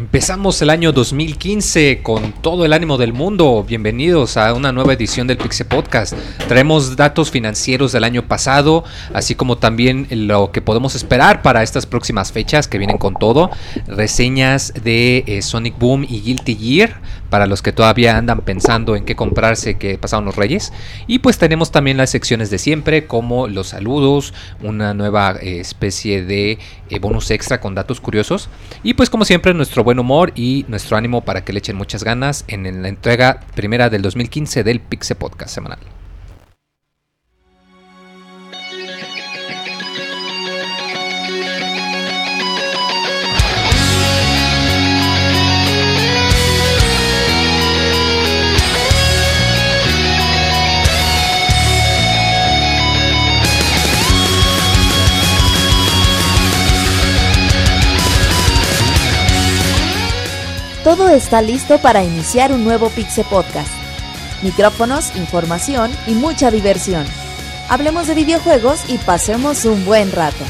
Empezamos el año 2015 con todo el ánimo del mundo. Bienvenidos a una nueva edición del Pixel Podcast. Traemos datos financieros del año pasado, así como también lo que podemos esperar para estas próximas fechas que vienen con todo. Reseñas de eh, Sonic Boom y Guilty Gear para los que todavía andan pensando en qué comprarse que pasaron los Reyes. Y pues tenemos también las secciones de siempre, como los saludos, una nueva eh, especie de eh, bonus extra con datos curiosos. Y pues como siempre nuestro buen humor y nuestro ánimo para que le echen muchas ganas en la entrega primera del 2015 del Pixel Podcast semanal. Todo está listo para iniciar un nuevo Pixel Podcast. Micrófonos, información y mucha diversión. Hablemos de videojuegos y pasemos un buen rato.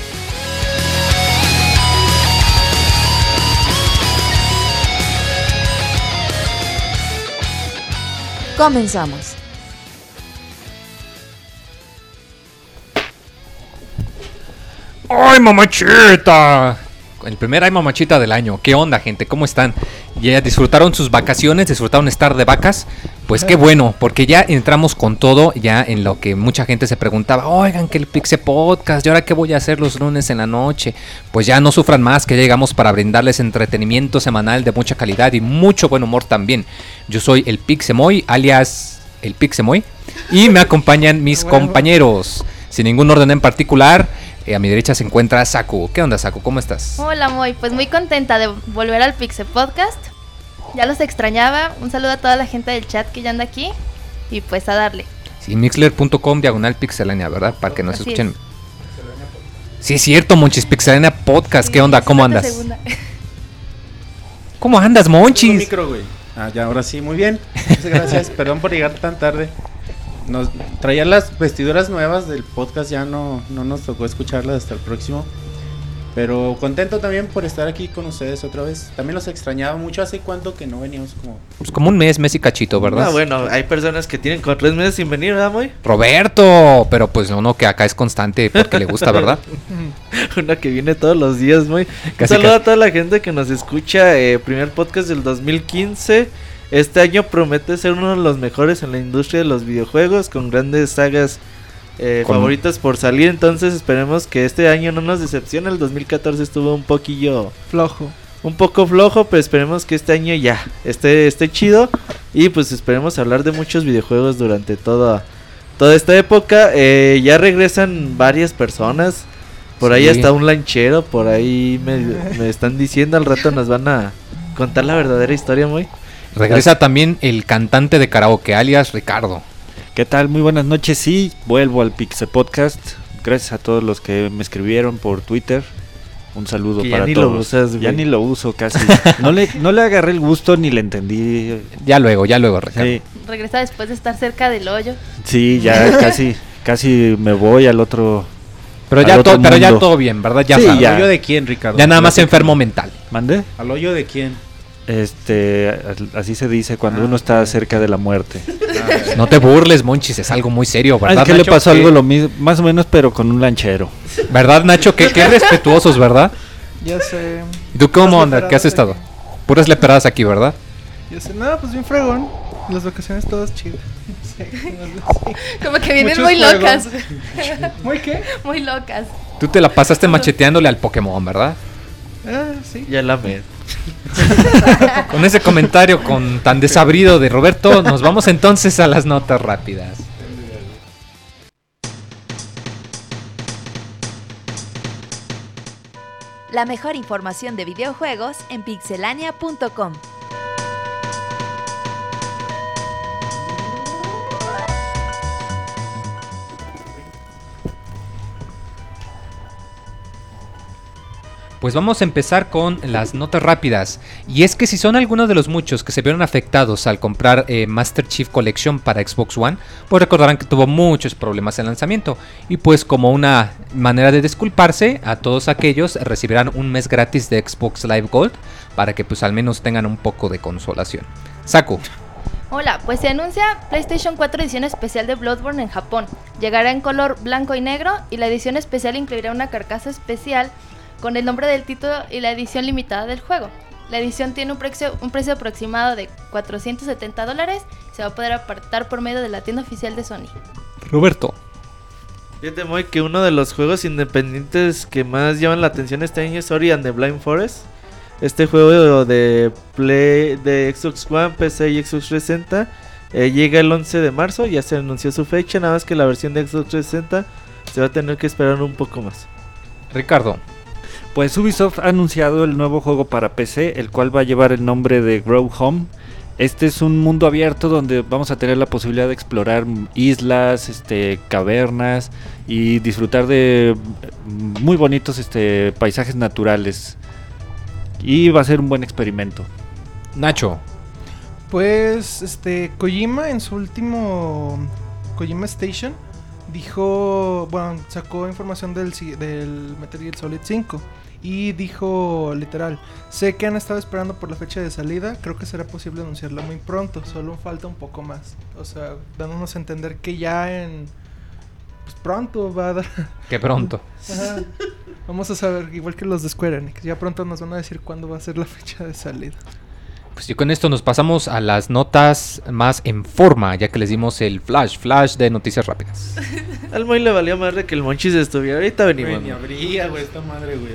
Comenzamos. ¡Ay, mamachita! El primer Ay Mamachita del año. ¿Qué onda, gente? ¿Cómo están? ¿Ya disfrutaron sus vacaciones? ¿Disfrutaron estar de vacas? Pues qué bueno, porque ya entramos con todo, ya en lo que mucha gente se preguntaba, oigan, que el Pixe Podcast, ¿y ahora qué voy a hacer los lunes en la noche? Pues ya no sufran más, que llegamos para brindarles entretenimiento semanal de mucha calidad y mucho buen humor también. Yo soy el Pixemoy, alias el Pixemoy, y me acompañan mis compañeros, sin ningún orden en particular. Eh, a mi derecha se encuentra Saku. ¿Qué onda, Saku? ¿Cómo estás? Hola, Moy. Pues muy contenta de volver al Pixel Podcast. Ya los extrañaba. Un saludo a toda la gente del chat que ya anda aquí. Y pues a darle. Sí, mixler.com diagonal pixelania, ¿verdad? Para que nos escuchen. Sí, es cierto, Monchis. Pixelania Podcast. ¿Qué onda? ¿Cómo andas? ¿Cómo andas, Monchis? Micro, güey. Ah, ya, ahora sí, muy bien. Muchas gracias. Perdón por llegar tan tarde nos traían las vestiduras nuevas del podcast, ya no, no nos tocó escucharlas hasta el próximo. Pero contento también por estar aquí con ustedes otra vez. También los extrañaba mucho. ¿Hace cuánto que no veníamos? Como, pues como un mes, mes y cachito, ¿verdad? Ah, bueno, hay personas que tienen con tres meses sin venir, ¿verdad, muy? Roberto, pero pues uno que acá es constante porque le gusta, ¿verdad? Una que viene todos los días, muy. Un saludo a toda la gente que nos escucha. Eh, primer podcast del 2015. Este año promete ser uno de los mejores en la industria de los videojuegos, con grandes sagas eh, favoritas por salir. Entonces esperemos que este año no nos decepcione. El 2014 estuvo un poquillo flojo. Un poco flojo, pero esperemos que este año ya esté, esté chido. Y pues esperemos hablar de muchos videojuegos durante toda, toda esta época. Eh, ya regresan varias personas. Por ahí está un lanchero, por ahí me, me, están diciendo, al rato nos van a contar la verdadera historia, muy. Regresa también el cantante de karaoke, alias Ricardo. ¿Qué tal? Muy buenas noches. Sí, vuelvo al Pixel Podcast. Gracias a todos los que me escribieron por Twitter. Un saludo para ya todos. Ni lo usas, ya ni lo uso casi. no, le, no le agarré el gusto ni le entendí. Ya luego, ya luego, Ricardo. Regresa después de estar cerca del hoyo. Sí, ya casi, casi me voy al otro. Pero, ya, pero ya todo bien, ¿verdad? Ya sí, ¿Al hoyo de quién, Ricardo? Ya nada más enfermo mental. ¿Mande? ¿Al hoyo de quién? Este, así se dice cuando ah, uno está cerca de la muerte. Ah, no te burles, Monchis, es algo muy serio, ¿verdad? Es que le pasó algo lo mismo, más o menos, pero con un lanchero. ¿Verdad, Nacho? Qué, qué respetuosos, ¿verdad? Ya sé. ¿Y tú cómo onda? ¿Qué has estado? Puras leperadas aquí, ¿verdad? Ya sé, nada, pues bien fregón. Las vacaciones todas chidas. Como que vienen muy locas. ¿Muy qué? Muy locas. Tú te la pasaste macheteándole al Pokémon, ¿verdad? Ah, sí. Ya la ves. con ese comentario con tan desabrido de Roberto, nos vamos entonces a las notas rápidas. La mejor información de videojuegos en pixelania.com. Pues vamos a empezar con las notas rápidas. Y es que si son algunos de los muchos que se vieron afectados al comprar eh, Master Chief Collection para Xbox One, pues recordarán que tuvo muchos problemas en lanzamiento. Y pues como una manera de disculparse, a todos aquellos recibirán un mes gratis de Xbox Live Gold para que pues al menos tengan un poco de consolación. Saku. Hola, pues se anuncia PlayStation 4 edición especial de Bloodborne en Japón. Llegará en color blanco y negro y la edición especial incluirá una carcasa especial con el nombre del título y la edición limitada del juego. La edición tiene un precio, un precio aproximado de 470 dólares se va a poder apartar por medio de la tienda oficial de Sony. Roberto. Fíjate, muy que uno de los juegos independientes que más llaman la atención este año es Ori and the Blind Forest. Este juego de Play de Xbox One, PC y Xbox 360 eh, llega el 11 de marzo, ya se anunció su fecha, nada más que la versión de Xbox 360 se va a tener que esperar un poco más. Ricardo. Pues Ubisoft ha anunciado el nuevo juego para PC, el cual va a llevar el nombre de Grow Home. Este es un mundo abierto donde vamos a tener la posibilidad de explorar islas, este, cavernas y disfrutar de muy bonitos este, paisajes naturales. Y va a ser un buen experimento. Nacho. Pues este Kojima en su último Kojima Station dijo, bueno, sacó información del, del Metal Gear Solid 5 y dijo literal, sé que han estado esperando por la fecha de salida, creo que será posible anunciarla muy pronto, solo falta un poco más. O sea, dándonos a entender que ya en pues pronto va a dar Que pronto. Vamos a saber, igual que los de Square Enix, ya pronto nos van a decir cuándo va a ser la fecha de salida. Pues y con esto nos pasamos a las notas más en forma, ya que les dimos el flash, flash de noticias rápidas. Al Moy le valía madre que el Monchis estuviera. Ahorita venimos. Ni abría, güey, esta madre, güey.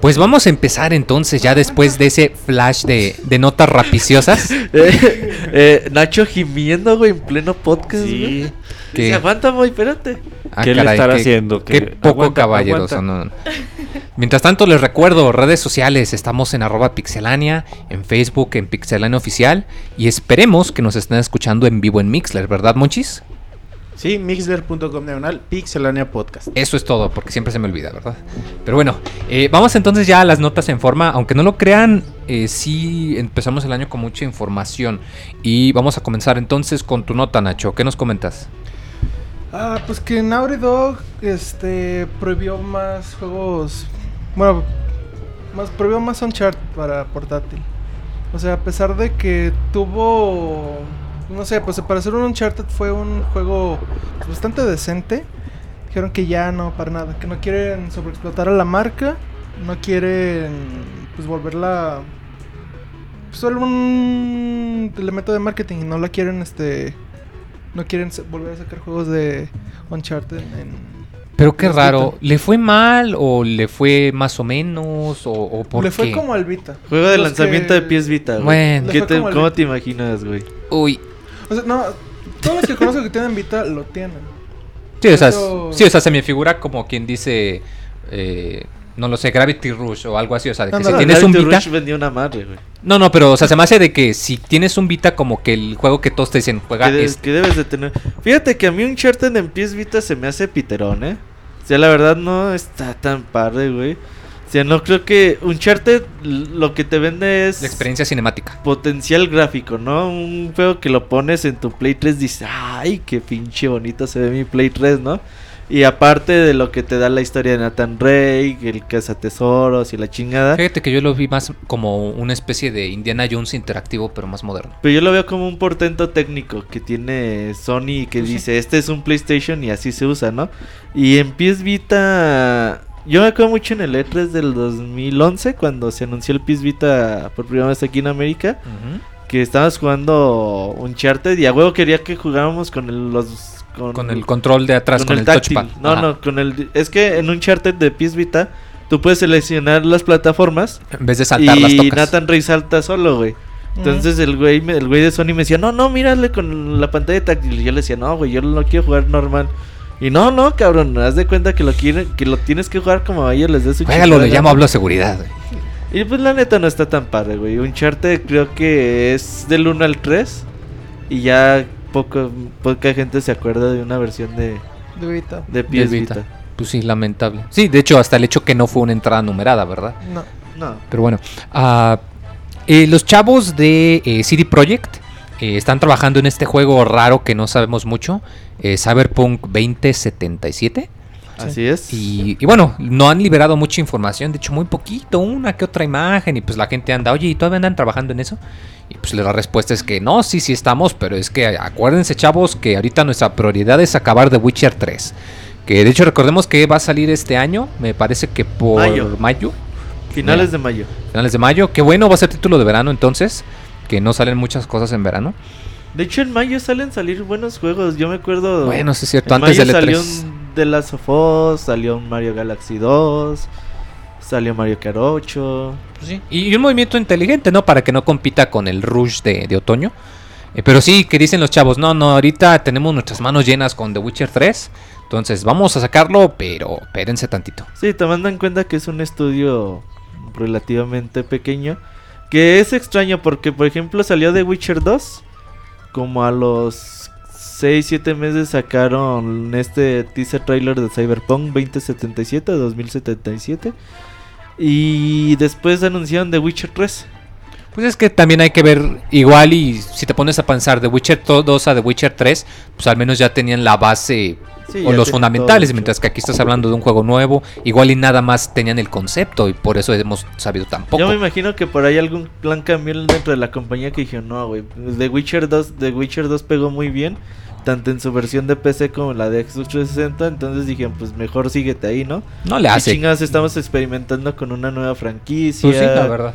Pues vamos a empezar entonces ya después de ese flash de, de notas rapiciosas. Eh, eh, Nacho gimiendo, güey, en pleno podcast. Sí. güey. ¿Qué? Dice, aguanta, güey, espérate. Ah, ¿Qué le estará qué- haciendo? Qué poco aguanta, caballeroso. aguanta. no. Mientras tanto les recuerdo redes sociales, estamos en arroba pixelania, en Facebook en pixelania oficial y esperemos que nos estén escuchando en vivo en Mixler, ¿verdad Monchis? Sí, mixler.com diagonal pixelania podcast. Eso es todo, porque siempre se me olvida, ¿verdad? Pero bueno, eh, vamos entonces ya a las notas en forma. Aunque no lo crean, eh, sí empezamos el año con mucha información. Y vamos a comenzar entonces con tu nota, Nacho. ¿Qué nos comentas? Ah, pues que Naughty Dog este, prohibió más juegos. Bueno, más, prohibió más Uncharted para portátil. O sea, a pesar de que tuvo. No sé, pues para hacer un Uncharted fue un juego pues, bastante decente. Dijeron que ya no, para nada. Que no quieren sobreexplotar a la marca. No quieren, pues, volverla. pues, Solo un elemento de marketing. Y no la quieren, este no quieren volver a sacar juegos de Uncharted en... Pero qué raro, Vita. ¿le fue mal o le fue más o menos o, o por Le fue qué? como al Vita. Juego de Los lanzamiento que- de pies Vita, güey. Bueno. ¿Qué Le fue te- ¿Cómo Vita. te imaginas, güey? Uy, O sea, no, todos los que conozco que tienen Vita lo tienen. sí, o sea, sí, o sea, se me figura como quien dice, eh, no lo sé, Gravity Rush o algo así, o sea, de que si tienes un Vita... Rush vendió una madre, güey. No, no, pero o sea, se me hace de que si tienes un Vita como que el juego que todos te dicen juega que, de- es que debes de tener. Fíjate que a mí un Uncharted en pies Vita se me hace piterón, ¿eh? O sea, la verdad no está tan padre, güey. O sea, no creo que Uncharted l- lo que te vende es la experiencia cinemática. potencial gráfico, ¿no? Un juego que lo pones en tu Play 3 dices, ay, qué pinche bonito se ve mi Play 3, ¿no? Y aparte de lo que te da la historia de Nathan Drake, el cazatesoros y la chingada. Fíjate que yo lo vi más como una especie de Indiana Jones interactivo, pero más moderno. Pero yo lo veo como un portento técnico que tiene Sony que Pues sí. dice, este es un PlayStation y así se usa, ¿no? Y en PS Vita, yo me acuerdo mucho en el E3 del 2011 cuando se anunció el PS Vita por primera vez aquí en América, que estabas jugando Uncharted y a huevo quería que jugáramos con el, los... Con el control de atrás, con, el, táctil. touchpad. No, Ajá. no, con el... Es que en Uncharted de PS Vita tú puedes seleccionar las plataformas En vez de saltar las y tocas. Nathan Rey salta solo, güey. Entonces el güey, me- el güey de Sony me decía, no, no, mírale con la pantalla táctil. Y yo le decía, no, güey, yo lo quiero jugar normal. Y no, no, cabrón, haz de cuenta que lo quieren, que lo tienes que jugar como a ellos les dé su Juégalo, le llamo, gana". hablo de seguridad. güey. Y pues la neta no está tan padre, güey. Uncharted creo que es del 1 al 3. Y ya poco, poca gente se acuerda de una versión de, De Vita. de PS Del Vita. Vita. Pues sí, lamentable. Sí, de hecho, hasta el hecho que no fue una entrada numerada, ¿verdad? No. No. Pero bueno, ah, eh, los chavos de eh, CD Projekt eh, están trabajando en este juego raro que no sabemos mucho, eh, Cyberpunk 2077. Así es. Y, y bueno, no han liberado mucha información, de hecho muy poquito, una que otra imagen, y pues la gente anda, oye, ¿y todavía andan trabajando en eso? Y pues la respuesta es que no, sí, sí estamos, pero es que acuérdense chavos que ahorita nuestra prioridad es acabar The Witcher 3. Que de hecho recordemos que va a salir este año, me parece que por Mayo. mayo Finales Mira. de mayo. finales de mayo. Qué bueno, va a ser título de verano entonces. Que no salen muchas cosas en verano. De hecho, en mayo salen salir buenos juegos. Yo me acuerdo. Bueno, sí es cierto, en antes mayo del E salió E3. un The Last of Us, salió un Mario Galaxy 2, salió Mario Kart 8. Y, y un movimiento inteligente, ¿no? Para que no compita con el rush de, de otoño. Eh, pero sí, que dicen los chavos, no, no, ahorita tenemos nuestras manos llenas con The Witcher 3. Entonces vamos a sacarlo, pero espérense tantito. Sí, tomando en cuenta que es un estudio relativamente pequeño. Que es extraño porque, por ejemplo, salió The Witcher 2. Como a los 6-7 meses sacaron este teaser trailer de Cyberpunk 2077, 2077. Y después anunciaron The Witcher 3. Pues es que también hay que ver igual y si te pones a pensar de Witcher 2 a The Witcher 3, pues al menos ya tenían la base Sí, o los fundamentales, mientras que aquí estás hablando de un juego nuevo, igual y nada más tenían el concepto y por eso hemos sabido tan poco. Yo me imagino que por ahí algún plan cambió dentro de la compañía que dijeron, no, güey, The Witcher 2, The Witcher 2 pegó muy bien, tanto en su versión de PC como en la de Xbox 360, entonces dijeron, pues mejor síguete ahí, ¿no? No le Y hace. chingados, estamos experimentando con una nueva franquicia. Pues sí, la verdad.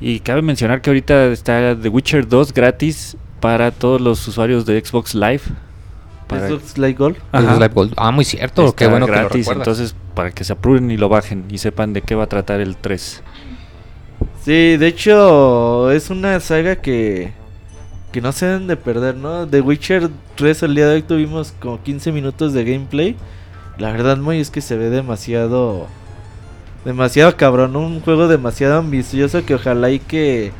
Y cabe mencionar que ahorita está The Witcher 2 gratis para todos los usuarios de Xbox Live. Para Xbox Live Gold. Ajá. Xbox Live Gold. Ah, muy cierto, Está qué bueno que lo gratis, recuerdas. entonces para que se apuren y lo bajen y sepan de qué va a tratar el 3. Sí, de hecho, es una saga que, que no se deben de perder, ¿no? The Witcher 3 el día de hoy tuvimos como 15 minutos de gameplay. La verdad, muy es que se ve demasiado... Demasiado cabrón, un juego demasiado ambicioso que ojalá y que...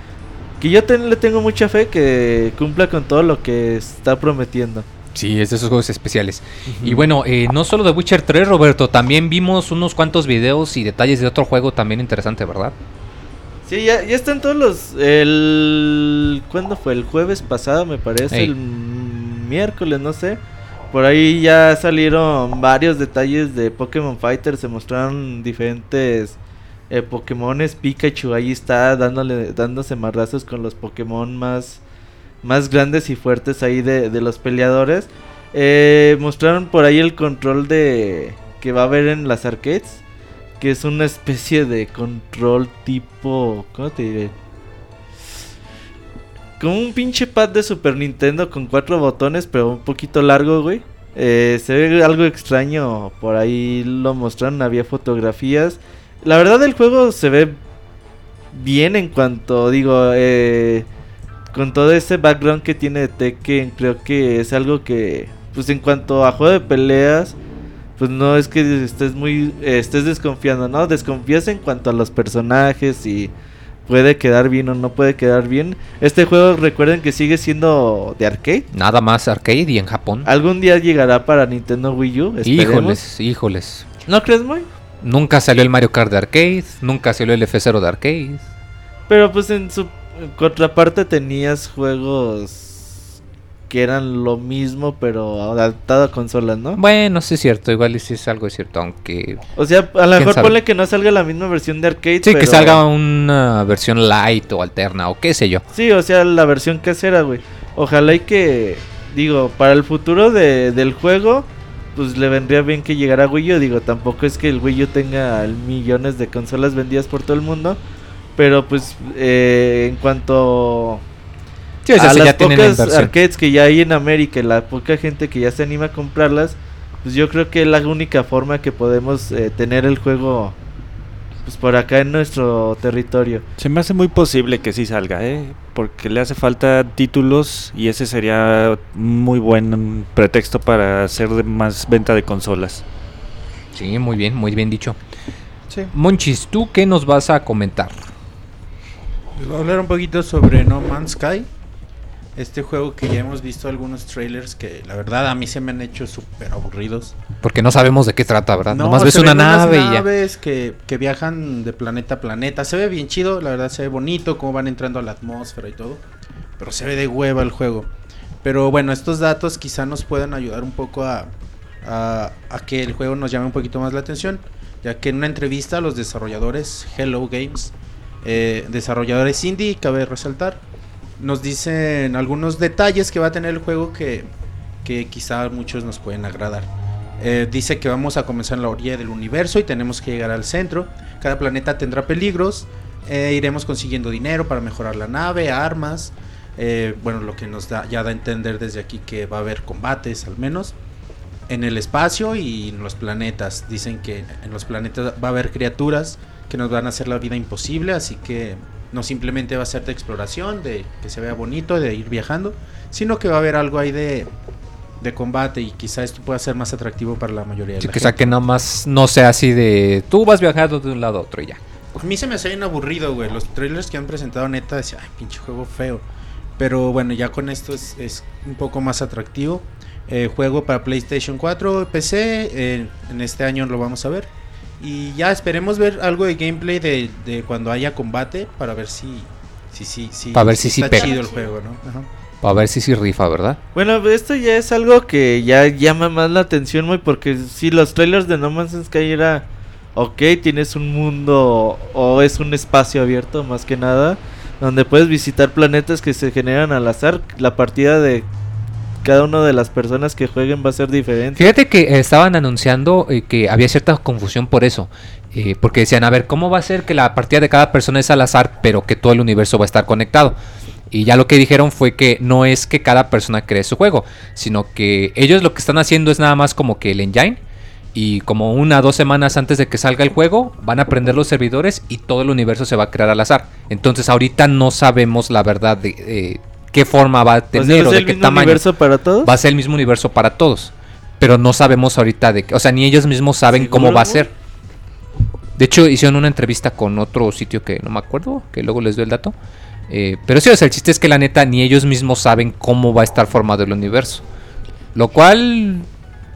Que yo ten- le tengo mucha fe que cumpla con todo lo que está prometiendo. Sí, es de esos juegos especiales. Y bueno, eh, no solo de Witcher 3, Roberto, también vimos unos cuantos videos y detalles de otro juego también interesante, ¿verdad? Sí, ya, ya están todos los... El... ¿Cuándo fue? El jueves pasado, me parece. El miércoles, no sé. Por ahí ya salieron varios detalles de Pokémon Fighter. Se mostraron diferentes eh, Pokémones. Pikachu ahí está dándole, dándose marrazos con los Pokémon más, más grandes y fuertes ahí de, de los peleadores. Eh, mostraron por ahí el control de que va a haber en las arcades. Que es una especie de control tipo... ¿Cómo te diré? Como un pinche pad de Super Nintendo con cuatro botones, pero un poquito largo, güey. Eh, se ve algo extraño. Por ahí lo mostraron, había fotografías. La verdad, el juego se ve bien en cuanto, digo, eh, con todo ese background que tiene de Tekken, creo que es algo que, pues en cuanto a juego de peleas, pues no es que estés muy, estés desconfiando, ¿no? Desconfías en cuanto a los personajes y puede quedar bien o no puede quedar bien. Este juego recuerden que sigue siendo de arcade. Nada más arcade y en Japón. Algún día llegará para Nintendo Wii U. esperemos. Híjoles, híjoles. ¿No crees, muy? Nunca salió el Mario Kart de arcade, nunca salió el F0 de arcade. Pero pues en su contraparte tenías juegos que eran lo mismo pero adaptado a consolas, ¿no? Bueno, sí es cierto, igual sí es algo cierto, aunque... O sea, a lo ¿Quién mejor sabe? ponle que no salga la misma versión de arcade. Sí, que pero- salga una versión light o alterna o qué sé yo. Sí, o sea, la versión casera, güey. Ojalá y que, digo, para el futuro de, del juego, pues le vendría bien que llegara Wii U. Digo, tampoco es que el Wii U tenga millones de consolas vendidas por todo el mundo. Pero pues, eh, en cuanto Sí, o sea, a las ya tienen la pocas arcades que ya hay en América y la poca gente que ya se anima a comprarlas, pues yo creo que es la única forma que podemos eh, tener el juego pues por acá en nuestro territorio. Se me hace muy posible que sí salga, ¿eh? Porque le hace falta títulos y ese sería muy buen pretexto para hacer más venta de consolas. Sí, muy bien, muy bien dicho. Sí. Monchis, ¿tú qué nos vas a comentar? Les voy a hablar un poquito sobre No Man's Sky. Este juego que ya hemos visto algunos trailers que la verdad a mí se me han hecho súper aburridos. Porque no sabemos de qué trata, ¿verdad? No, Nomás ves una unas nave y ya. naves que, que viajan de planeta a planeta. Se ve bien chido, la verdad se ve bonito, cómo van entrando a la atmósfera y todo. Pero se ve de hueva el juego. Pero bueno, estos datos quizá nos puedan ayudar un poco a, a, a que el juego nos llame un poquito más la atención. Ya que en una entrevista los desarrolladores Hello Games, eh, desarrolladores indie, cabe resaltar, nos dicen algunos detalles que va a tener el juego que, que quizá muchos nos pueden agradar. Eh, dice que vamos a comenzar en la orilla del universo y tenemos que llegar al centro. Cada planeta tendrá peligros. eh, iremos consiguiendo dinero para mejorar la nave, armas. bueno, lo que nos da, ya da a entender desde aquí que va a haber combates al menos. En el espacio y en los planetas. Dicen que en los planetas va a haber criaturas que nos van a hacer la vida imposible. Así que no simplemente va a ser de exploración, de que se vea bonito, de ir viajando. Sino que va a haber algo ahí de, de combate y quizá esto pueda ser más atractivo para la mayoría de Sí, la que gente. saque nomás no sea así de tú vas viajando de un lado a otro y ya. A mí se me hace bien aburrido, güey. Los trailers que han presentado, neta, decía, ay, pinche juego feo. Pero bueno, ya con esto es, es un poco más atractivo. Eh, juego para PlayStation 4, PC. eh, en este año lo vamos a ver. Y ya esperemos ver algo de gameplay de, de cuando haya combate para ver si. si, si, si Para ver si sí está pega. chido el juego, ¿no? Ajá. Para ver si sí rifa, ¿verdad? Bueno, esto ya es algo que ya llama más la atención, muy porque si los trailers de No Man's Sky era, ok, tienes un mundo o es un espacio abierto más que nada, donde puedes visitar planetas que se generan al azar, la partida de cada una de las personas que jueguen va a ser diferente. Fíjate que estaban anunciando eh, que había cierta confusión por eso. eh, porque decían, a ver, ¿cómo va a ser que la partida de cada persona es al azar, pero que todo el universo va a estar conectado? Y ya lo que dijeron fue que no es que cada persona cree su juego, sino que ellos lo que están haciendo es nada más como que el engine. Y como una o dos semanas antes de que salga el juego, van a prender los servidores y todo el universo se va a crear al azar. Entonces ahorita no sabemos la verdad de eh, qué forma va a O sea, tener ¿es o de el qué mismo tamaño universo para todos? va a ser el mismo universo para todos. Pero no sabemos ahorita de qué. O sea, ni ellos mismos saben ¿Seguro, cómo va a ser. De hecho, hicieron una entrevista con otro sitio que no me acuerdo, que luego les doy el dato. Eh, pero sí, o sea, el chiste es que la neta ni ellos mismos saben cómo va a estar formado el universo. Lo cual,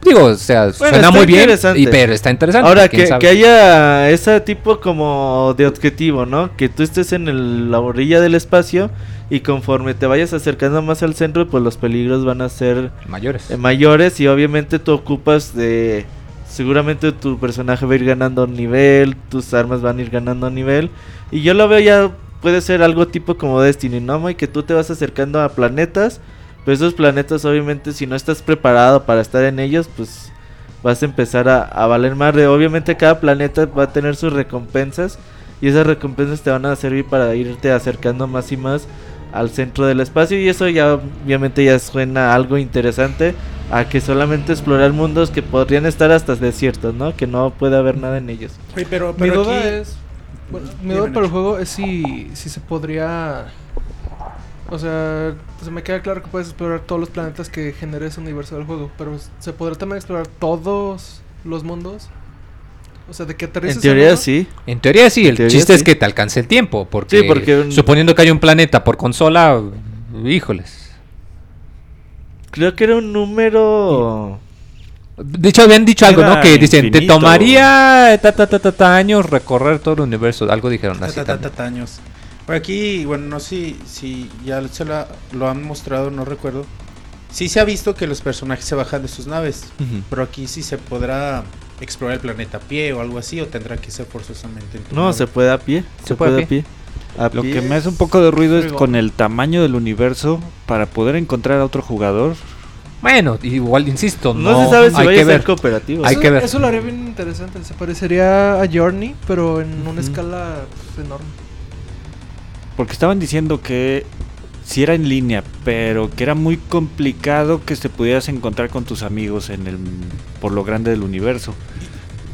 digo, o sea, suena muy bien, y, pero está interesante. Ahora, que, que haya ese tipo como de objetivo, ¿no? Que tú estés en el- la orilla del espacio y conforme te vayas acercando más al centro, pues los peligros van a ser mayores. eh, mayores y obviamente tú ocupas de... Seguramente tu personaje va a ir ganando nivel, tus armas van a ir ganando nivel. Y yo lo veo ya, puede ser algo tipo como Destiny, ¿no? Muy que tú te vas acercando a planetas, pero esos planetas obviamente si no estás preparado para estar en ellos, pues vas a empezar a, a valer madre. Obviamente cada planeta va a tener sus recompensas y esas recompensas te van a servir para irte acercando más y más al centro del espacio y eso ya obviamente ya suena algo interesante a que solamente explorar mundos que podrían estar hasta desiertos, ¿no? Que no puede haber nada en ellos. Pero, Mi duda aquí- es. Bueno, mi duda para el juego es si, si se podría. O sea, se me queda claro que puedes explorar todos los planetas que genere ese universo del juego, pero ¿se podrá también explorar todos los mundos? O sea, de que aterrices En teoría sí. En teoría sí, En el teoría chiste es que te alcance el tiempo. Porque, Sí, porque un- suponiendo que hay un planeta por consola, híjoles. Creo que era un número De hecho, habían dicho algo, ¿no? Que dicen, te tomaría ta, ta, ta, ta, ta, años recorrer todo el universo. Algo dijeron así Ta, ta, ta, años. Por aquí, bueno, no sé si, si ya se la- lo han mostrado, no recuerdo. Sí se ha visto que los personajes se bajan de sus naves, pero aquí sí se podrá explorar el planeta a pie o algo así, o tendrá que ser forzosamente en tu No, nave? se puede a pie. Se, puede, a pie. A Lo pie. que me hace un poco de ruido es con el tamaño del universo para poder encontrar a otro jugador. Bueno, igual insisto, No, no, se sabe si hay vaya que a ser ver. cooperativo. Hay eso, que ver. Eso lo haría bien interesante. Se parecería a Journey, pero en una escala pues, enorme. Porque estaban diciendo que si era en línea, pero que era muy complicado que te pudieras encontrar con tus amigos en el por lo grande del universo.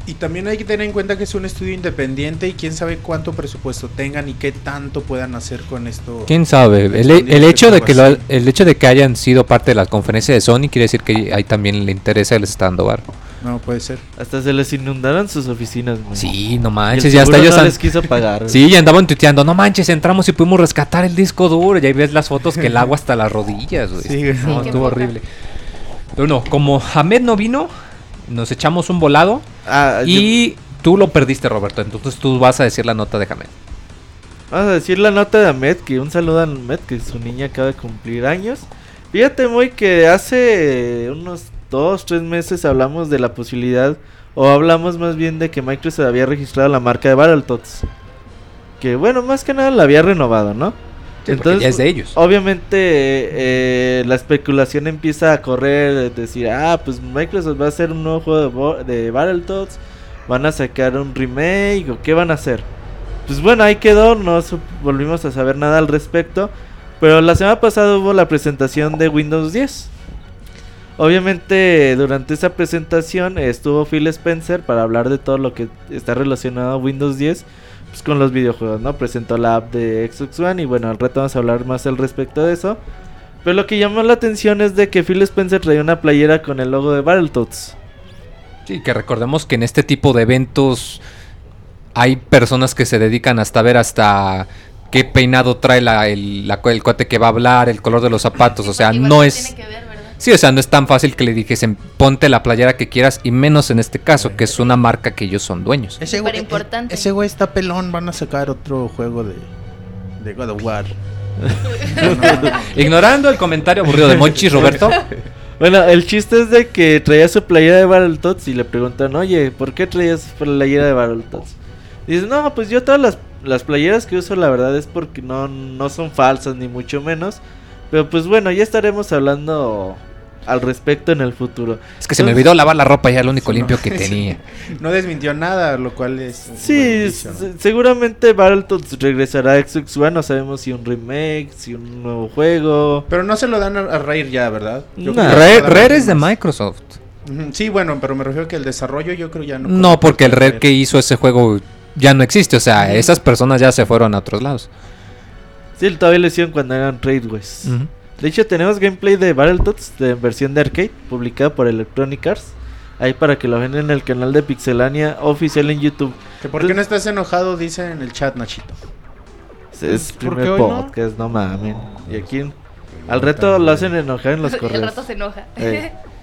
Y también hay que tener en cuenta que es un estudio independiente y quién sabe cuánto presupuesto tengan y qué tanto puedan hacer con esto. ¿Quién sabe? El, el hecho de que lo, el hecho de que hayan sido parte de la conferencia de Sony quiere decir que ahí también le interesa el estando bar. No, puede ser. Hasta se les inundaron sus oficinas. Sí, no manches, ya hasta ellos no les quiso pagar. sí, ya andaban tuiteando, no manches, entramos y pudimos rescatar el disco duro. Y ahí ves las fotos que el agua hasta las rodillas, güey. Sí, no, estuvo horrible. Pero no, como Hamed no vino, nos echamos un volado ah, y tú lo perdiste, Roberto. Entonces tú vas a decir la nota de Hamed. Vamos a decir la nota de Hamed, que un saludo a Hamed, que su niña acaba de cumplir años. Fíjate muy que hace unos dos, tres meses hablamos de la posibilidad, o hablamos más bien de que Microsoft había registrado la marca de Battletoads. Que bueno, más que nada la había renovado, ¿no? Entonces, ya es de ellos. Obviamente eh, la especulación empieza a correr, decir, ah, pues Microsoft va a hacer un nuevo juego de, de Battletoads, van a sacar un remake o qué van a hacer. Pues bueno, ahí quedó, no volvimos a saber nada al respecto. Pero la semana pasada hubo la presentación de Windows 10. Obviamente durante esa presentación estuvo Phil Spencer para hablar de todo lo que está relacionado a Windows 10 pues, con los videojuegos, ¿no? Presentó la app de Xbox One y bueno, al rato vamos a hablar más al respecto de eso. Pero lo que llamó la atención es de que Phil Spencer traía una playera con el logo de Battletoads. Sí, que recordemos que en este tipo de eventos hay personas que se dedican hasta ver hasta qué peinado trae la, el, el cuate que va a hablar, el color de los zapatos, o sea, no es... Sí, o sea, no es tan fácil que le dijesen ponte la playera que quieras y menos en este caso, que es una marca que ellos son dueños. Ese güey, importante. ese güey está pelón, van a sacar otro juego de, de God of War. Ignorando el comentario aburrido de Monchi Roberto. Bueno, el chiste es de que traía su playera de Battletoads y le preguntan, oye, ¿por qué traías playera de Battletoads? Dice, no, pues yo todas las, las playeras que uso la verdad es porque no, no son falsas ni mucho menos. Pero pues bueno, ya estaremos hablando al respecto en el futuro. Es que se me olvidó lavar la ropa ya el único limpio que tenía. no desmintió nada, lo cual es... Sí, seguramente Battletoads regresará a Xbox One, no sabemos si un remake, si un nuevo juego. Pero no se lo dan a, Rare ya, ¿verdad? Rare, es de Microsoft. Sí, bueno, pero me refiero que el desarrollo yo creo ya no... No, porque el Rare que hizo ese juego ya no existe, o sea, esas personas ya se fueron a otros lados. Sí, todavía lo hicieron cuando eran Tradeways. De hecho, tenemos gameplay de Battletoads de versión de arcade, publicada por Electronic Arts. Ahí para que lo vean en el canal de Pixelania oficial en YouTube. ¿Por qué no estás enojado? Dice en el chat, Nachito. Es primer podcast, no mames. Y aquí al reto lo hacen enojar en los correos. el rato se enoja.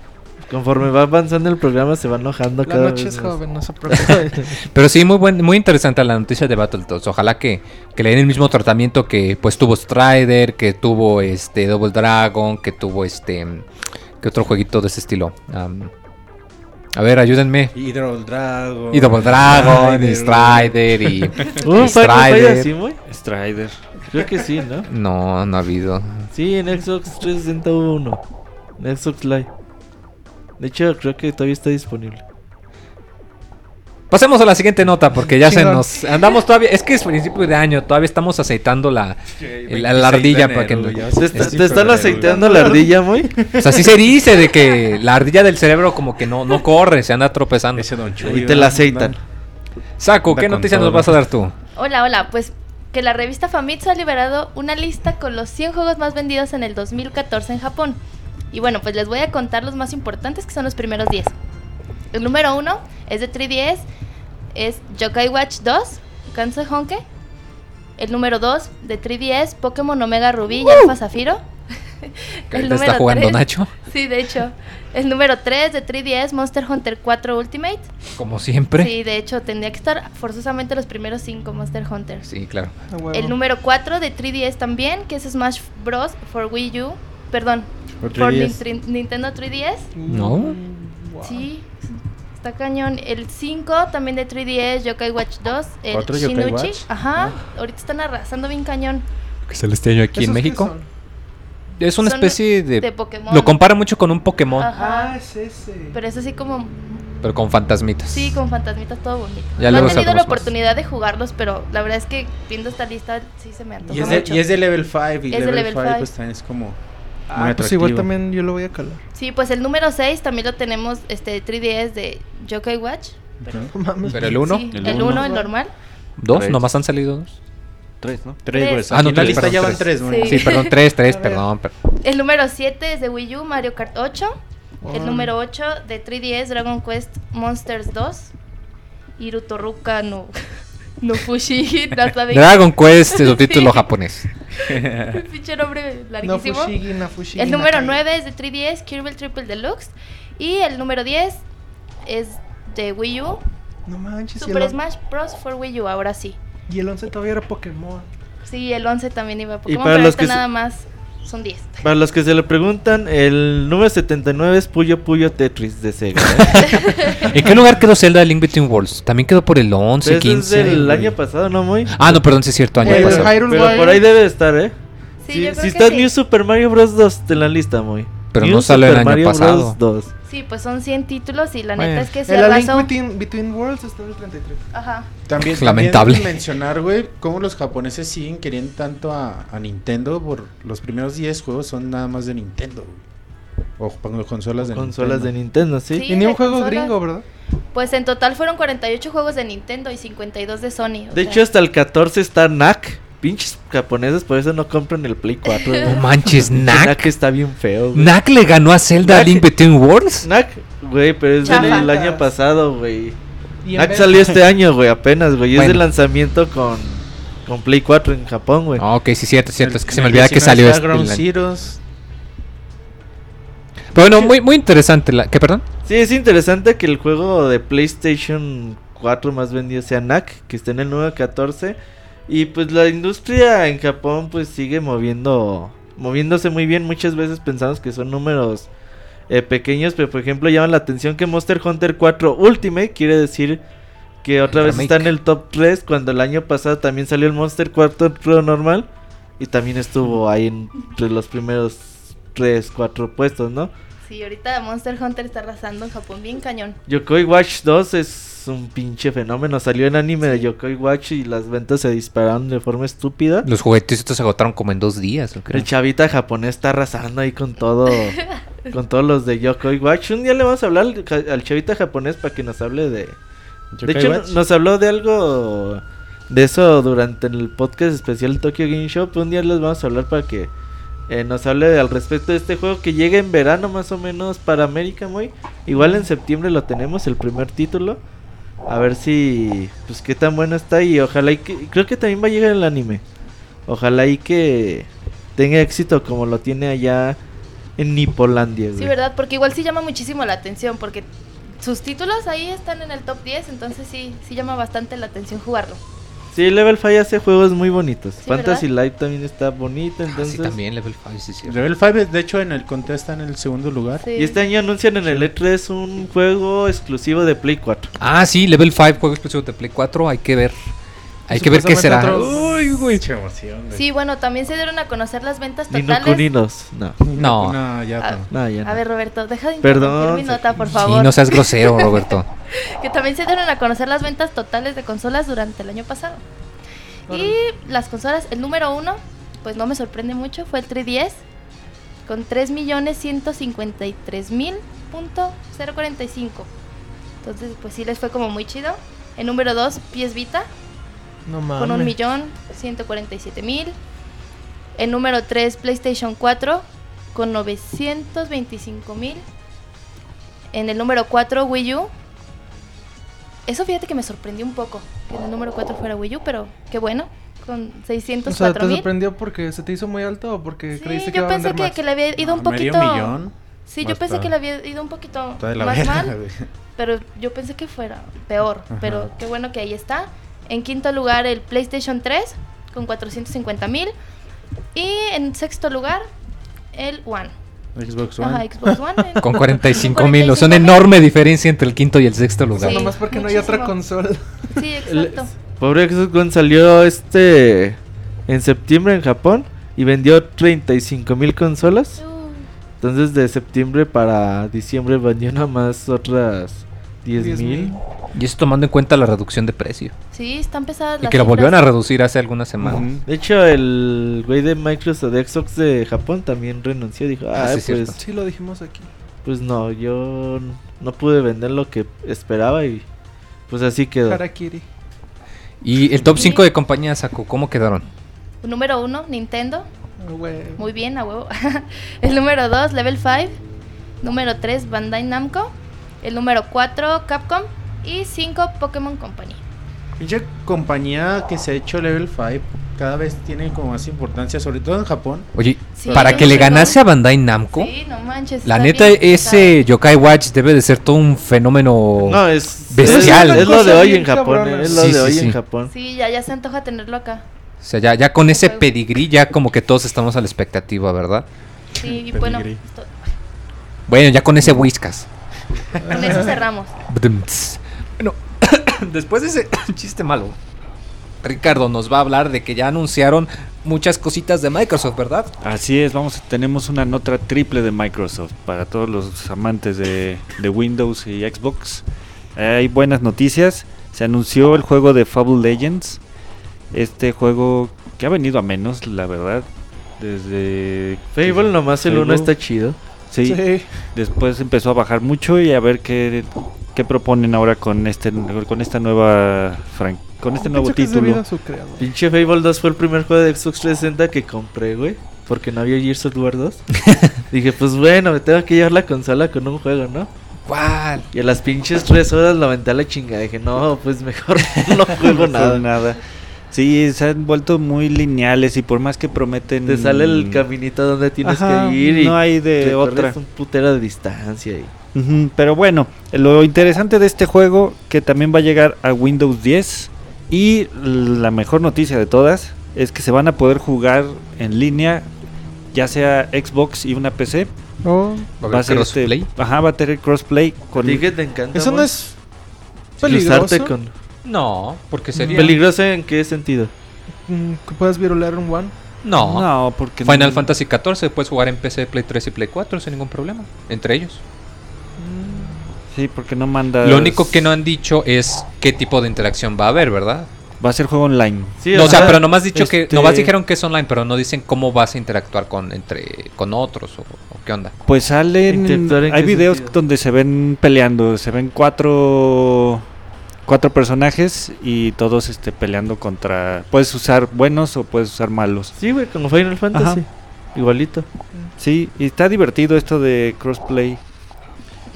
Conforme va avanzando el programa se va enojando la noche es joven, no se preocupe. Pero sí, muy buen, muy interesante la noticia de Battletoads. Ojalá que, que, le den el mismo tratamiento que pues tuvo Strider, que tuvo este Double Dragon, que tuvo este que otro jueguito de ese estilo. a ver, ayúdenme. Y Double Dragon. Y Double Dragon, y Strider, y, Strider. Strider. Creo que sí, ¿no? No, no ha habido. Sí, en Xbox 361. En Xbox Live. De hecho, creo que todavía está disponible. Pasemos a la siguiente nota porque ya se nos andamos todavía, es que es principio de año, todavía estamos aceitando la, la, ardilla para que ¿Te, están aceitando la ardilla, muy? O sea, sí se dice de que la ardilla del cerebro como que no no corre, se anda tropezando. y te la aceitan. Saco, ¿qué noticia nos vas a dar tú? Hola, hola, pues que la revista Famitsu ha liberado una lista con los 100 juegos más vendidos en el 2014 en Japón. Y bueno, pues les voy a contar los más importantes que son los primeros 10. El número 1 es de 3DS, es Yokai Watch 2, Kansai Honke. El número 2 de 3DS, Pokémon Omega Rubí y Alpha Zafiro. el número está jugando Nacho? Sí, de hecho. El número 3 de 3DS, Monster Hunter 4 Ultimate. Como siempre. Sí, de hecho, tendría que estar forzosamente los primeros 5 Monster Hunter. Sí, claro. El número 4 de 3DS también, que es Smash Bros. for Wii U. Perdón, por, Nintendo 3DS. No. Sí, está cañón. El 5 también de 3DS, Yokai Watch 2. El ¿Otro Shinuchi. Ajá, ah. ahorita están arrasando bien cañón. ¿Qué es el este año aquí en México? Es una especie de, de, Pokémon. Lo compara mucho con un Pokémon. Ajá, ah, es ese. Pero es así como. Pero con fantasmitas. Sí, con fantasmitas todo bonito. Ya no he tenido la oportunidad de jugarlos, pero la verdad es que viendo esta lista sí se me antoja. Y es de, Y es de level 5. Y es level 5 pues también es como. Ah, pues igual también yo lo voy a calar. Sí, pues el número 6 también lo tenemos, este 3DS de Yokai Watch. Pero, Mames. ¿Pero el 1? sí, el el uno. 1, el normal. ¿¿Dos? Tres. ¿Nomás han salido dos? Tres, ¿no? Tres, güey. Tres. Ah, no, en la tres, lista ya van tres. tres, güey. Sí. Sí, perdón, tres, tres, perdón. per- El número 7 es de Wii U, Mario Kart 8. El Oh. número 8 de 3DS, Dragon Quest Monsters 2. Irutoruka no, no Fushigi, no sabe Dragon Quest, subtítulo japonés. qué pinche nombre No larguísimo. Fushigi, no Fushigi. el número Nakai. 9 es de 3DS, Kirby Triple Deluxe. Y el número 10 es de Wii U, No manches. Super el, Smash Bros. for Wii U, ahora sí. y el 11 todavía era Pokémon. Sí, el 11 también iba a Pokémon, para pero los este que nada más son 10. Para los que se lo preguntan, el número 79 es Puyo Puyo Tetris de Sega. ¿eh? ¿En qué lugar quedó Zelda Link Between Worlds? También quedó por el 11, Pero ese es 15. del güey. año pasado, ¿no, muy? Ah, no, perdón, sí es cierto, año El pasado. Hyrule Pero por ahí debe de estar, ¿eh? Sí, si yo creo si que está sí. New Super Mario Bros. 2 en la lista, muy. Pero no salió el Super año Mario pasado. Bros. 2. Sí, pues son 100 títulos y la Bueno. neta es que se El A Link arrasó. Between, Between Worlds está en el 33. Ajá. También, Lamentable. también mencionar, güey, cómo los japoneses siguen queriendo tanto a, a Nintendo por los primeros 10 juegos son nada más de Nintendo, güey. O con- consolas de Consolas de Nintendo. Nintendo, ¿sí? Sí. y ni un juego consolas. gringo, ¿verdad? Pues en total fueron 48 juegos de Nintendo y 52 de Sony. o De sea, hecho, hasta el 14 está NAC. Pinches japoneses, por eso no compran el Play 4. No manches, NAC Knack. está bien feo, güey. ¿Knack le ganó a Zelda Knack. Link Between Worlds? Güey, pero es del año pasado, güey. Vez- salió este año, güey, apenas, güey. Y es Bueno. de lanzamiento con, con Play 4 en Japón, güey. Ah, ok, sí, cierto, cierto. Es que se me el olvida que 19 salió este. Ground el- Zeroes. Pero bueno, muy, muy interesante. La... ¿Qué, perdón? Sí, es interesante que el juego de PlayStation 4 más vendido sea NAC, que esté en el número 14. Y pues la industria en Japón pues sigue moviendo, moviéndose muy bien. Muchas veces pensamos que son números eh, pequeños, pero por ejemplo llaman la atención que Monster Hunter 4 Ultimate quiere decir que otra El vez está en el top 3 cuando el año pasado también salió el Monster 4 Pro normal y también estuvo ahí entre los primeros 3, 4 puestos, ¿no? Sí, ahorita Monster Hunter está arrasando en Japón bien cañón. Yokoi Watch 2 es un pinche fenómeno. Salió en anime de Yokoi Watch y las ventas se dispararon de forma estúpida. Los juguetes estos se agotaron como en dos días, creo. El chavita japonés está arrasando ahí con todo. con todos los de Yokoi Watch. Un día le vamos a hablar al, chavita japonés para que nos hable de. De hecho, Watch. nos habló de algo de eso durante el podcast especial Tokyo Game Show. Un día les vamos a hablar para que eh, nos hable al respecto de este juego que llega en verano más o menos para América, muy. Igual en septiembre lo tenemos, el primer título. A ver si, pues qué tan bueno está y ojalá y que, creo que también va a llegar el anime. Ojalá y que tenga éxito como lo tiene allá en Nipolandia. Sí. ¿verdad? Porque igual sí llama muchísimo la atención, porque sus títulos ahí están en el top 10, entonces sí, sí llama bastante la atención jugarlo. Sí, Level 5 hace juegos muy bonitos. Sí, Fantasy Life también está bonito, Ah, entonces. sí, también, Level 5, sí, sí. Level 5, de hecho, en el contest está en el segundo lugar. Sí. Y este año anuncian en el E3 un juego exclusivo de Play 4. Ah, sí, Level 5, juego exclusivo de Play 4. Hay que ver. Hay que ver qué será. Uy, güey. Qué emoción, güey. Sí, bueno, también se dieron a conocer las ventas totales. Kuninos. No, No. No, ya Ah, no. no, ya no. A ver, Roberto, deja de Perdón, interrumpir mi nota, por Sí, favor. no seas grosero, Roberto. Que también se dieron a conocer las ventas totales de consolas durante el año pasado. Y las consolas, el número uno, pues no me sorprende mucho, fue el 3DS con 3.153.000.045. Entonces, pues sí les fue como muy chido. El número 2, PS Vita, No mames. con 1.147.000. El número 3, PlayStation 4, con 925.000. En el número 4, Wii U. Eso fíjate que me sorprendió un poco, que en el número 4 fuera Wii U, pero qué bueno, con O sea, ¿te 604.000. sorprendió porque se te hizo muy alto o porque Sí, creíste que yo iba a pensé vender que, más? que le había ido un poquito... Medio millón. Sí, yo pensé que le había ido un poquito Está de la más mal. Pero yo pensé que fuera peor. Ajá. Pero qué bueno que ahí está. En quinto lugar, el PlayStation 3 con 450 mil. Y en sexto lugar, el One. Xbox One. Ajá, Xbox One. en- Con 45 mil. O sea, una 45,000. enorme diferencia entre el quinto y el sexto lugar. Sí. nomás porque no hay otra consola. Sí, El- exacto. Pobre Xbox One salió este en septiembre en Japón y vendió 35 mil consolas. Uh, Entonces de septiembre para diciembre vendió nada más otras 10 mil. 10,000. Y eso tomando en cuenta la reducción de precio. sí, están pesadas Y las que lo volvieron a reducir hace algunas semanas. Ujú. De hecho, el güey de Microsoft de Xbox de Japón también renunció. Dijo, Ah, sí, pues, cierto. Sí, lo dijimos aquí. pues no, yo no pude vender lo que esperaba y Pues así quedó. Harakiri. ¿Y el top 5 de compañías, Saco, cómo quedaron? Número 1, Nintendo. Ah. Muy bien, a huevo. el número 2, Level 5. Número 3, Bandai Namco. El número 4, Capcom. Y 5, Pokémon Company. Pinche compañía que se ha hecho level 5 cada vez tiene como más importancia, sobre todo en Japón. Oye, Sí, para que le ganase a Bandai Namco, Sí, no manches. la neta, ese Yokai Watch debe de ser todo un fenómeno. No, es Bestial. Es, es lo de hoy en Japón. eh, Es lo Sí, de sí, hoy sí. en Japón. Sí, ya, ya se antoja tenerlo acá. O sea, ya, ya con ese pedigrí, ya como que todos estamos a la expectativa, ¿verdad? Sí, y bueno, Bueno, ya con ese whiskas. con eso cerramos. Bueno, después de ese chiste malo, Ricardo nos va a hablar de que ya anunciaron muchas cositas de Microsoft, ¿verdad? Así es, vamos, tenemos una nota triple de Microsoft para todos los amantes de, de Windows y Xbox. Eh, hay buenas noticias. Se anunció el juego de Fable Legends. Este juego que ha venido a menos, la verdad. Desde. Fable nomás el. 1 está chido. Sí, Sí. después empezó a bajar mucho y a ver qué, qué proponen ahora con este con esta nueva fran- con este nuevo es título. Pinche Fable 2 fue el primer juego de Xbox 360 que compré, güey. Porque no había Gears of War 2. Dije, pues bueno, me tengo que llevar la consola con un juego, ¿no? ¿Cuál? Y a las pinches 3 horas la aventé a la chingada. Dije, no, pues mejor no juego nada. nada. Sí, se han vuelto muy lineales y por más que prometen Te sale el caminito donde tienes Ajá, que ir y no hay de te otra. un putero de distancia. Y... Pero bueno, lo interesante de este juego que también va a llegar a Windows 10 y la mejor noticia de todas es que se van a poder jugar en línea ya sea Xbox y una PC. Oh, ¿Va a haber este- crossplay? ajá, va a tener crossplay con Dije que te encanta. eso no es peligroso. con... No, porque sería... ¿Peligroso en qué sentido? Mm, que puedas virular un one. No. No, porque Final no- Fantasy XIV puedes jugar en PC, Play 3 y Play 4 sin ningún problema. Entre ellos. Sí, porque no manda Lo único que no han dicho es qué tipo de interacción va a haber, ¿verdad? va a ser juego online. Sí, no, o sea, pero nomás dicho que este- nomás dijeron que es online, pero no dicen cómo vas a interactuar con entre con otros o, o qué onda. Pues salen. ¿Interactuar en Hay videos sentido? donde se ven peleando. Se ven cuatro. Cuatro personajes y todos este, peleando contra. Puedes usar buenos o puedes usar malos. Sí, güey, como Final Fantasy. Igualito. Sí, y está divertido esto de crossplay.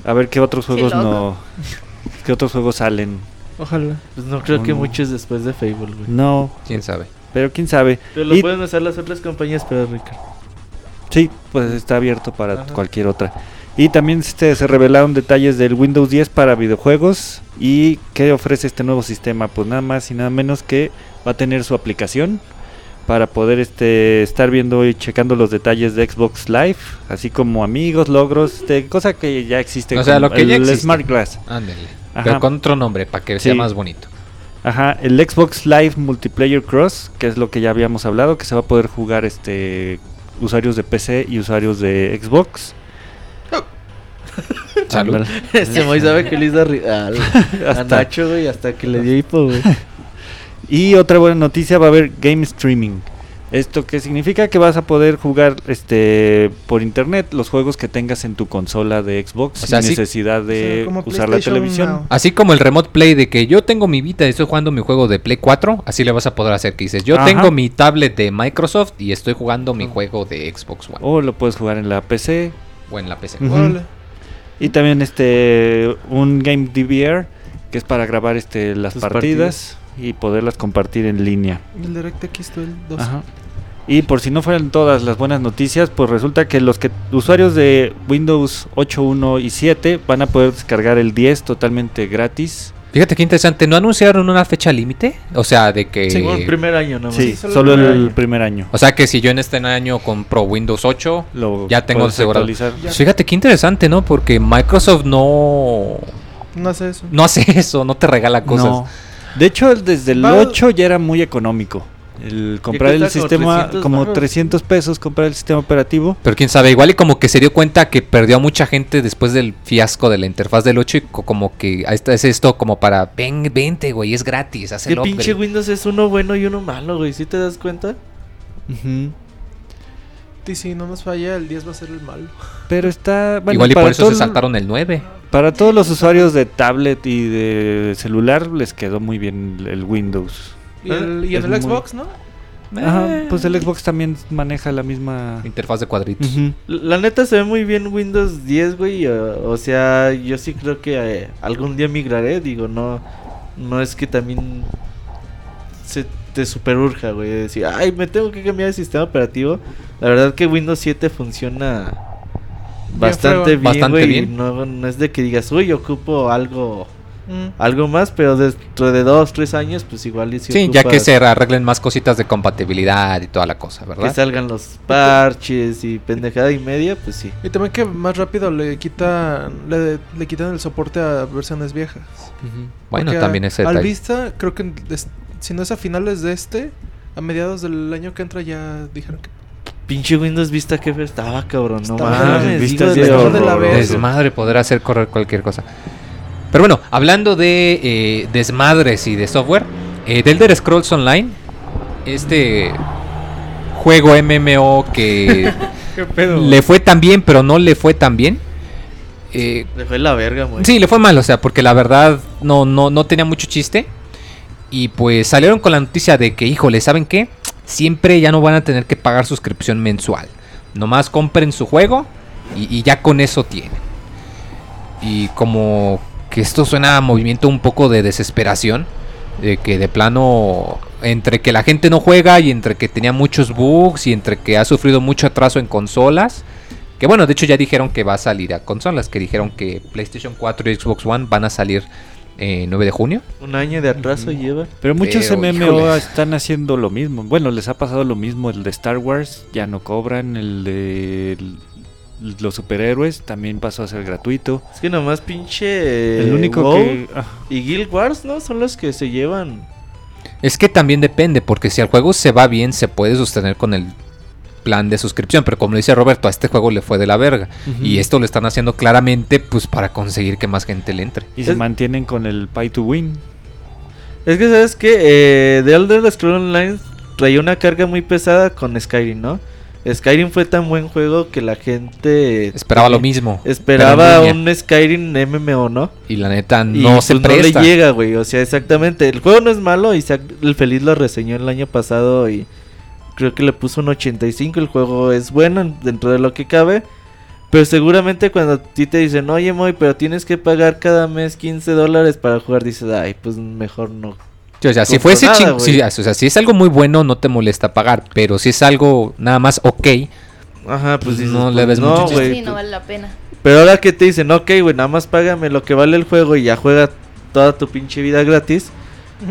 A ver qué otros juegos no. ¿Qué otros juegos salen? Ojalá. Pues no creo que No. muchos después de Fable, güey. No, ¿Quién sabe? pero quién sabe. Pero lo Y- pueden usar las otras compañías, pero Ricardo. Sí, pues está abierto para Ajá. cualquier otra. Y también este, se revelaron detalles del Windows 10 para videojuegos. ¿Y qué ofrece este nuevo sistema? Pues nada más y nada menos que va a tener su aplicación para poder este, estar viendo y checando los detalles de Xbox Live, así como amigos, logros, este, cosa que ya existe. O sea, lo que el, ya el existe. Smart Glass. Ándale. Pero con otro nombre para que sea más bonito. Ajá, el Xbox Live Multiplayer Cross, que es lo que ya habíamos hablado, que se va a poder jugar este usuarios de PC y usuarios de Xbox. Salud. Este Moy sabe que le hizo a Hasta- Nacho, güey, hasta que le dio hipo, güey. Y otra buena noticia, va a haber game streaming. Esto que significa que vas a poder jugar este por internet los juegos que tengas en tu consola de Xbox O sea, sin necesidad de usar la televisión. Now. Así como el remote play de que yo tengo mi Vita y estoy jugando mi juego de Play 4, así le vas a poder hacer que dices, yo Ajá. tengo mi tablet de Microsoft y estoy jugando mi juego de Xbox One O lo puedes jugar en la PC. o en la PC. Órale. Y también este un game DVR que es para grabar este las partidas, y poderlas compartir en línea. El DirectX 2. Ajá. Y por si no fueran todas las buenas noticias, pues resulta que los que usuarios de Windows 8.1 y 7 van a poder descargar el 10 totalmente gratis. Fíjate qué interesante, ¿no anunciaron una fecha límite? O sea, de que... Sí, Como el primer año nomás. Sí, solo solo el el, primer año. primer año. O sea que si yo en este año compro Windows 8, Lo ya tengo asegurado. Pues fíjate qué interesante, ¿no? Porque Microsoft no... No hace eso. No hace eso, no te regala cosas. No. De hecho, desde el Va- 8 ya era muy económico. El comprar el como sistema 300 como baros. 300 pesos, comprar el sistema operativo. Pero quién sabe, igual y como que se dio cuenta que perdió a mucha gente después del fiasco de la interfaz del 8 y co- como que es esto como para, ven, vente, güey, es gratis, haz ¿Qué el pinche upgrade". Windows es uno bueno y uno malo, güey? ¿Sí te das cuenta? Ujú. Y si no nos falla, el 10 va a ser el malo. Pero está. bueno, igual y por eso todo se saltaron el 9. Para Para todos los usuarios de tablet y de celular les quedó muy bien el Windows. Y, el, y en el muy- Xbox, ¿no? Ajá, pues el Xbox también maneja la misma... Interfaz de cuadritos. La neta se ve muy bien Windows 10, güey. O, o sea, yo sí creo que eh, algún día migraré. Digo, no, no es que también se te super urja, güey. de Decir, ay, me tengo que cambiar de sistema operativo. La verdad que Windows 7 funciona bastante bien, Bastante güey. bien. No, no es de que digas, uy, ocupo algo Mm. algo más, pero dentro de dos, tres años, pues igual y si Sí, ya que se arreglen más cositas de compatibilidad y toda la cosa, que ¿verdad? salgan los parches y pendejada y media, pues sí. Y también que más rápido le quitan le, le quitan el soporte a versiones viejas. Bueno, Porque también a- ese Al vista, creo que es- si no es a finales de este, a mediados del año que entra ya dijeron que Pinche Windows Vista que estaba cabrón, no mames, Vista de la. Desmadre poder hacer correr cualquier cosa. Pero bueno, hablando de eh, desmadres y de software, eh, The Elder Scrolls Online, este juego MMO que le fue tan bien, pero no le fue tan bien. eh, Le fue la verga, güey. Sí, le fue mal, o sea, porque la verdad no, no, no tenía mucho chiste. Y pues salieron con la noticia de que, híjole, ¿saben qué? Siempre ya no van a tener que pagar suscripción mensual. Nomás compren su juego y, y ya con eso tienen. Y como que esto suena a movimiento un poco de desesperación. De que de plano, entre que la gente no juega y entre que tenía muchos bugs y entre que ha sufrido mucho atraso en consolas. Que bueno, de hecho ya dijeron que va a salir a consolas, que dijeron que PlayStation 4 y Xbox One van a salir eh, 9 de junio. Un año de atraso lleva. Pero muchos Pero, MMO híjole. están haciendo lo mismo. Bueno, les ha pasado lo mismo. El de Star Wars ya no cobran. El de los superhéroes también pasó a ser gratuito. Es que nomás pinche. el único WoW que... ah, Y Guild Wars, ¿no? Son los que se llevan. Es que también depende, porque si el juego se va bien, se puede sostener con el plan de suscripción. Pero como dice Roberto, a este juego le fue de la verga. Y esto lo están haciendo claramente pues para conseguir que más gente le entre. y se es- mantienen con el pay to win. Es que, ¿sabes que eh, The Elder Scrolls Online traía una carga muy pesada con Skyrim, ¿no? Skyrim fue tan buen juego que la gente Esperaba lo mismo. Esperaba un Skyrim MMO, ¿no? Y la neta Y no se pues presta. no le llega, güey. O sea, exactamente. El juego no es malo. Isaac el Feliz lo reseñó el año pasado y creo que le puso un 85. El juego es bueno en- dentro de lo que cabe. Pero seguramente cuando a ti te dicen, oye, Moy, pero tienes que pagar cada mes 15 dólares para jugar, dices, ay, pues mejor no. Sí, o sea, si compro fuese nada, si- o sea, si es algo muy bueno, no te molesta pagar. Pero si es algo nada más ok, Ajá, pues Pues dices, no le pues ves no, mucho güey, sí, no pues- vale la pena. Pero ahora que te dicen, ok, güey, nada más págame lo que vale el juego y ya juega toda tu pinche vida gratis.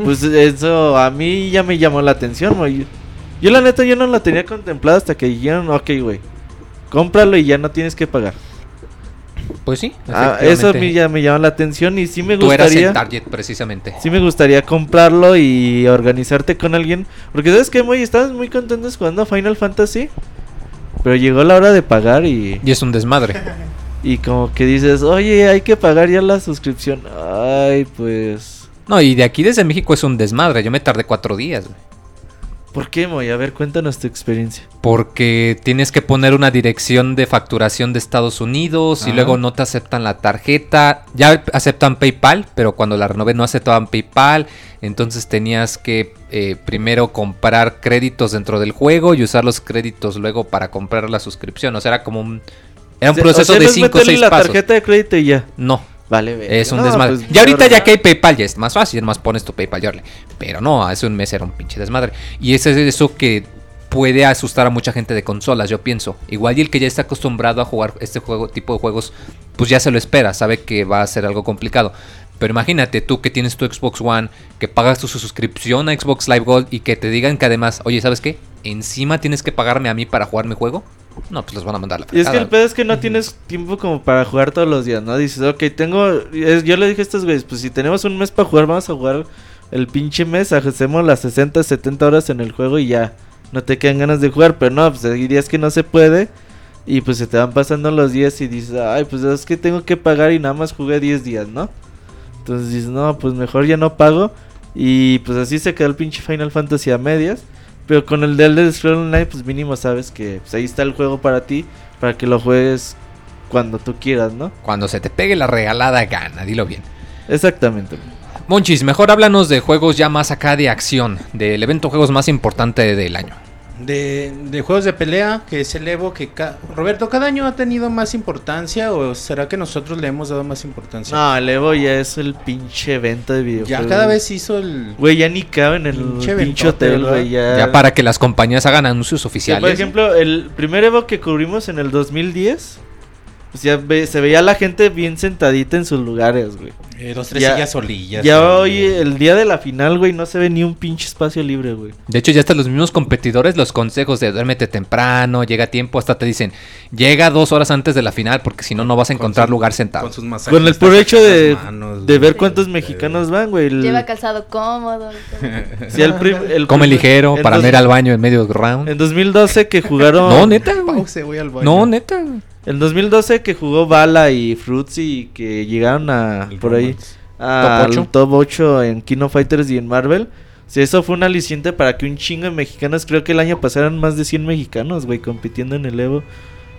Pues eso a mí ya me llamó la atención, güey. Yo la neta yo no la tenía contemplada hasta que dijeron, ok, güey, cómpralo y ya no tienes que pagar. Pues sí. Ah, eso a mí efectivamente. ya me llama la atención y sí me Tú eras gustaría... el target precisamente. Sí me gustaría comprarlo y organizarte con alguien. Porque sabes que, muy estabas muy contentos jugando Final Fantasy. Pero llegó la hora de pagar y... Y es un desmadre. Y como que dices, oye, hay que pagar ya la suscripción. Ay, pues... No, y de aquí desde México es un desmadre. Yo me tardé cuatro días. güey. ¿Por qué, Moy? A ver, cuéntanos tu experiencia. Porque tienes que poner una dirección de facturación de Estados Unidos y luego no te aceptan la tarjeta. Ya aceptan PayPal, pero cuando la renové no aceptaban PayPal. Entonces tenías que eh, primero comprar créditos dentro del juego y usar los créditos luego para comprar la suscripción. O sea, era como un... Era un proceso o sea, de no es 5 o meterle 6 la pasos. tarjeta de crédito y ya. No, Vale, es un No, desmadre. pues, ya ahorita ya que hay PayPal ya es más fácil, más pones tu PayPal y. Pero no, hace un mes era un pinche desmadre. Y ese es eso que puede asustar a mucha gente de consolas, yo pienso. Igual y el que ya está acostumbrado a jugar este juego, tipo de juegos, pues ya se lo espera, sabe que va a ser algo complicado. Pero imagínate tú que tienes tu Xbox One, que pagas tu suscripción a Xbox Live Gold y que te digan que además, oye, ¿sabes qué? Encima tienes que pagarme a mí para jugar mi juego. No, pues los van a mandar a la Y es que el fregada. pedo es que no tienes tiempo como para jugar todos los días, ¿no? Dices, ok, tengo... yo le dije a estos güeyes, pues si tenemos un mes para jugar, vamos a jugar el pinche mes, hacemos las 60, 70 horas en el juego y ya. No te quedan ganas de jugar, pero no, pues hay días que no se puede. Y pues se te van pasando los días y dices, ay, pues es que tengo que pagar y nada más jugué 10 días, ¿no? Entonces dices, no, pues mejor ya no pago. Y pues así se quedó el pinche Final Fantasy a medias. Pero con el de Elder Scrolls Online, pues mínimo sabes que pues, ahí está el juego para ti. Para que lo juegues cuando tú quieras, ¿no? Cuando se te pegue la regalada gana, dilo bien. Exactamente. Monchis, mejor háblanos de juegos ya más acá de acción, del evento juegos más importante del año. De, de juegos de pelea, que es el Evo, que ca- Roberto, cada año ha tenido más importancia o será que nosotros le hemos dado más importancia? No, el Evo ya es el pinche evento de videojuegos. ya cada vez hizo el... Güey, ya ni cabe en el Pinche pinche hotel, güey. Ya, Ya para que las compañías hagan anuncios Sí, oficiales. por ejemplo, el primer Evo que cubrimos en el 2010, pues ya ve- se veía la gente bien sentadita en sus lugares, güey. eh, dos, tres Ya- sillas solillas. Ya hoy, el día de la final, güey, no se ve ni un pinche espacio libre, güey. De hecho, ya hasta los mismos competidores, los consejos de duérmete temprano, llega a tiempo, hasta te dicen, llega dos horas antes de la final, porque si no, no vas a con encontrar su- lugar sentado. Con sus masajes. Con el puro hecho de, manos, de güey. ver cuántos mexicanos van, güey. el- Lleva calzado cómodo. y todo. sí, el prim- el Come ligero para dos- no ir al baño en medio round. En 2012 que jugaron... No, neta, güey. Pause, voy al baño. No, neta. güey. En 2012 que jugó Bala y Fruits y que llegaron a El por ahí al Top top ocho. 8. en Kino Fighters y en Marvel. Sí, eso fue un aliciente para que un chingo de mexicanos, creo que el año pasado eran más de 100 mexicanos, güey, compitiendo en el Evo. O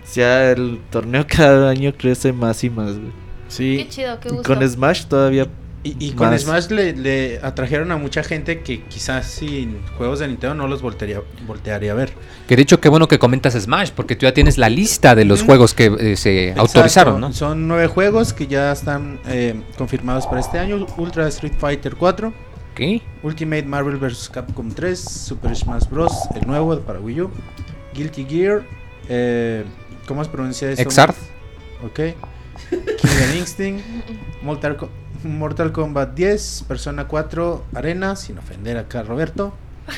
sea, el torneo cada año crece más y más, güey. Sí. Qué chido, qué Y gusto. con Smash todavía Y, y con Más. Smash le, le atrajeron a mucha gente que quizás sin juegos de Nintendo no los voltearía, voltearía a ver. Que de hecho, qué bueno que comentas Smash, porque tú ya tienes la lista de los juegos que eh, se autorizaron. ¿no? Son nueve juegos que ya están eh, confirmados para este año. Ultra Street Fighter 4, Ok. Ultimate Marvel vs. Capcom 3, Super Smash Bros. el nuevo para Wii U, Guilty Gear, eh, ¿cómo se pronuncia eso? Exart. Ok. Killer Instinct, Mortal, Mortal Kombat 10, Persona 4 Arena, sin ofender acá a Roberto.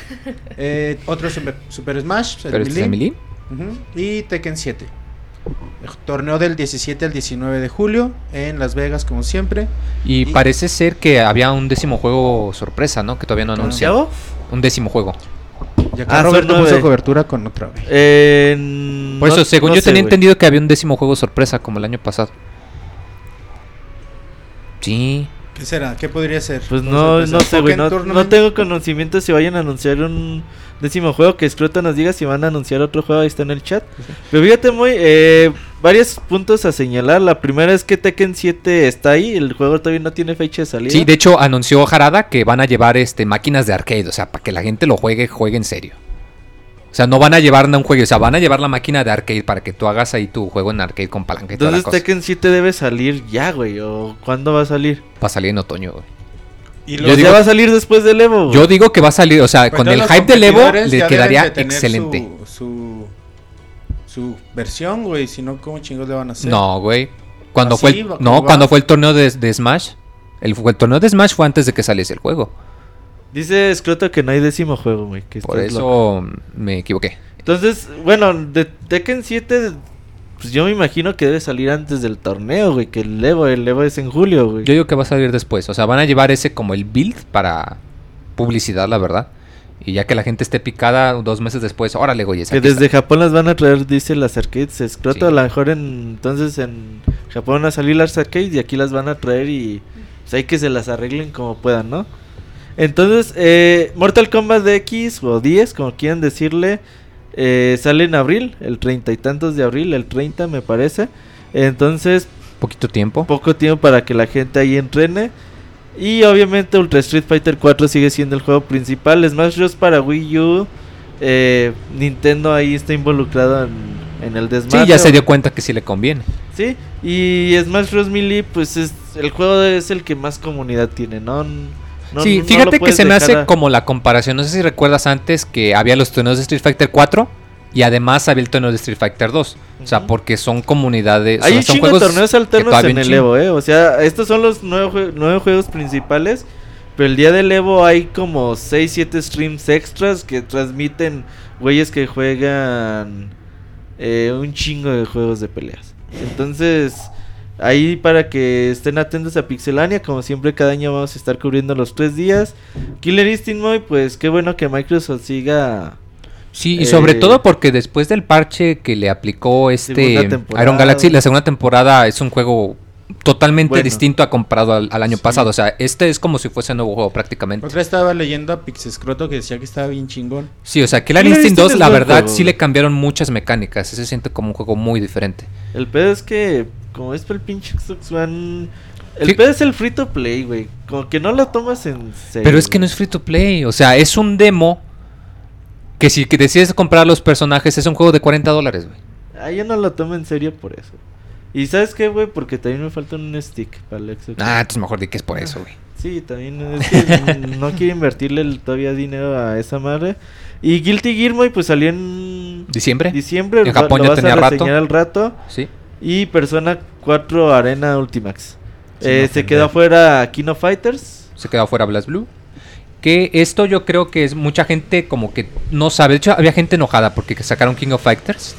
Eh, otro Super, Super Smash, el Pero este Melee. Ujú, Y Tekken 7. El torneo del 17 al 19 de julio en Las Vegas, como siempre. Y Y- parece ser que había un décimo juego sorpresa, ¿no? Que todavía no anunciado. ¿Anunciado? Un décimo juego. Ya acá Ah, Roberto puso cobertura con otra vez. Eh, Por no- eso, según no yo sé, tenía entendido que había un décimo juego sorpresa, como el año pasado. Sí. ¿Qué será? ¿Qué podría ser? Pues Una no, no sé, güey. No, tengo conocimiento si vayan a anunciar un décimo juego. Que Scroto nos diga si van a anunciar otro juego. Ahí está en el chat. Pero fíjate, muy. Eh, varios puntos a señalar. La primera es que Tekken 7 está ahí. El juego todavía no tiene fecha de salida. Sí, de hecho anunció Harada que van a llevar este máquinas de arcade, o sea, para que la gente lo juegue, juegue en serio. O sea, no van a llevar un juego, o sea, van a llevar la máquina de arcade para que tú hagas ahí tu juego en arcade con palanca y toda la Entonces cosa. Tekken 7 debe salir ya, güey. ¿O cuándo va a salir? Va a salir en otoño, güey. Y Yo digo- va a salir después del Evo. güey. Yo digo que va a salir, o sea, pues con el hype del Evo le ya quedaría de excelente. Su, su, su versión, güey. Si no, ¿cómo chingos le van a hacer? No, güey. Cuando Así fue el, no, cuando fue el torneo de, de Smash, el, el torneo de Smash fue antes de que saliese el juego. Dice Scroto que no hay décimo juego, güey. que Por eso loco. me equivoqué. Entonces, bueno, de Tekken 7, pues yo me imagino que debe salir antes del torneo, güey. Que el Evo, el Evo es en julio, güey. Yo digo que va a salir después. O sea, van a llevar ese como el build para publicidad, la verdad. Y ya que la gente esté picada dos meses después, órale, güey. Que desde Japón las van a traer, dice las arcades. Scroto, Sí. a lo mejor en, entonces en Japón van a salir las arcades y aquí las van a traer y pues hay que se las arreglen como puedan, ¿no? Entonces, eh, Mortal Kombat X o 10, como quieran decirle, eh, sale en abril, el treinta y tantos de abril, el 30 me parece. Entonces, Poquito tiempo. poco tiempo para que la gente ahí entrene. Y obviamente Ultra Street Fighter 4 sigue siendo el juego principal. Smash Bros. para Wii U. eh, Nintendo ahí está involucrado en, en el Sí, desmadre. ya se dio cuenta que sí le conviene. Sí, y Smash Bros. Melee, pues es el juego es el que más comunidad tiene, ¿no? No- sí, fíjate que se me hace a- como la comparación. No sé si recuerdas antes que había los torneos de Street Fighter 4 y además había el torneo de Street Fighter 2. O sea, porque son comunidades. o Hay sea, un son chingo de juegos torneos alternos en el. Evo, ¿eh? O sea, estos son los nueve, jue- nueve juegos principales. Pero el día del Evo hay como 6, 7 streams extras que transmiten güeyes que juegan eh, un chingo de juegos de peleas. Entonces, ahí para que estén atentos a Pixelania, como siempre cada año vamos a estar cubriendo los tres días. Killer Instinct Moy, pues qué bueno que Microsoft siga... Sí, y sobre Eh, todo porque después del parche que le aplicó este. Iron Galaxy, la segunda temporada es un juego totalmente distinto a comparado al, año pasado. O sea, este es como si fuese un nuevo juego prácticamente. Otra estaba leyendo a Pixescroto que decía que estaba bien chingón. Sí, o sea, el Instinct 2, la verdad, sí le cambiaron muchas mecánicas. Se siente como un juego muy diferente. El pedo es que, como es el pinche Xbox One. El pedo es el free to play, güey. Como que no lo tomas en serio. Pero es que no es free to play. O sea, es un demo. Que si decides comprar los personajes, es un juego de 40 dólares, güey. Ah, yo no lo tomo en serio por eso. ¿Y sabes qué, güey? Porque también me falta un stick para el Xbox. Ah, entonces mejor di que es por eso, güey. Sí, también es que no quiero invertirle todavía dinero a esa madre. Y Guilty Gear, pues salió en... ¿Diciembre? Diciembre. En Japón ya tenía rato. al rato. Sí. Y Persona 4 Arena Ultimax. Eh, se quedó fuera Kino Fighters. Se quedó fuera Blast Blue. Que esto yo creo que es mucha gente como que no sabe. De hecho, había gente enojada porque sacaron King of Fighters.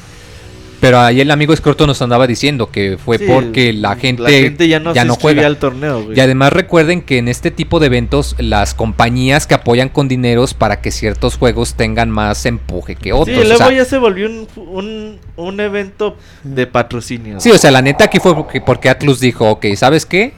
Pero ahí el amigo Escroto nos andaba diciendo que fue porque la gente, ya no, juega al torneo. Y además recuerden que en este tipo de eventos las compañías que apoyan con dineros para que ciertos juegos tengan más empuje que otros. Sí, luego ya se volvió un, un, evento de patrocinio. Sí, o sea, la neta aquí fue porque, porque Atlus dijo, ok, ¿sabes qué?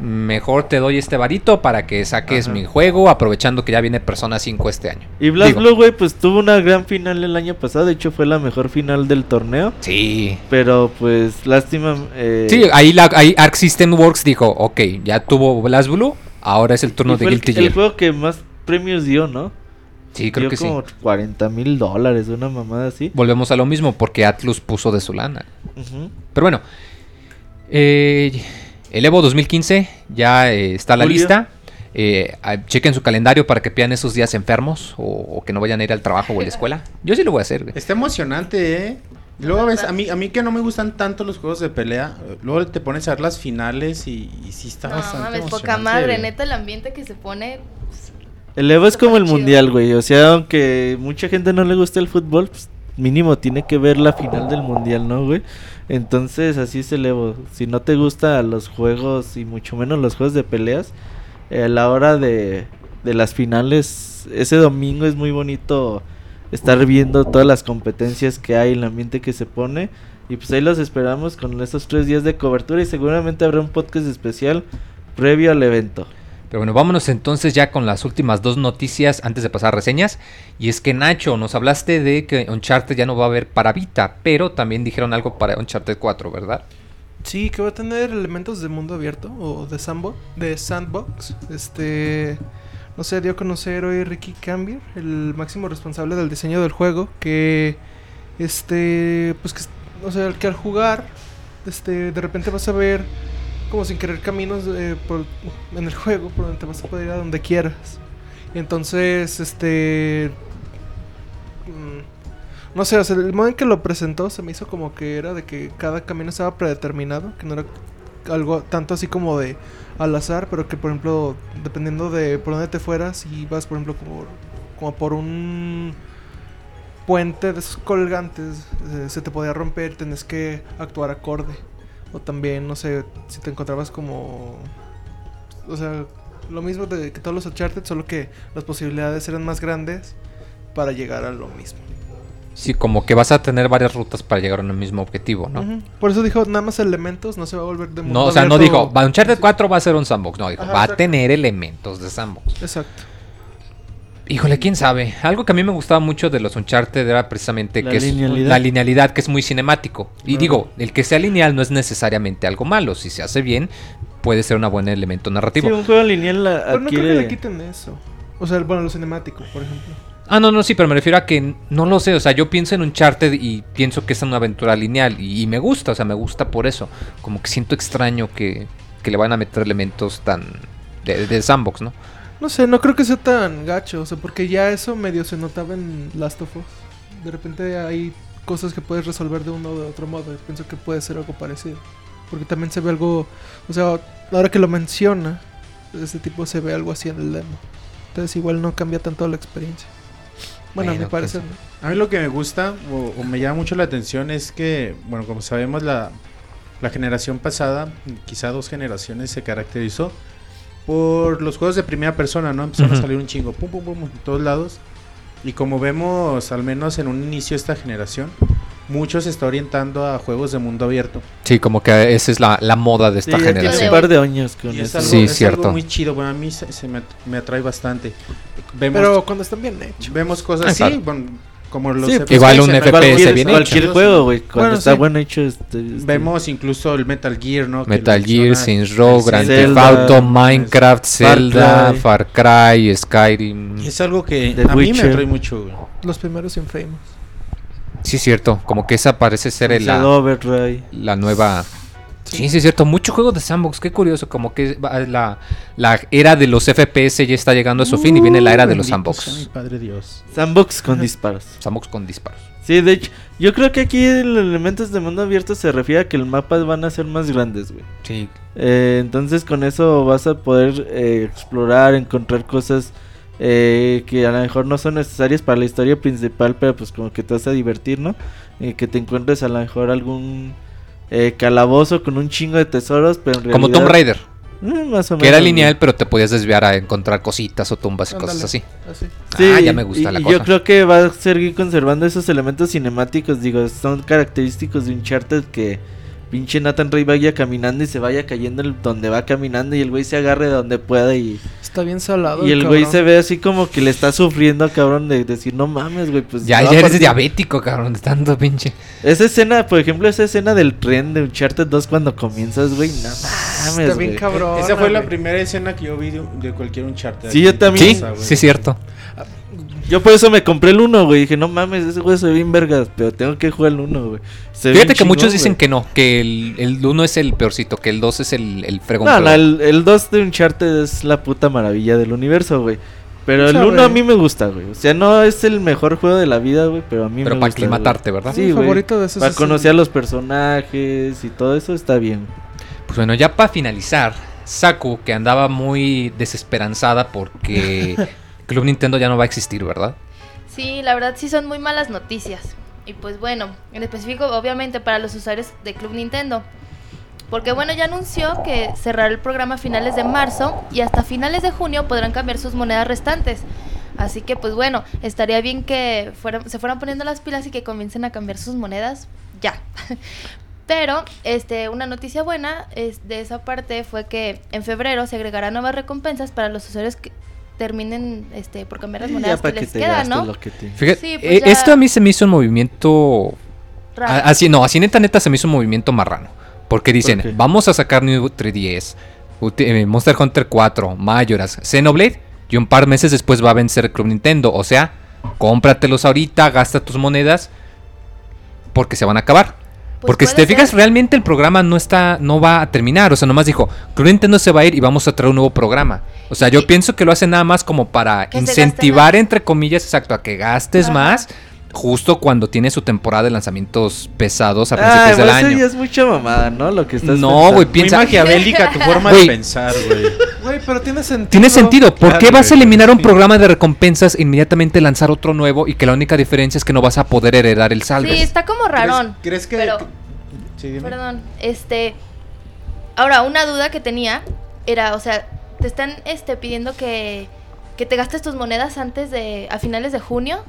Mejor te doy este varito para que saques mi juego, aprovechando que ya viene Persona 5 este año. Y Blast Blue, güey, pues tuvo una gran final el año pasado, de hecho fue la mejor final del torneo. Sí. Pero pues, lástima. Eh... Sí, ahí, la, ahí Arc System Works dijo, ok, ya tuvo Blast Blue, ahora es el turno de Guilty Gear. el juego que más premios dio, ¿no? Sí, creo que como 40 mil dólares, una mamada así. Volvemos a lo mismo, porque Atlus puso de su lana. Pero bueno, eh, el Evo 2015 ya eh, está a la lista. Eh, chequen su calendario para que pidan esos días enfermos o, que no vayan a ir al trabajo o a la escuela. Yo sí lo voy a hacer. Está emocionante, ¿eh? Luego ves, a mí, a mí que no me gustan tanto los juegos de pelea, luego te pones a ver las finales y, y sí está no, bastante mames, poca madre, neta el ambiente que se pone... Pues, el Evo es como el mundial, güey, o sea, aunque mucha gente no le guste el fútbol, pues mínimo tiene que ver la final del mundial, ¿no, güey? Entonces, así es el Evo. Si no te gustan los juegos y mucho menos los juegos de peleas, a la hora de, de las finales, ese domingo es muy bonito estar viendo todas las competencias que hay, el ambiente que se pone. Y pues ahí los esperamos con estos tres días de cobertura y seguramente habrá un podcast especial previo al evento. Pero bueno, vámonos entonces ya con las últimas dos noticias antes de pasar a reseñas. Y es que Nacho, nos hablaste de que Uncharted ya no va a haber para Vita, pero también dijeron algo para Uncharted 4, ¿verdad? Sí, que va a tener elementos de mundo abierto o de sandbox, de sandbox. Este, no sé, dio a conocer hoy Ricky Cambier, el máximo responsable del diseño del juego, que este, pues que, o sea, que al jugar, este, de repente vas a ver como sin querer caminos eh, en el juego por donde te vas a poder ir a donde quieras. Entonces, este... Mm, no sé, el modo en que lo presentó se me hizo como que era de que cada camino estaba predeterminado, que no era algo tanto así como de al azar, pero que por ejemplo, dependiendo de por dónde te fueras, y vas por ejemplo como, como por un puente de esos colgantes, eh, se te podía romper, tenés que actuar acorde. O también, no sé, si te encontrabas como... O sea, lo mismo de que todos los Uncharted, solo que las posibilidades eran más grandes para llegar a lo mismo. Sí, como que vas a tener varias rutas para llegar a un mismo objetivo, ¿no? Por eso dijo, nada más elementos, no se va a volver de mundo No, o sea, no dijo, Uncharted 4 va a ser un sandbox, no, dijo, va a tener elementos de sandbox. Exacto. Híjole, quién sabe. Algo que a mí me gustaba mucho de los Uncharted era precisamente que es la linealidad, que es muy cinemático. Y digo, el que sea lineal no es necesariamente algo malo. Si se hace bien, puede ser un buen elemento narrativo. Sí, un juego lineal Pero no creo que le quiten eso. O sea, bueno, lo cinemático, por ejemplo. Ah, no, no, sí, pero me refiero a que no lo sé. O sea, yo pienso en Uncharted y pienso que es una aventura lineal. Y, me gusta, o sea, me gusta por eso. Como que siento extraño que, le van a meter elementos tan de, de sandbox, ¿no? No sé, no creo que sea tan gacho, o sea, porque ya eso medio se notaba en Last of Us. De repente hay cosas que puedes resolver de uno o de otro modo. pienso que puede ser algo parecido. Porque también se ve algo, o sea, ahora que lo menciona, este tipo se ve algo así en el demo. Entonces igual no cambia tanto la experiencia. Bueno, me parece. A mí lo que me gusta o, me llama mucho la atención es que, bueno, como sabemos, la, la generación pasada, quizá dos generaciones, se caracterizó por los juegos de primera persona, ¿no? Empezaron a salir un chingo, pum, pum, pum, en todos lados. Y como vemos, al menos en un inicio de esta generación, mucho se está orientando a juegos de mundo abierto. Sí, como que esa es la, la moda de esta Sí, generación. un par de años con eso. algo, Sí, es cierto. algo muy chido. Bueno, a mí se, se me, me atrae bastante. Vemos, Pero cuando están bien hechos. vemos cosas así, bueno, como los Sí, FPS, igual un. FPS Cualquier, bien cualquier hecho. juego, güey. Cuando Bueno, está sí. bueno hecho. Este, este- Vemos incluso el Metal Gear, ¿no? Metal Gear, Saints Row, el Grand. Theft Auto, Minecraft, Zelda, Cry. Far Cry, Skyrim. Es algo que The a mí me atrae mucho. güey. Los primeros Infamous. Sí, cierto. Como que esa parece ser el- la, la nueva. Sí, sí, es cierto. Mucho juego de sandbox. Qué curioso. Como que la, la era de los FPS ya está llegando a su fin y viene la era de los Bendito sea mi sandbox. padre Dios. Sandbox con disparos. Sandbox con disparos. Sí, de hecho, yo creo que aquí el elementos de mundo abierto se refiere a que el mapa van a ser más grandes, güey. Sí. Eh, entonces con eso vas a poder eh, explorar, encontrar cosas eh, que a lo mejor no son necesarias para la historia principal, pero pues como que te vas a divertir, ¿no? Eh, que te encuentres a lo mejor algún eh, calabozo con un chingo de tesoros, pero en realidad... Como Tomb Raider. Eh, más o Que era menos, lineal, pero te podías desviar a encontrar cositas o tumbas y cosas así. Así. Sí, ah, ya me gusta y- la y cosa. Yo creo que va a seguir conservando esos elementos cinemáticos, digo, son característicos de Uncharted que pinche Nathan Ray vaya caminando y se vaya cayendo el- donde va caminando y el güey se agarre de donde pueda y, Está bien salado. y el güey se ve así como que le está sufriendo, cabrón, de decir, no mames, güey, pues... Ya, ya eres partir". diabético, cabrón, de tanto pinche. Esa escena, por ejemplo, esa escena del tren de Uncharted 2 cuando comienzas, güey, no mames, Está bien güey. cabrón. Esa fue la primera escena que yo vi de, de cualquier Uncharted. Sí, yo también. Sí, casa, güey. sí, es cierto. Yo por eso me compré el 1, güey, dije, no mames, ese güey se ve bien vergas, pero tengo que jugar el 1, güey. Se Fíjate que muchos dicen güey. que no, que el, el 1 es el peorcito, que el 2 es el, el fregón. No, no, el, el 2 de Uncharted es la puta maravilla del universo, güey. Pero el Sabe. 1 a mí me gusta, güey. O sea, no es el mejor juego de la vida, güey, pero a mí Pero me para gusta. güey. aclimatarte, ¿verdad? Sí, Mi güey. favorito de esos Para es conocer a el- los personajes y todo eso está bien. Pues bueno, ya para finalizar, Saku, que andaba muy desesperanzada porque Club Nintendo ya no va a existir, ¿verdad? Sí, la verdad sí son muy malas noticias. Y pues bueno, en específico obviamente para los usuarios de Club Nintendo. Porque bueno, ya anunció que cerrará el programa a finales de marzo y hasta finales de junio podrán cambiar sus monedas restantes. Así que pues bueno, estaría bien que se fueran poniendo las pilas y que comiencen a cambiar sus monedas ya. Pero este, una noticia buena es de esa parte fue que en febrero se agregarán nuevas recompensas para los usuarios que terminen este, por cambiar las monedas que que les gastes ¿no? lo que te... Fíjate, Sí, pues eh, ya- esto a mí se me hizo un movimiento... Raro. a- Así, no, así neta, neta se me hizo un movimiento marrano. Porque dicen, vamos a sacar New 3DS, Ut- eh, Monster Hunter 4, Majoras, Xenoblade, y un par de meses después va a vencer Club Nintendo. O sea, cómpratelos ahorita, gasta tus monedas, porque se van a acabar. Pues Porque si te fijas, realmente el programa no está, no va a terminar. O sea, nomás dijo, Club Nintendo se va a ir y vamos a traer un nuevo programa. O sea, yo Y- pienso que lo hace nada más como para incentivar, entre comillas, exacto, a que gastes Ajá. más, justo cuando tiene su temporada de lanzamientos pesados a Ah, principios del pues eso año. ya es mucha mamada, ¿no? Lo que estás No, güey, Muy piensa. maquiavélica tu forma de pensar, güey. Pero tiene sentido. Tiene sentido. ¿Por Claro, qué vas a eliminar un sí. programa de recompensas e inmediatamente lanzar otro nuevo y que la única diferencia es que no vas a poder heredar el saldo? Sí, está como rarón. ¿Crees, crees que.? pero- Sí, dime. Perdón, este. Ahora, una duda que tenía era, o sea, te están este, pidiendo que, que te gastes tus monedas antes de. a finales de junio.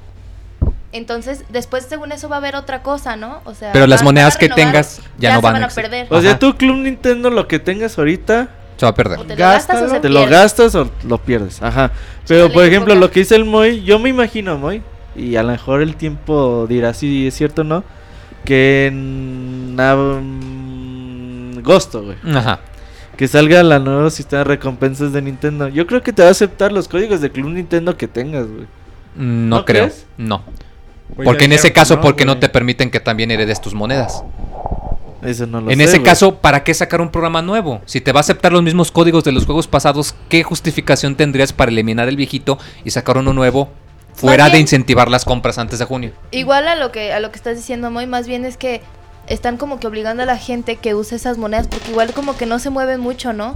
Entonces, después, según eso, va a haber otra cosa, ¿no? O sea, Pero las monedas que tengas ya no se van a perder. O sea, Ajá. tú Club Nintendo lo que tengas ahorita, Se va a perder. O te lo gastas o te lo gastas o lo pierdes. Ajá. Pero Chale, por ejemplo, lo que dice el Moy, yo me imagino, Moy, y a lo mejor el tiempo dirá si es cierto o no, que en agosto, güey, Ajá. que salga la nuevo sistema de recompensas de Nintendo. Yo creo que te va a aceptar los códigos de Club Nintendo que tengas, güey. No, ¿No creo. crees? No. Pues Porque en ese caso, ¿por qué no te permiten que también heredes tus monedas? Eso no lo En sé, ese caso, ¿para qué sacar un programa nuevo? Si te va a aceptar los mismos códigos de los juegos pasados, ¿qué justificación tendrías para eliminar el viejito y sacar uno nuevo fuera de incentivar las compras antes de junio? Igual a lo que a lo que estás diciendo, Moy, más bien es que están como que obligando a la gente que use esas monedas porque igual como que no se mueven mucho, ¿no?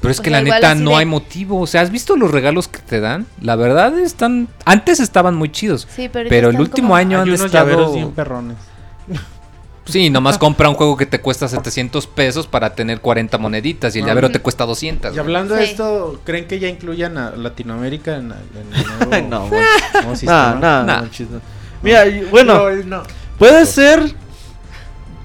Pero es O que sea, la neta no de- hay motivo. O sea, ¿has visto los regalos que te dan? La verdad están... Antes estaban muy chidos. Sí, pero, Pero el último como- año Hay han unos estado... bien perrones. Sí, nomás compra un juego que te cuesta 700 pesos para tener 40 moneditas y el Ah. llavero te cuesta 200. Y hablando de esto, ¿creen que ya incluyan a Latinoamérica en, en el nuevo, no, güey. nuevo No, sistema? no, manches, no. Mira, bueno, No, no. Puede ser.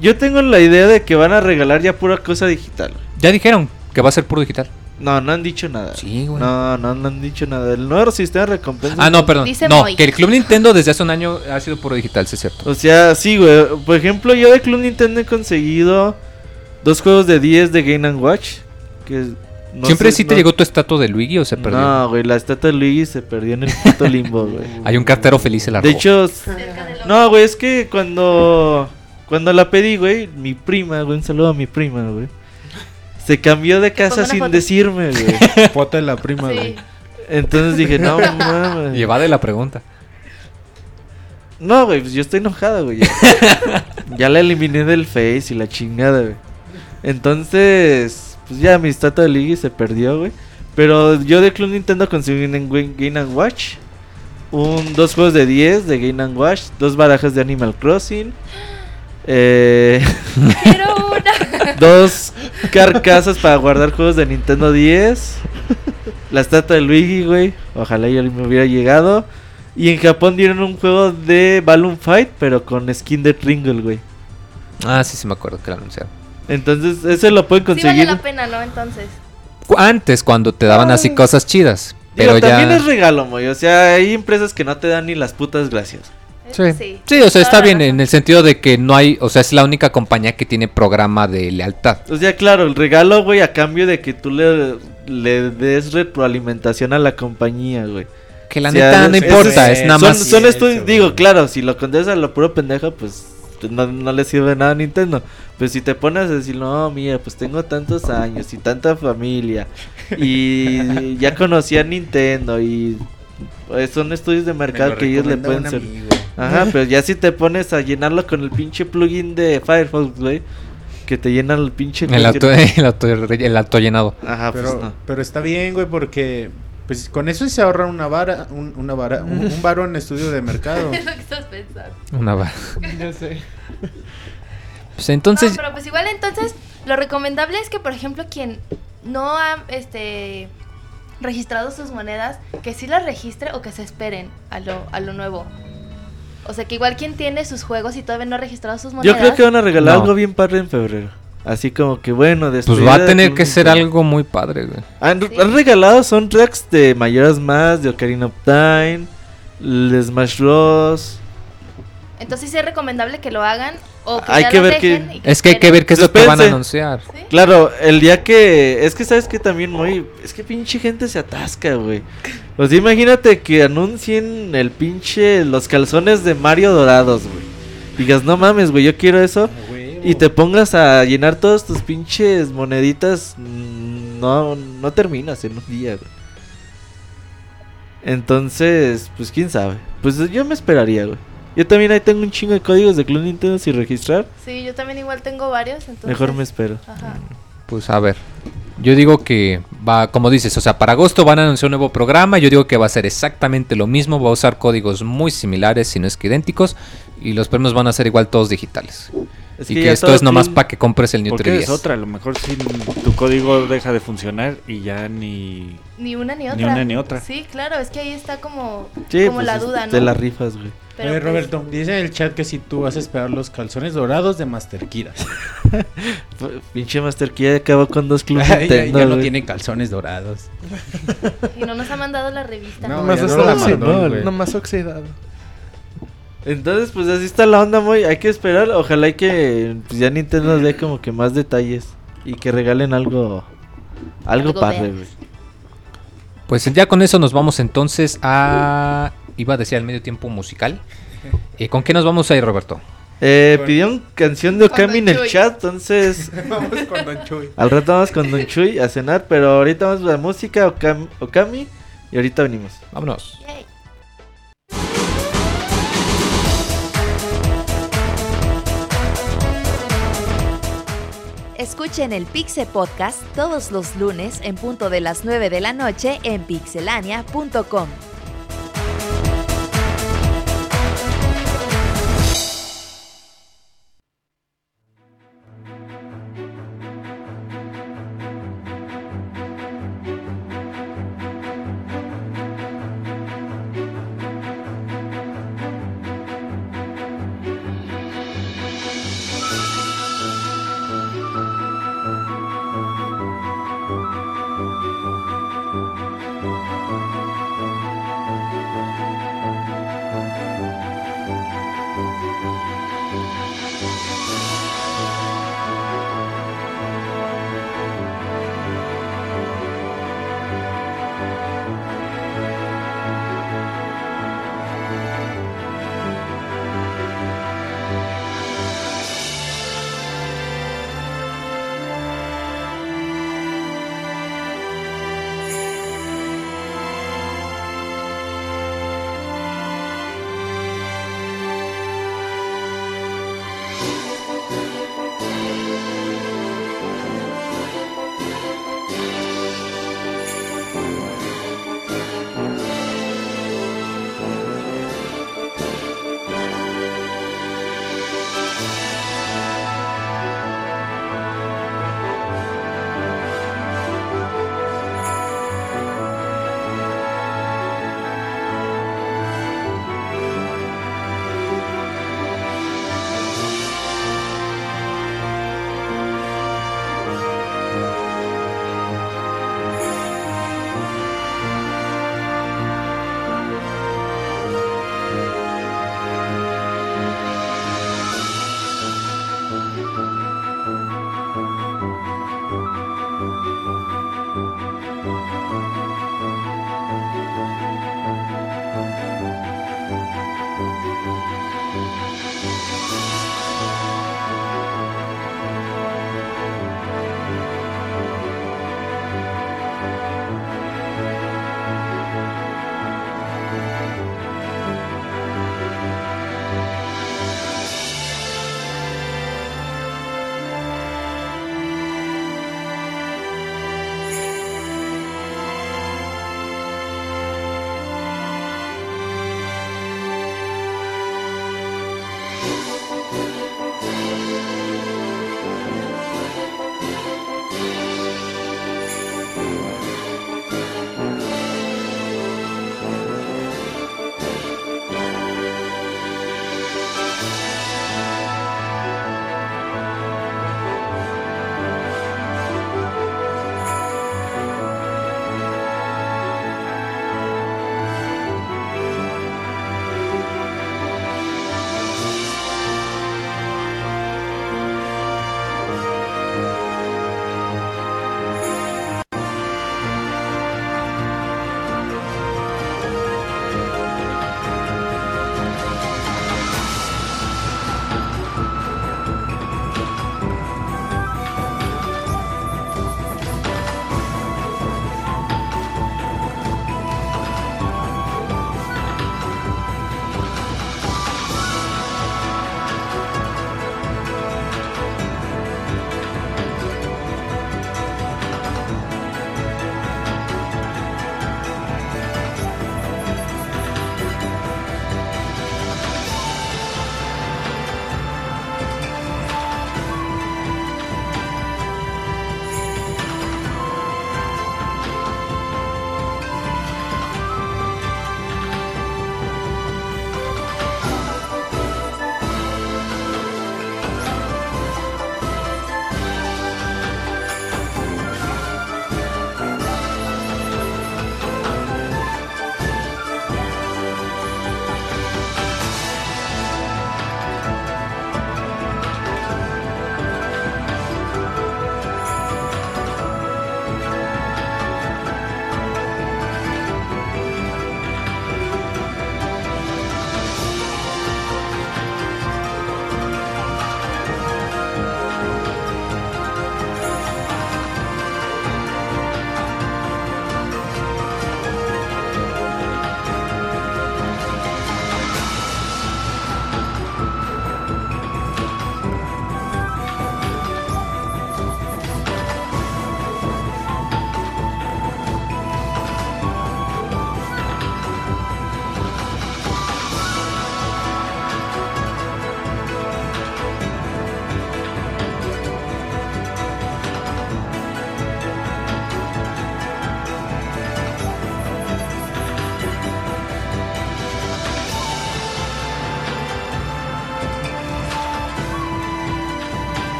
Yo tengo la idea de que van a regalar ya pura cosa digital. Ya dijeron que va a ser puro digital. No, no han dicho nada. Sí, güey. No, no, no han dicho nada. El nuevo sistema de recompensa. Ah, no, perdón. Dice no, Moy. que el Club Nintendo desde hace un año ha sido puro digital, sí es cierto. O sea, sí, güey. Por ejemplo, yo de Club Nintendo he conseguido dos juegos de 10 de Game Watch. Que no ¿Siempre sé- sí te llegó tu estatua de Luigi o se perdió? No, güey, la estatua de Luigi se perdió en el puto limbo, güey. Hay un cartero feliz se la De robó. hecho, no, güey, es que cuando cuando la pedí, güey, mi prima, güey, un saludo a mi prima, güey. Se cambió de casa sin foto. decirme, güey. Foto de la prima, Sí. güey. Entonces dije, no mames. Lleva de la pregunta. No, güey, pues yo estoy enojado, güey. Ya, Ya la eliminé del Face y la chingada, güey. Entonces, pues ya mi estatua de Ligi se perdió, güey. Pero yo de Club Nintendo conseguí en Game Game Watch. Un, dos juegos de 10 de Game Watch. Dos barajas de Animal Crossing. Eh, dos carcasas para guardar juegos de Nintendo 10. La estatua de Luigi, güey. Ojalá yo me hubiera llegado. Y en Japón dieron un juego de Balloon Fight, pero con skin de Tringle, güey. Ah, sí, sí me acuerdo que lo anunciaron. Entonces, ese lo pueden Sí vale conseguir. la pena, ¿no? Entonces. Antes, cuando te daban así cosas chidas. Digo, Pero también ya. es regalo, güey. O sea, hay empresas que no te dan ni las putas gracias. Sí. Sí. sí, o sea, está bien en el sentido de que no hay, o sea, es la única compañía que tiene programa de lealtad. O sea, claro, el regalo, güey, a cambio de que tú le, le des retroalimentación a la compañía, güey. Que la O sea, neta no es- importa, es- es nada más. son Sí, estudios, eso, digo, güey. claro, si lo contestas a lo puro pendejo, pues no, no le sirve nada a Nintendo. Pero si te pones a decir, no, mira, pues tengo tantos años y tanta familia y ya conocí a Nintendo y pues, son estudios de mercado que ellos le pueden ser. Ajá, pero ya si te pones a llenarlo con el pinche plugin de Firefox, güey, que te llena el pinche... El auto, el auto, el auto llenado. Ajá, pues Pero, no. pero está bien, güey, porque pues con eso se ahorra una vara, un, una vara, un, un varo en estudio de mercado. Es lo que estás pensando. Una va- Ya sé. Pues entonces, No, pero pues igual entonces lo recomendable es que por ejemplo quien no ha este registrado sus monedas, que sí las registre o que se esperen a lo, a lo nuevo. O sea que igual quien tiene sus juegos y todavía no ha registrado sus Yo monedas. creo que van a regalar No. algo bien padre en febrero. Así como que bueno, pues despedida va a tener que ser algo muy padre, güey. Han, Sí. han regalado soundtracks de Mayoras Más, de Ocarina of Time, el Smash Bros. Entonces sí es recomendable que lo hagan o que Hay ya que lo ver que- dejen Es que hay que ver qué es lo que van a anunciar. ¿Sí? Claro, el día que... Es que sabes que también muy... Es que pinche gente se atasca, güey. O sea, imagínate que anuncien el pinche... Los calzones de Mario dorados, güey. Digas, no mames, güey, yo quiero eso. Y te pongas a llenar todos tus pinches moneditas. mm, No, no terminas en un día, güey. Entonces, pues quién sabe. Pues yo me esperaría, güey. Yo también ahí tengo un chingo de códigos de Club Nintendo sin registrar. Sí, yo también igual tengo varios, entonces Mejor me espero. Ajá. Pues a ver. Yo digo que va, como dices, o sea, para agosto van a anunciar un nuevo programa. Yo digo que va a ser exactamente lo mismo. Va a usar códigos muy similares, si no es que idénticos. Y los premios van a ser igual todos digitales. Es y que esto es nomás para que compres el New Porque 3DS. es otra, a lo mejor si tu código deja de funcionar y ya ni... Ni una ni otra. Ni una ni otra. Sí, claro, es que ahí está como, Sí, como pues la es- duda, ¿no? Te la rifas, güey. Pero, Oye, pues, Roberto, dice en el chat que si tú vas a esperar los calzones dorados de Master Kiras. F- Pinche Master Key acabó con dos Club ya, Nintendo, ya no tiene calzones dorados. Y no nos ha mandado la revista. No, Nomás ya está no la oxidado, mandó, güey. nomás oxidado. Entonces, pues así está la onda, muy. Hay que esperar. Ojalá y que pues, ya Nintendo nos dé como que más detalles. Y que regalen algo. Algo, Algo padre. Pues ya con eso nos vamos entonces a. Iba a decir al medio tiempo musical. ¿Y con qué nos vamos a ir, Roberto? Eh, Bueno. pidieron canción de Okami en el Chuy. chat. Entonces, Vamos con Don Chuy. al rato vamos con Don Chuy a cenar. Pero ahorita vamos a la música Okami, Okami. Y ahorita venimos. Vámonos. Yay. Escuchen el Pixe Podcast todos los lunes en punto de las 9 de la noche en pixelania.com.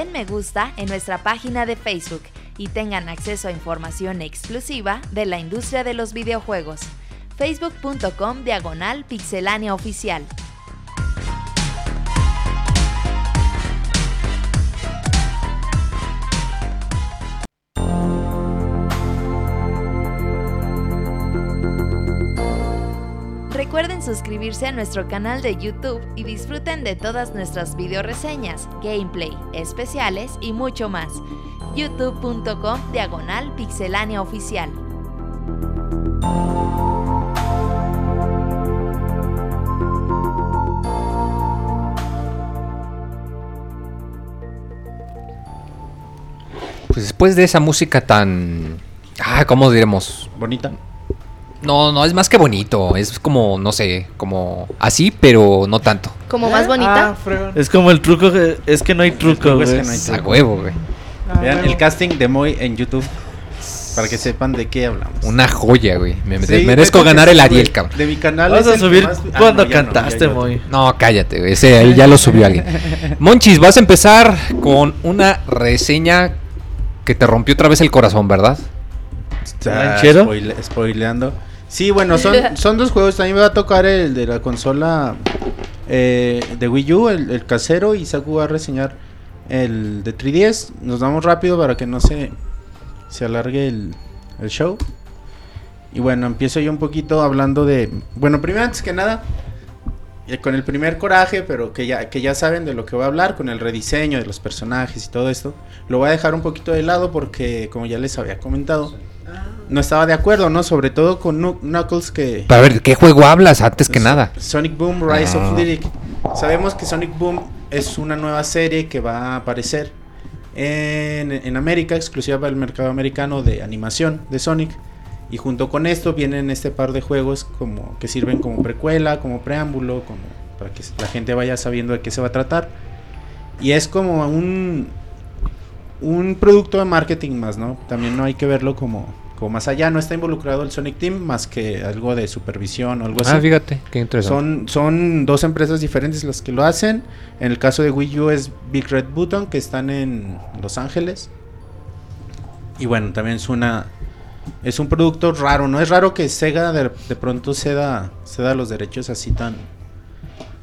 Den me gusta en nuestra página de Facebook y tengan acceso a información exclusiva de la industria de los videojuegos. facebook.com diagonal pixelania oficial. Suscribirse a nuestro canal de YouTube y disfruten de todas nuestras video reseñas, gameplay, especiales y mucho más. youtube.com diagonal pixelania oficial. Pues después de esa música tan... Ah, ¿cómo diremos? Bonita. No, no, es más que bonito. Es como, no sé, como así, pero no tanto. Como más bonita. Ah, fregón. Es como el truco, que- es que no hay truco, güey. que no hay Es a huevo, güey. Ah, Vean el casting de Moy en YouTube. Para que sepan de qué hablamos. Una joya, güey. Me Sí, merezco neta que ganar sí, el güey. Ariel, cabrón. De mi canal Vas es a el que subir más- Ah, cuando no, ya no, cantaste, ya yo- Moy. No, cállate, güey. Ese ahí ya lo subió alguien. Monchis, vas a empezar con una reseña que te rompió otra vez el corazón, ¿verdad? Está ¿Ranchero? spoile- spoileando. Sí, bueno, son, son dos juegos. Mí me va a tocar el de la consola eh, de Wii U, el, el casero, y Saku va a reseñar el de 3DS. Nos vamos rápido para que no se, se alargue el, el show. Y bueno, empiezo yo un poquito hablando de... Bueno, primero antes que nada, eh, con el primer coraje, pero que ya, que ya saben de lo que voy a hablar, con el rediseño de los personajes y todo esto, lo voy a dejar un poquito de lado porque, como ya les había comentado, no estaba de acuerdo, ¿no? Sobre todo con Nu- Knuckles que... Para ver, ¿de qué juego hablas antes que nada? Sonic Boom Rise Ah. of Lyric. Sabemos que Sonic Boom es una nueva serie que va a aparecer en, en América, exclusiva para el mercado americano de animación de Sonic. Y junto con esto vienen este par de juegos como que sirven como precuela, como preámbulo, como para que la gente vaya sabiendo de qué se va a tratar. Y es como un un producto de marketing más, ¿no? También no hay que verlo como, como más allá, no está involucrado el Sonic Team más que algo de supervisión o algo así. Ah, fíjate, qué interesante. Son, son dos empresas diferentes las que lo hacen. En el caso de Wii U es Big Red Button, que están en Los Ángeles. Y bueno, también es una. Es un producto raro, ¿no? Es raro que Sega de, de pronto ceda, ceda los derechos así tan.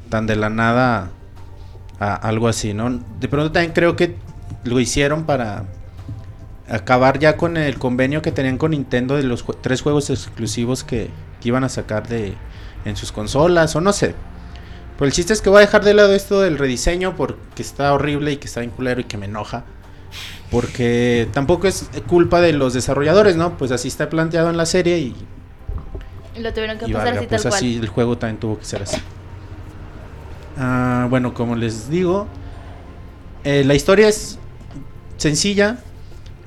tan de la nada a algo así, ¿no? De pronto también creo que lo hicieron para acabar ya con el convenio que tenían con Nintendo de los jue- tres juegos exclusivos que, que iban a sacar de en sus consolas o no sé. Pero el chiste es que voy a dejar de lado esto del rediseño porque está horrible y que está bien culero y que me enoja. Porque tampoco es culpa de los desarrolladores, ¿no? Pues así está planteado en la serie y, lo tuvieron que y pasar valga, así pues tal cual. así el juego también tuvo que ser así. Ah, bueno, como les digo, eh, la historia es sencilla.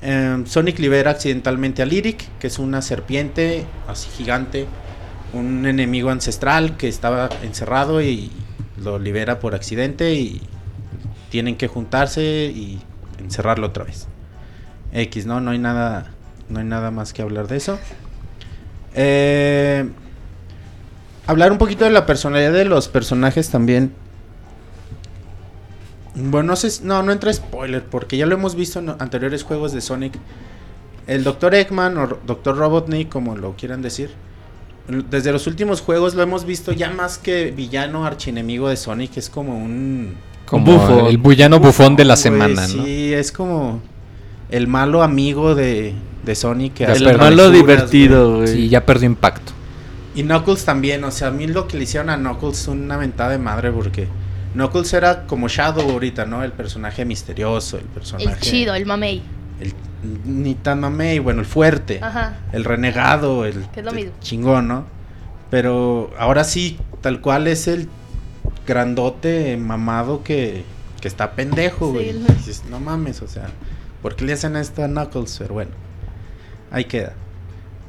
Eh, Sonic libera accidentalmente a Lyric, que es una serpiente así gigante, un enemigo ancestral que estaba encerrado y lo libera por accidente y tienen que juntarse y encerrarlo otra vez. X, no, no hay nada, no hay nada más que hablar de eso. Eh, hablar un poquito de la personalidad de los personajes también. Bueno, no sé, no, no entra spoiler, porque ya lo hemos visto en anteriores juegos de Sonic. El Dr. Eggman o Dr. Robotnik, como lo quieran decir. Desde los últimos juegos lo hemos visto ya más que villano archienemigo de Sonic, es como un... Como bufo. el villano bufón de la semana, ¿no? Sí, es como el malo amigo de, de Sonic. Que El malo divertido, güey. Sí, ya perdió impacto. y Knuckles también, o sea, a mí lo que le hicieron a Knuckles es una mentada de madre porque Knuckles era como Shadow ahorita, ¿no? El personaje misterioso, el personaje... El chido, el mamey. El, ni tan mamey, bueno, el fuerte, Ajá. el renegado, el, es lo el chingón, ¿no? Pero ahora sí, tal cual es el grandote mamado que, que está pendejo, Sí, güey. Dices, no mames, o sea, ¿por qué le hacen esto a Knuckles? Pero bueno, ahí queda.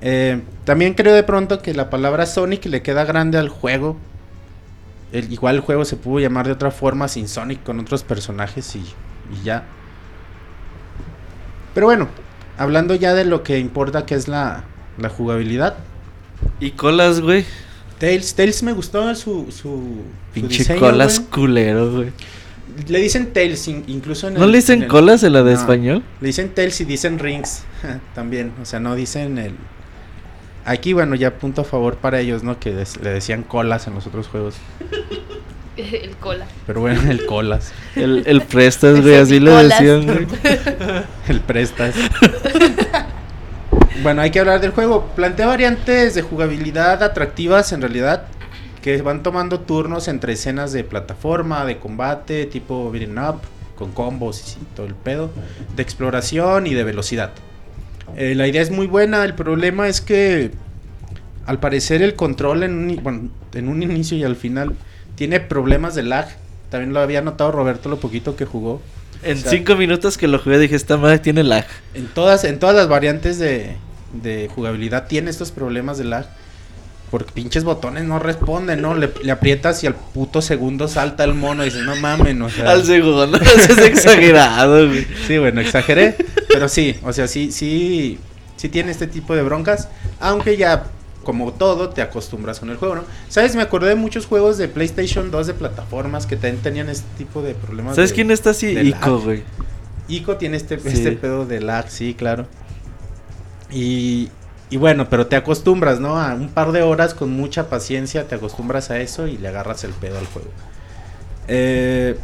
Eh, también creo de pronto que la palabra Sonic le queda grande al juego. El- igual el juego se pudo llamar de otra forma sin Sonic con otros personajes y, y ya. Pero bueno, hablando ya de lo que importa que es la, la jugabilidad. Y colas, güey. Tails, Tails me gustó su, su, su Pinche diseño, colas güey. culero, güey. Le dicen Tails, incluso en ¿No le dicen colas en la de español? Le dicen Tails y dicen Rings también. O sea, no dicen el. Aquí, bueno, ya punto a favor para ellos, ¿no? Que le decían colas en los otros juegos. El cola. Pero bueno, el colas. El, el prestas, güey, así le decían. el prestas. bueno, hay que hablar del juego. Plantea variantes de jugabilidad atractivas en realidad que van tomando turnos entre escenas de plataforma, de combate, tipo beating up, con combos y todo el pedo, de exploración y de velocidad. Eh, la idea es muy buena, el problema es que al parecer el control en un, en un inicio y al final tiene problemas de lag. También lo había notado Roberto lo poquito que jugó. En cinco minutos que lo jugué dije, esta madre tiene lag. En todas, en todas las variantes de, de jugabilidad tiene estos problemas de lag. Porque pinches botones no responden, ¿no? Le, aprietas y al puto segundo salta el mono y dices, no mames, o sea. Al segundo, es exagerado, güey. Sí, bueno, exageré. pero sí, o sea, sí, sí, sí tiene este tipo de broncas. Aunque ya, como todo, te acostumbras con el juego, ¿no? ¿Sabes? Me acordé de muchos juegos de PlayStation 2 de plataformas que también tenían este tipo de problemas. ¿Sabes quién está así? Ico, güey. Ico tiene este, este pedo de lag, sí, claro. Y, y bueno, pero te acostumbras, ¿no? A un par de horas con mucha paciencia, te acostumbras a eso y le agarras el pedo al juego. Eh,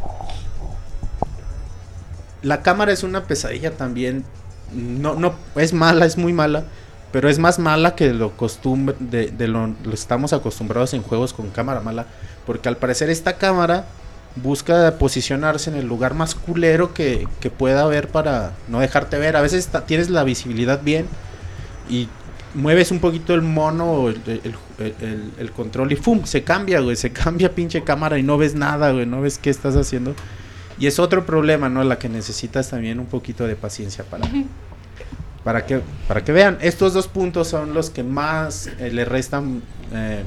la cámara es una pesadilla también. No, no, es mala, es muy mala. Pero es más mala que lo costumbre de, lo, estamos acostumbrados en juegos con cámara mala. Porque al parecer esta cámara busca posicionarse en el lugar más culero que, que pueda haber para no dejarte ver. A veces tienes la visibilidad bien y mueves un poquito el mono, el, el, control y ¡fum! Se cambia, güey. Se cambia pinche cámara y no ves nada, güey. No ves qué estás haciendo. Y es otro problema, ¿no? La que necesitas también un poquito de paciencia para, para, que, para que vean. Estos dos puntos son los que más eh, le restan eh,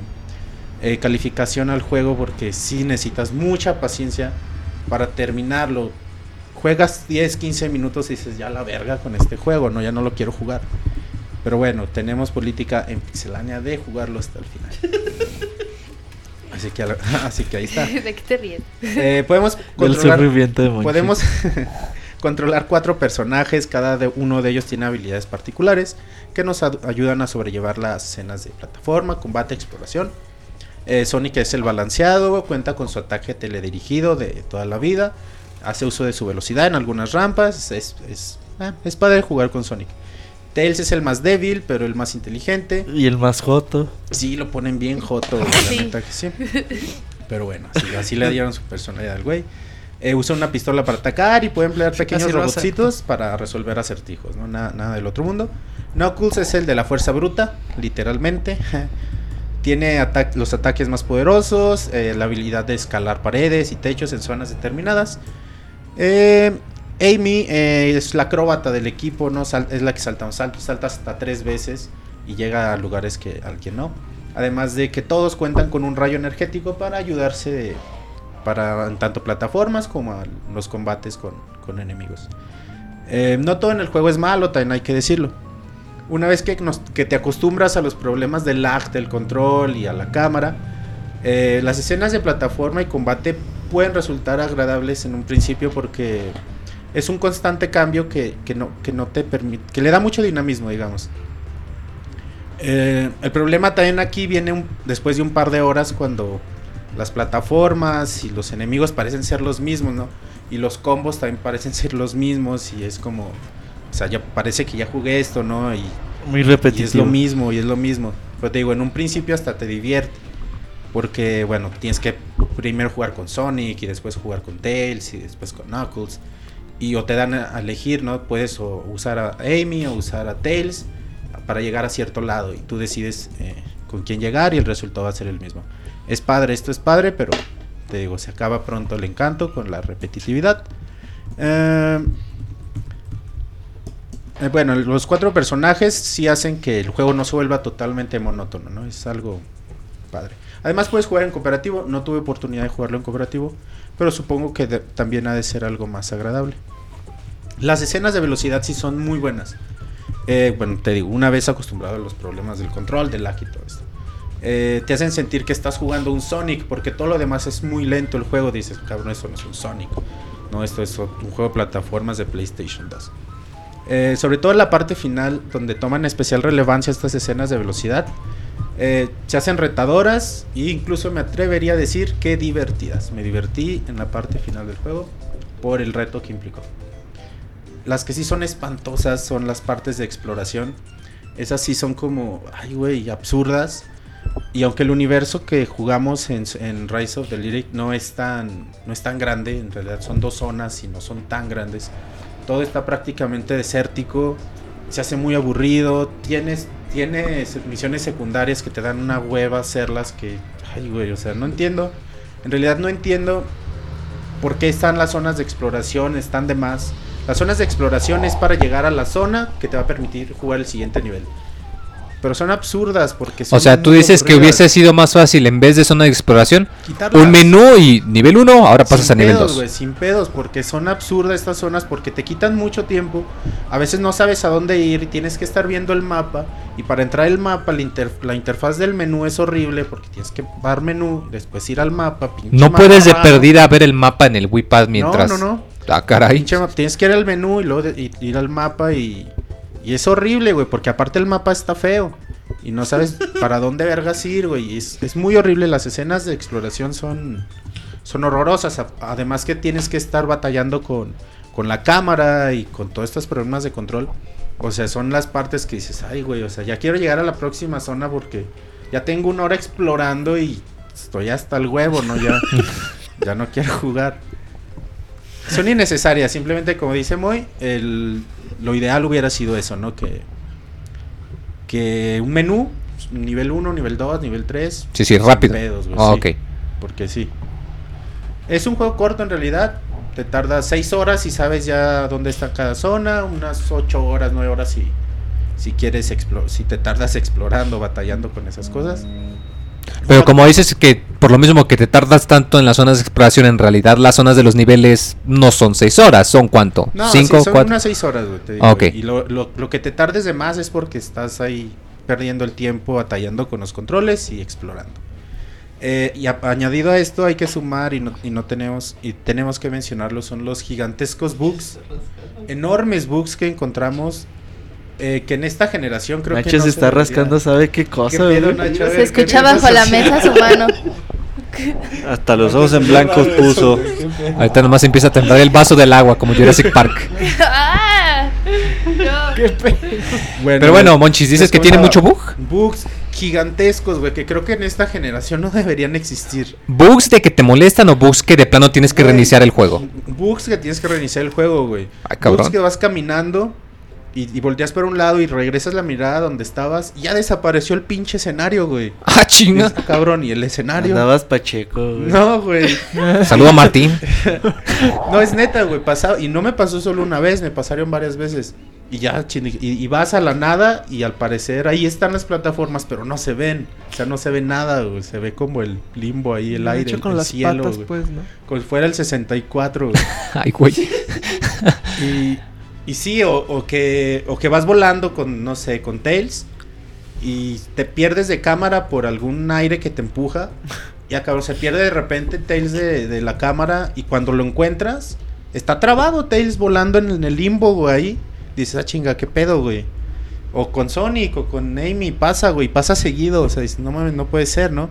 eh, calificación al juego porque sí necesitas mucha paciencia para terminarlo. Juegas 10, 15 minutos y dices, ya la verga con este juego, no, ya no lo quiero jugar. Pero bueno, tenemos política en Pixelania de jugarlo hasta el final. Así que, así que ahí está. ¿De qué te ríes? Eh, podemos controlar, podemos controlar cuatro personajes, cada uno de ellos tiene habilidades particulares que nos ayudan a sobrellevar las escenas de plataforma, combate, exploración. Eh, Sonic es el balanceado, cuenta con su ataque teledirigido de toda la vida, hace uso de su velocidad en algunas rampas, es, es, eh, es padre jugar con Sonic. Tails es el más débil, pero el más inteligente. Y el más joto. Sí, lo ponen bien joto, sí. Pero bueno, así, le dieron su personalidad al güey. Eh, usa una pistola para atacar y puede emplear pequeños robotcitos para resolver acertijos, ¿no? Nada, nada del otro mundo. Knuckles es el de la fuerza bruta, literalmente. Tiene los ataques más poderosos, eh, la habilidad de escalar paredes y techos en zonas determinadas. Eh, Amy eh, es la acróbata del equipo, ¿no? es la que salta un salto, salta hasta tres veces y llega a lugares que al que no. Además de que todos cuentan con un rayo energético para ayudarse para tanto plataformas como los combates con, enemigos. Eh, no todo en el juego es malo, también hay que decirlo. Una vez que, que te acostumbras a los problemas del lag, del control y a la cámara, eh, las escenas de plataforma y combate pueden resultar agradables en un principio porque es un constante cambio que, no, que no te permite, que le da mucho dinamismo, digamos. Eh, el problema también aquí viene después de un par de horas cuando las plataformas y los enemigos parecen ser los mismos, ¿no? Y los combos también parecen ser los mismos y es como, o sea, ya parece que ya jugué esto, ¿no? Y, Muy repetitivo. Y es lo mismo, y es lo mismo. Pero te digo, en un principio hasta te divierte. Porque, bueno, tienes que primero jugar con Sonic y después jugar con Tails y después con Knuckles y o te dan a elegir, ¿no? Puedes usar a Amy o usar a Tails para llegar a cierto lado y tú decides eh, con quién llegar y el resultado va a ser el mismo. Es padre, esto es padre, pero te digo, se acaba pronto el encanto con la repetitividad. Eh, eh, bueno, los cuatro personajes sí hacen que el juego no se vuelva totalmente monótono, ¿no? Es algo padre. Además puedes jugar en cooperativo, no tuve oportunidad de jugarlo en cooperativo, pero supongo que también ha de ser algo más agradable. Las escenas de velocidad sí son muy buenas. Eh, bueno, te digo, una vez acostumbrado a los problemas del control, del lag y todo esto. Eh, te hacen sentir que estás jugando un Sonic, porque todo lo demás es muy lento el juego. Dices, cabrón, eso no es un Sonic. No, esto es un juego de plataformas de PlayStation 2. Eh, sobre todo en la parte final, donde toman especial relevancia estas escenas de velocidad. Se hacen retadoras e incluso me atrevería a decir que divertidas. Me divertí en la parte final del juego por el reto que implicó. Las que sí son espantosas son las partes de exploración. Esas sí son como, ay güey, absurdas. Y aunque el universo que jugamos en, Rise of the Lyric no es, tan, no es tan grande, en realidad son dos zonas y no son tan grandes, todo está prácticamente desértico, se hace muy aburrido, tienes, tienes misiones secundarias que te dan una hueva hacerlas que, ay güey, o sea, no entiendo, en realidad no entiendo por qué están las zonas de exploración, están de más. Las zonas de exploración es para llegar a la zona que te va a permitir jugar el siguiente nivel. Pero son absurdas porque son O sea, tú dices que hubiese sido más fácil en vez de zona de exploración, un menú y nivel 1, ahora pasas a nivel 2. sin pedos, porque son absurdas estas zonas porque te quitan mucho tiempo. A veces no sabes a dónde ir y tienes que estar viendo el mapa. Y para entrar al mapa, la, interfaz del menú es horrible porque tienes que dar menú, después ir al mapa. No puedes de perdida ver el mapa en el Wii mientras. No, no, no. Ah, caray. tienes que ir al menú y luego ir al mapa y y es horrible, güey, porque aparte el mapa está feo. Y no sabes para dónde vergas ir, güey. Es, es muy horrible. Las escenas de exploración son, son horrorosas. Además que tienes que estar batallando con, con la cámara y con todos estos problemas de control. O sea, son las partes que dices, ay, güey, o sea, ya quiero llegar a la próxima zona porque ya tengo una hora explorando y estoy hasta el huevo, ¿no? Ya, ya no quiero jugar. Son innecesarias, simplemente como dice Moy, el, lo ideal hubiera sido eso, ¿no? Que, que un menú, nivel 1, nivel 2, nivel 3. Sí, sí, rápido. Ah, ok. Porque sí. Es un juego corto en realidad. Te tarda 6 horas y sabes ya dónde está cada zona. Unas 8 horas, 9 horas si, si quieres si te tardas explorando, batallando con esas cosas. Pero como dices que por lo mismo que te tardas tanto en las zonas de exploración, en realidad las zonas de los niveles no son seis horas, ¿son cuánto? No, ¿Cinco, son unas seis horas, güey, te digo, Y lo, lo, que te tardes de más es porque estás ahí perdiendo el tiempo batallando con los controles y explorando. Eh, y añadido a esto hay que sumar y no, y no tenemos y tenemos que mencionarlo son los gigantescos bugs, enormes bugs que encontramos eh, que en esta generación creo que. Nacho se está rascando, ¿sabe qué cosa? se escucha bajo la mesa su mano. Hasta los ojos en blanco puso. Ahorita nomás empieza a temblar el vaso del agua, como Jurassic Park. ah, Pero bueno, Monchis, dices que tiene mucho bug. Bugs gigantescos, güey, que creo que en esta generación no deberían existir. ¿Bugs de que te molestan o bugs que de plano tienes que reiniciar el juego? Bugs que tienes que reiniciar el juego, güey. Ay, bugs que vas caminando y, volteas por un lado y regresas la mirada donde estabas. Y ya desapareció el pinche escenario, güey. Ah, chinga. cabrón, y el escenario. Andabas pacheco, güey. No, güey. Saludo a Martín. no, es neta, güey. Pasado. Y no me pasó solo una vez, me pasaron varias veces. Y ya, y, y, vas a la nada y al parecer ahí están las plataformas, pero no se ven. O sea, no se ve nada, güey. Se ve como el limbo ahí, el aire, con las cielo, patas, pues, ¿no? Como si fuera el 64, güey. Ay, güey. y, y sí, o, que, o que vas volando con, no sé, con Tails y te pierdes de cámara por algún aire que te empuja. Y acá se pierde de repente Tails de, la cámara y cuando lo encuentras, está trabado Tails volando en, el limbo, güey, ahí. Dices, ah, chinga, qué pedo, güey. O con Sonic o con Amy, pasa, güey, pasa seguido. O sea, dices, no mames, no puede ser, ¿no?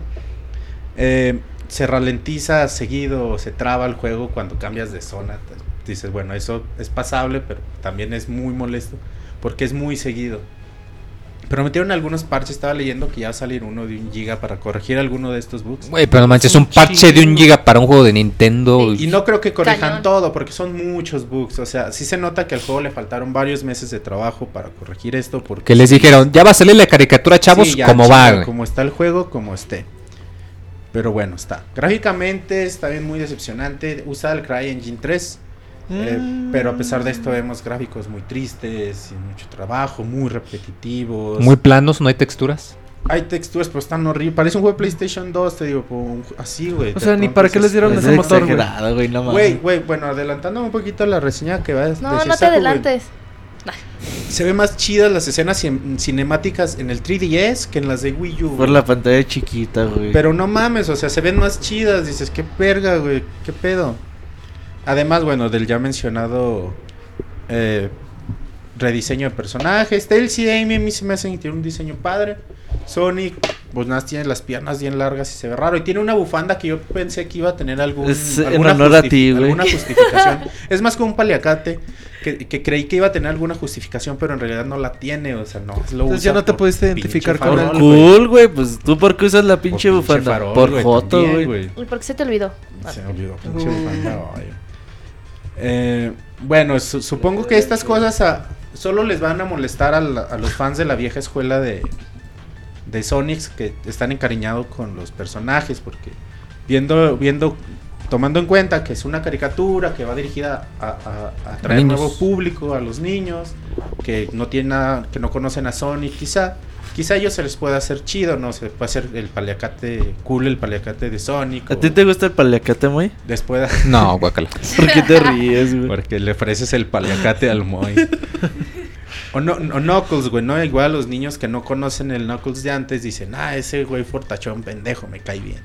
Eh, se ralentiza seguido, se traba el juego cuando cambias de zona dices, bueno, eso es pasable, pero también es muy molesto porque es muy seguido. Pero metieron algunos parches, estaba leyendo que ya va a salir uno de un giga para corregir alguno de estos bugs. Güey, pero no manches, un parche de un giga para un juego de Nintendo. Y no creo que corrijan todo, porque son muchos bugs. O sea, sí se nota que al juego le faltaron varios meses de trabajo para corregir esto. Porque que les dijeron, ya va a salir la caricatura, chavos, como va. Como está el juego, como esté. Pero bueno, está. Gráficamente está bien muy decepcionante. Usa el CryEngine 3. Eh, pero a pesar de esto vemos gráficos muy tristes, y mucho trabajo, muy repetitivos. Muy planos, no hay texturas. Hay texturas, pero están horribles. Parece un juego de PlayStation 2, te digo, así, güey. O sea, ni para qué les dieron ese motor, güey. Güey, güey, bueno, adelantándome un poquito la reseña que va a No, no te adelantes. se ve más chidas las escenas cin- cinemáticas en el 3DS que en las de Wii U. Por güey. la pantalla chiquita, güey. Pero no mames, o sea, se ven más chidas. Dices, qué verga, güey, qué pedo. Además, bueno, del ya mencionado eh, rediseño de personajes. Tails y Amy a mí se me hacen que tiene un diseño padre. Sonic, pues nada, tiene las piernas bien largas y se ve raro. Y tiene una bufanda que yo pensé que iba a tener algún, Es alguna, honor a justi- ti, güey. alguna justificación. es más como un paliacate. Que, que creí que iba a tener alguna justificación, pero en realidad no la tiene. O sea, no. Lo Entonces ya no te pudiste identificar con él. cool, güey. Pues tú, ¿por qué usas la Por pinche bufanda? farol, por güey, joto, güey. ¿Y por qué se te olvidó? Se me olvidó, pinche Uh. bufanda, ay. Eh, bueno, su- supongo que estas cosas a- solo les van a molestar a, la- a los fans de la vieja escuela de, de Sonics que están encariñados con los personajes, porque viendo, viendo, tomando en cuenta que es una caricatura que va dirigida a, a- niños. nuevo público, a los niños, que no tienen nada, que no conocen a Sonic, quizá. Quizá a ellos se les pueda hacer chido, ¿no? Se puede hacer el paliacate cool, el paliacate de Sonic. ¿A ti te gusta el paliacate, muy? Después No, guacala. ¿Por qué te ríes, güey? porque le ofreces el paliacate al Moy. O, no, o Knuckles, güey, ¿no? Igual los niños que no conocen el Knuckles de antes dicen, ah, ese güey fortachón pendejo, me cae bien.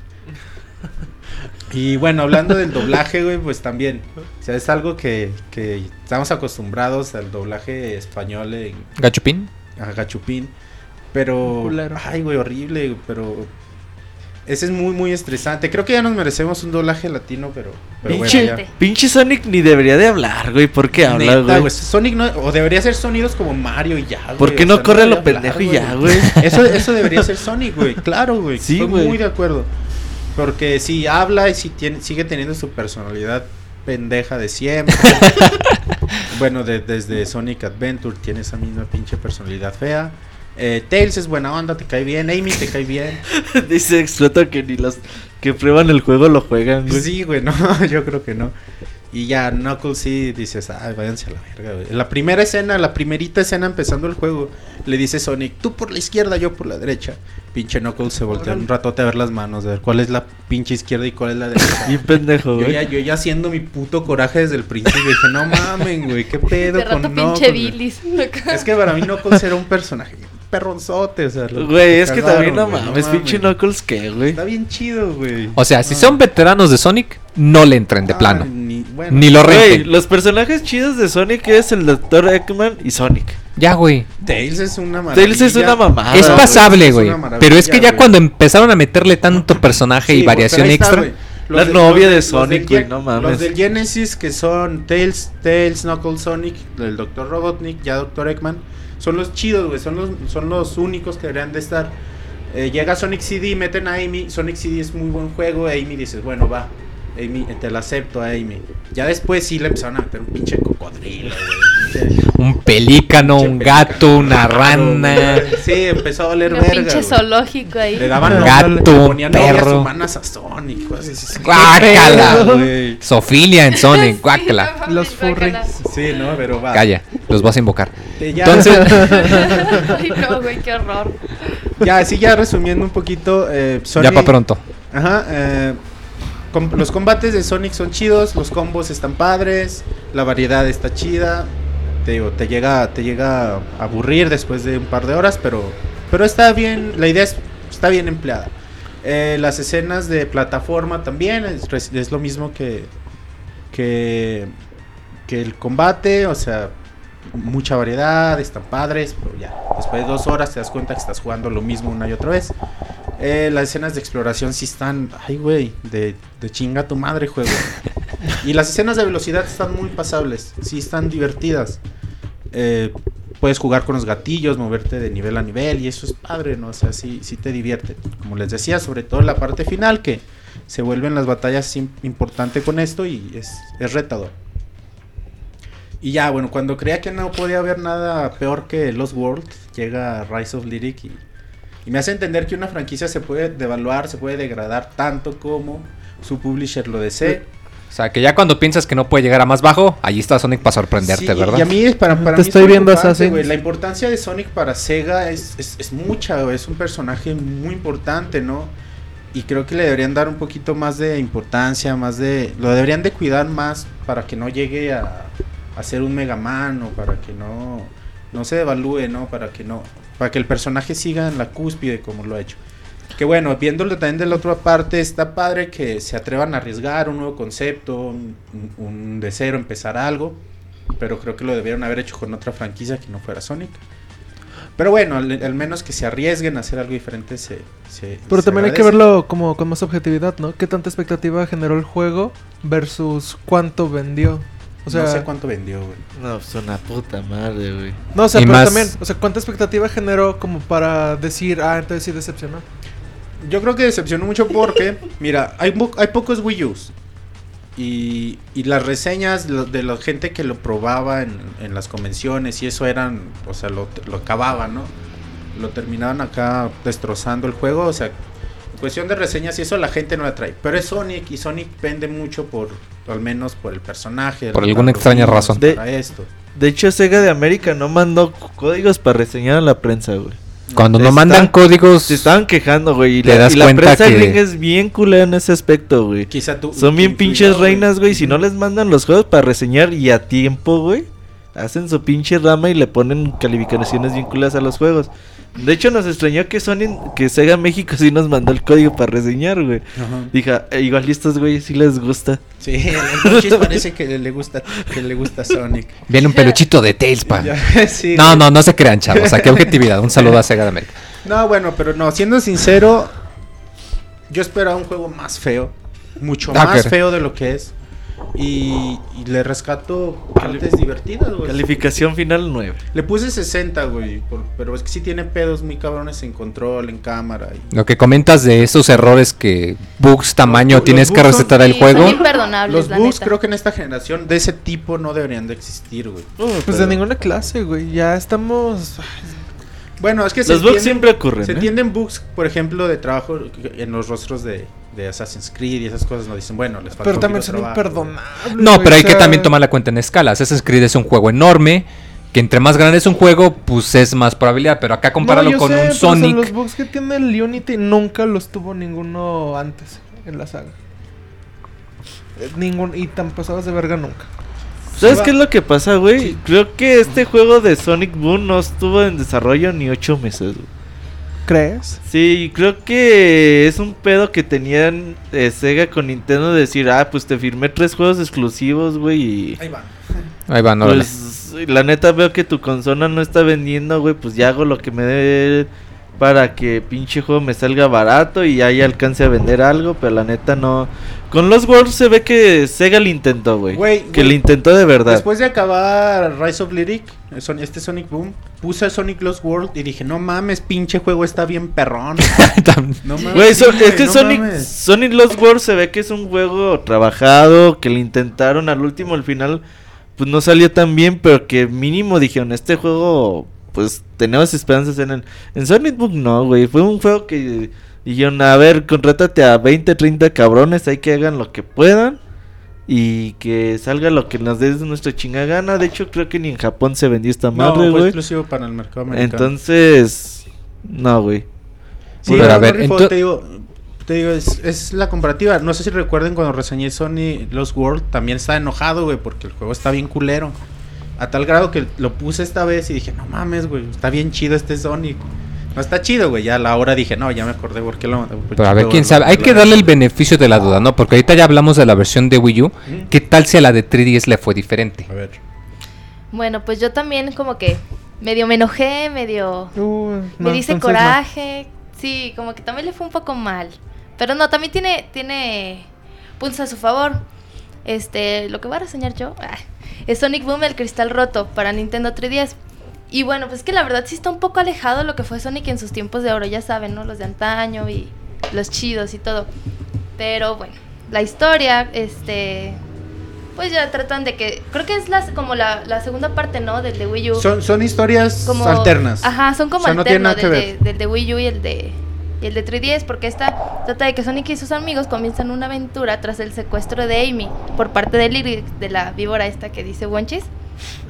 Y bueno, hablando del doblaje, güey, pues también. O sea, es algo que, que estamos acostumbrados al doblaje español en Gachupín. a Gachupín. Pero. Culero. Ay, güey, horrible, pero. Ese es muy, muy estresante. Creo que ya nos merecemos un doblaje latino, pero. pero bueno, Pinche, ya. pinche Sonic ni debería de hablar, güey. ¿Por qué habla, Neta, güey? güey, Sonic no, o debería ser sonidos como Mario y ya, güey. ¿Por qué o no sea, corre debería lo pendejo y ya, güey? Eso, eso debería ser Sonic, güey. Claro, güey. Sí, Estoy güey. muy de acuerdo. Porque si habla y si tiene, sigue teniendo su personalidad pendeja de siempre. bueno, de- desde Sonic Adventure tiene esa misma pinche personalidad fea. Eh, Tails es buena onda, te cae bien. Amy te cae bien. Dice Explota que ni los que prueban el juego lo juegan, güey. Sí, güey, no, yo creo que no. Y ya, Knuckles sí dices, ay, váyanse a la verga, güey. En la primera escena, la primerita escena empezando el juego, le dice Sonic, tú por la izquierda, yo por la derecha. Pinche Knuckles se voltea un ratote a ver las manos, a ver cuál es la pinche izquierda y cuál es la derecha. Bien pendejo, yo, güey. ya, yo ya haciendo mi puto coraje desde el principio, dije, no mamen, güey, qué pedo De con rato pinche güey?" bilis. Es que para mí Knuckles era un personaje perronzote, o sea. Güey, es que cagaron, también no güey, mames, pinche Knuckles, ¿qué, güey? Está bien chido, güey. O sea, si son veteranos de Sonic, no le entren de Ah, plano. Ni, bueno, Ni lo Güey, renten. los personajes chidos de Sonic es el Dr. Eggman y Sonic. Ya, güey. Tails es una maravilla. Tails es una mamada. es güey, pasable, güey. Pero es que ya güey. cuando empezaron a meterle tanto personaje Sí, y variación está, extra. güey. La de- novia de Sonic, güey, no mames. Los del Genesis que son Tails, Tails, Knuckles, Sonic, el Dr. Robotnik, ya Dr. Eggman, son los chidos, güey, son los, son los únicos que deberían de estar. Eh, llega Sonic CD, meten a Amy, Sonic CD es muy buen juego, Amy dices, bueno, va, Amy, te la acepto a Amy. Ya después sí le empezaron a meter un pinche cocodrilo, güey. Un pelícano, un pelícano gato, una rana. güey. Sí, empezó a oler Un verga. pinche güey. zoológico ahí. Le daban Un gato, le ponían perro. humanas a Sonic, cosas así. Guácala. güey. Sofilia en Sonic, guácala. Los furries. Sí, no, pero va. Calla, los vas a invocar. Eh, ya- Entonces, Ay, no, güey, qué horror. ya, sí, ya resumiendo un poquito. Eh, Sony- ya para pronto. Ajá. eh, los combates de Sonic son chidos, los combos están padres, la variedad está chida. Te llega, te llega a aburrir después de un par de horas, pero, pero está bien, la idea es, está bien empleada. Eh, las escenas de plataforma también es lo mismo que, que, que el combate, o sea, mucha variedad, están padres, pero ya, después de dos horas te das cuenta que estás jugando lo mismo una y otra vez. Eh, las escenas de exploración sí están, ay güey, de, de chinga tu madre juego. y las escenas de velocidad están muy pasables, sí están divertidas. Eh, puedes jugar con los gatillos, moverte de nivel a nivel y eso es padre, ¿no? O sea, sí, sí te divierte. Como les decía, sobre todo la parte final que se vuelven las batallas im- importante con esto y es, es retador. Y ya, bueno, cuando creía que no podía haber nada peor que Lost World, llega Rise of Lyric y, y me hace entender que una franquicia se puede devaluar, se puede degradar tanto como su publisher lo desee. O sea, que ya cuando piensas que no puede llegar a más bajo, allí está Sonic para sorprenderte, Sí, ¿verdad? Y a mí, es para, para Te mí es estoy viendo preocupante, Assassin's. güey. La importancia de Sonic para Sega es, es, es mucha, güey. Es un personaje muy importante, ¿no? Y creo que le deberían dar un poquito más de importancia, más de... Lo deberían de cuidar más para que no llegue a, a ser un Mega Man o para que no... no se devalúe, ¿no? Para que no, para que el personaje siga en la cúspide como lo ha hecho. Que bueno, viéndolo también de la otra parte, está padre que se atrevan a arriesgar un nuevo concepto, un, un de cero, empezar algo. Pero creo que lo debieron haber hecho con otra franquicia que no fuera Sonic. Pero bueno, al, al menos que se arriesguen a hacer algo diferente se... se Pero se también hay que verlo como con más objetividad, ¿no? ¿Qué tanta expectativa generó el juego versus cuánto vendió? O sea, no sé cuánto vendió, güey. No, pues una puta madre, güey. no, o sea, Y pero más- también, o sea, ¿cuánta expectativa generó como para decir, ah, entonces sí decepcionó? Yo creo que decepcionó mucho porque, mira, hay, hay pocos Wii U's. Y, y las reseñas de la gente que lo probaba en, en las convenciones y eso eran, o sea, lo, lo acababan, ¿no? Lo terminaban acá destrozando el juego, o sea, cuestión de reseñas y eso la gente no la trae. Pero es Sonic y Sonic vende mucho por, al menos por el personaje. Por alguna extraña razón. De- Para esto. De hecho, Sega de América no mandó códigos para reseñar a la prensa, güey. Cuando no mandan códigos, Se estaban quejando, güey. Y Te la, das y la prensa que- gringa es bien culera en ese aspecto, güey. Quizá tú, Son bien pinches güey. reinas, güey. Si no les mandan los juegos para reseñar y a tiempo, güey. Hacen su pinche rama y le ponen calificaciones bien culeras a los juegos. De hecho, nos extrañó que Sony, que Sega México sí nos mandó el código para reseñar, güey. Dije, "Eh, igual estos güeyes sí les gusta. Sí, el Monchis parece que le gusta, que le gusta Sonic. viene un peluchito de Tails, pa. Sí, No, güey. no, no se crean, chavos. O sea, qué objetividad. Un saludo a Sega de América. No, bueno, pero no, siendo sincero, yo esperaba un juego más feo, mucho Ah, más feo de lo que es. Y, y le rescato partes divertidas, güey. Calificación final 9. Le puse 60, güey, por- pero es que sí tiene pedos muy cabrones en control, en cámara. y- Lo que comentas de esos errores que bugs tamaño Los tienes que bugs son- resetar el Sí, juego. Son imperdonables, Los la bugs neta. creo que en esta generación de ese tipo no deberían de existir, güey. Pues de ninguna clase, güey. Ya estamos. Bueno, es que se Los bugs siempre ocurren. Se ¿eh? entienden bugs, por ejemplo, de trabajo en los rostros de, de Assassin's Creed y esas cosas. No dicen, bueno, les falta Pero también son imperdonables. No, pero hay que también tomar la cuenta en escala. Assassin's Creed es un juego enorme. Que entre más grande es un juego, pues es más probabilidad. Pero acá compáralo no, con sé, un Sonic. los bugs que tiene el Unity nunca los tuvo ninguno antes en la saga. Eh, Ningún, y tan pasados de verga nunca. ¿Sabes qué es lo que pasa, güey? Creo que este juego de Sonic Boom no estuvo en desarrollo ni 8 meses, güey. ¿Crees? Sí, creo que es un pedo que tenían eh, Sega con Nintendo de decir, ah, pues te firmé tres juegos exclusivos, güey, y... Ahí va. Ahí van, órale. Pues la neta veo que tu consola no está vendiendo, güey, pues ya hago lo que me dé para que pinche juego me salga barato y ahí alcance a vender algo, pero la neta no. Con los Worlds se ve que Sega lo intentó, güey. Que lo intentó de verdad. Después de acabar Rise of Lyric, Son- este Sonic Boom, puse Sonic Lost World y dije, no mames, pinche juego está bien perrón. No mames, Güey, so- es que no Sonic, mames. Sonic Lost World se ve que es un juego trabajado, que lo intentaron al último, al final, pues no salió tan bien, pero que mínimo dijeron, este juego, pues tenemos esperanzas en él. En Sonic Boom no, güey, fue un juego que dijeron, a ver, contrátate a 20, 30 cabrones, hay que hagan lo que puedan. Y que salga lo que nos dé nuestra chingada gana. De hecho, creo que ni en Japón se vendió esta No, madre, fue güey. exclusivo para el mercado americano. Entonces, no, güey. Sí, Pero a no ver, te digo, te digo es, es la comparativa. No sé si recuerden cuando reseñé Sony Lost World, también estaba enojado, güey, porque el juego está bien culero. A tal grado que lo puse esta vez y dije, no mames, güey, está bien chido este Sonic. No está chido, güey. Ya a la hora dije, no, ya me acordé por qué lo. Pero a ver, quién sabe. Hay que darle el beneficio de la duda, ¿no? Porque ahorita ya hablamos de la versión de Wii U. ¿Qué tal si a la de 3DS le fue diferente? A ver. Bueno, pues yo también como que medio me enojé, medio Uh, me dice no. coraje. Sí, como que también le fue un poco mal. Pero no, también tiene, tiene puntos a su favor. Este, lo que voy a reseñar yo ah, es Sonic Boom el cristal roto para Nintendo 3DS. Y bueno, pues que la verdad sí está un poco alejado lo que fue Sonic en sus tiempos de oro, ya saben, ¿no? Los de antaño y los chidos y todo. Pero bueno, la historia, este, pues ya tratan de que, creo que es la, como la, la segunda parte, ¿no? Del de Wii U. Son, son historias como alternas. Ajá, son como O sea, no que del, de, del de Wii U y el de y el de 3DS porque esta trata de que Sonic y sus amigos comienzan una aventura tras el secuestro de Amy por parte de Lyric, de la víbora esta que dice Wonchis.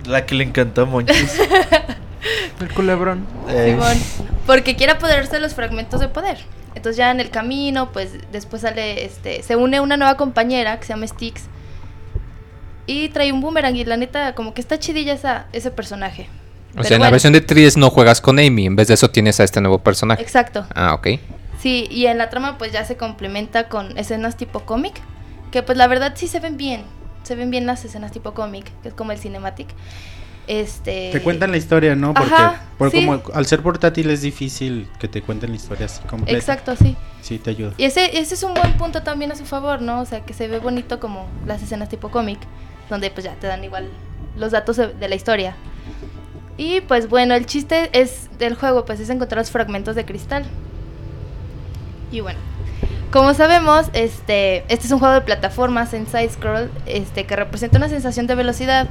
La que le encantó a Monchis. El culebrón. Eh, Simón, porque quiere apoderarse de los fragmentos de poder. Entonces ya en el camino, pues después sale, este, se une una nueva compañera que se llama Styx y trae un boomerang y la neta como que está chidilla esa, ese personaje. O sea, en la versión de 3 no juegas con Amy, en vez de eso tienes a este nuevo personaje. Exacto. Ah, ok. Sí, y en la trama pues ya se complementa con escenas tipo cómic, que pues la verdad sí se ven bien, se ven bien las escenas tipo cómic, que es como el cinematic. Este... Te cuentan la historia, ¿no? Porque, como al ser portátil es difícil que te cuenten la historia así completa. Exacto, sí. Sí, te ayuda. Y ese, ese es un buen punto también a su favor, ¿no? O sea, que se ve bonito como las escenas tipo cómic, donde pues ya te dan igual los datos de, la historia. Y pues bueno, el chiste es del juego, pues es encontrar los fragmentos de cristal. Y bueno, como sabemos, este, este es un juego de plataformas en side scroll, este, que representa una sensación de velocidad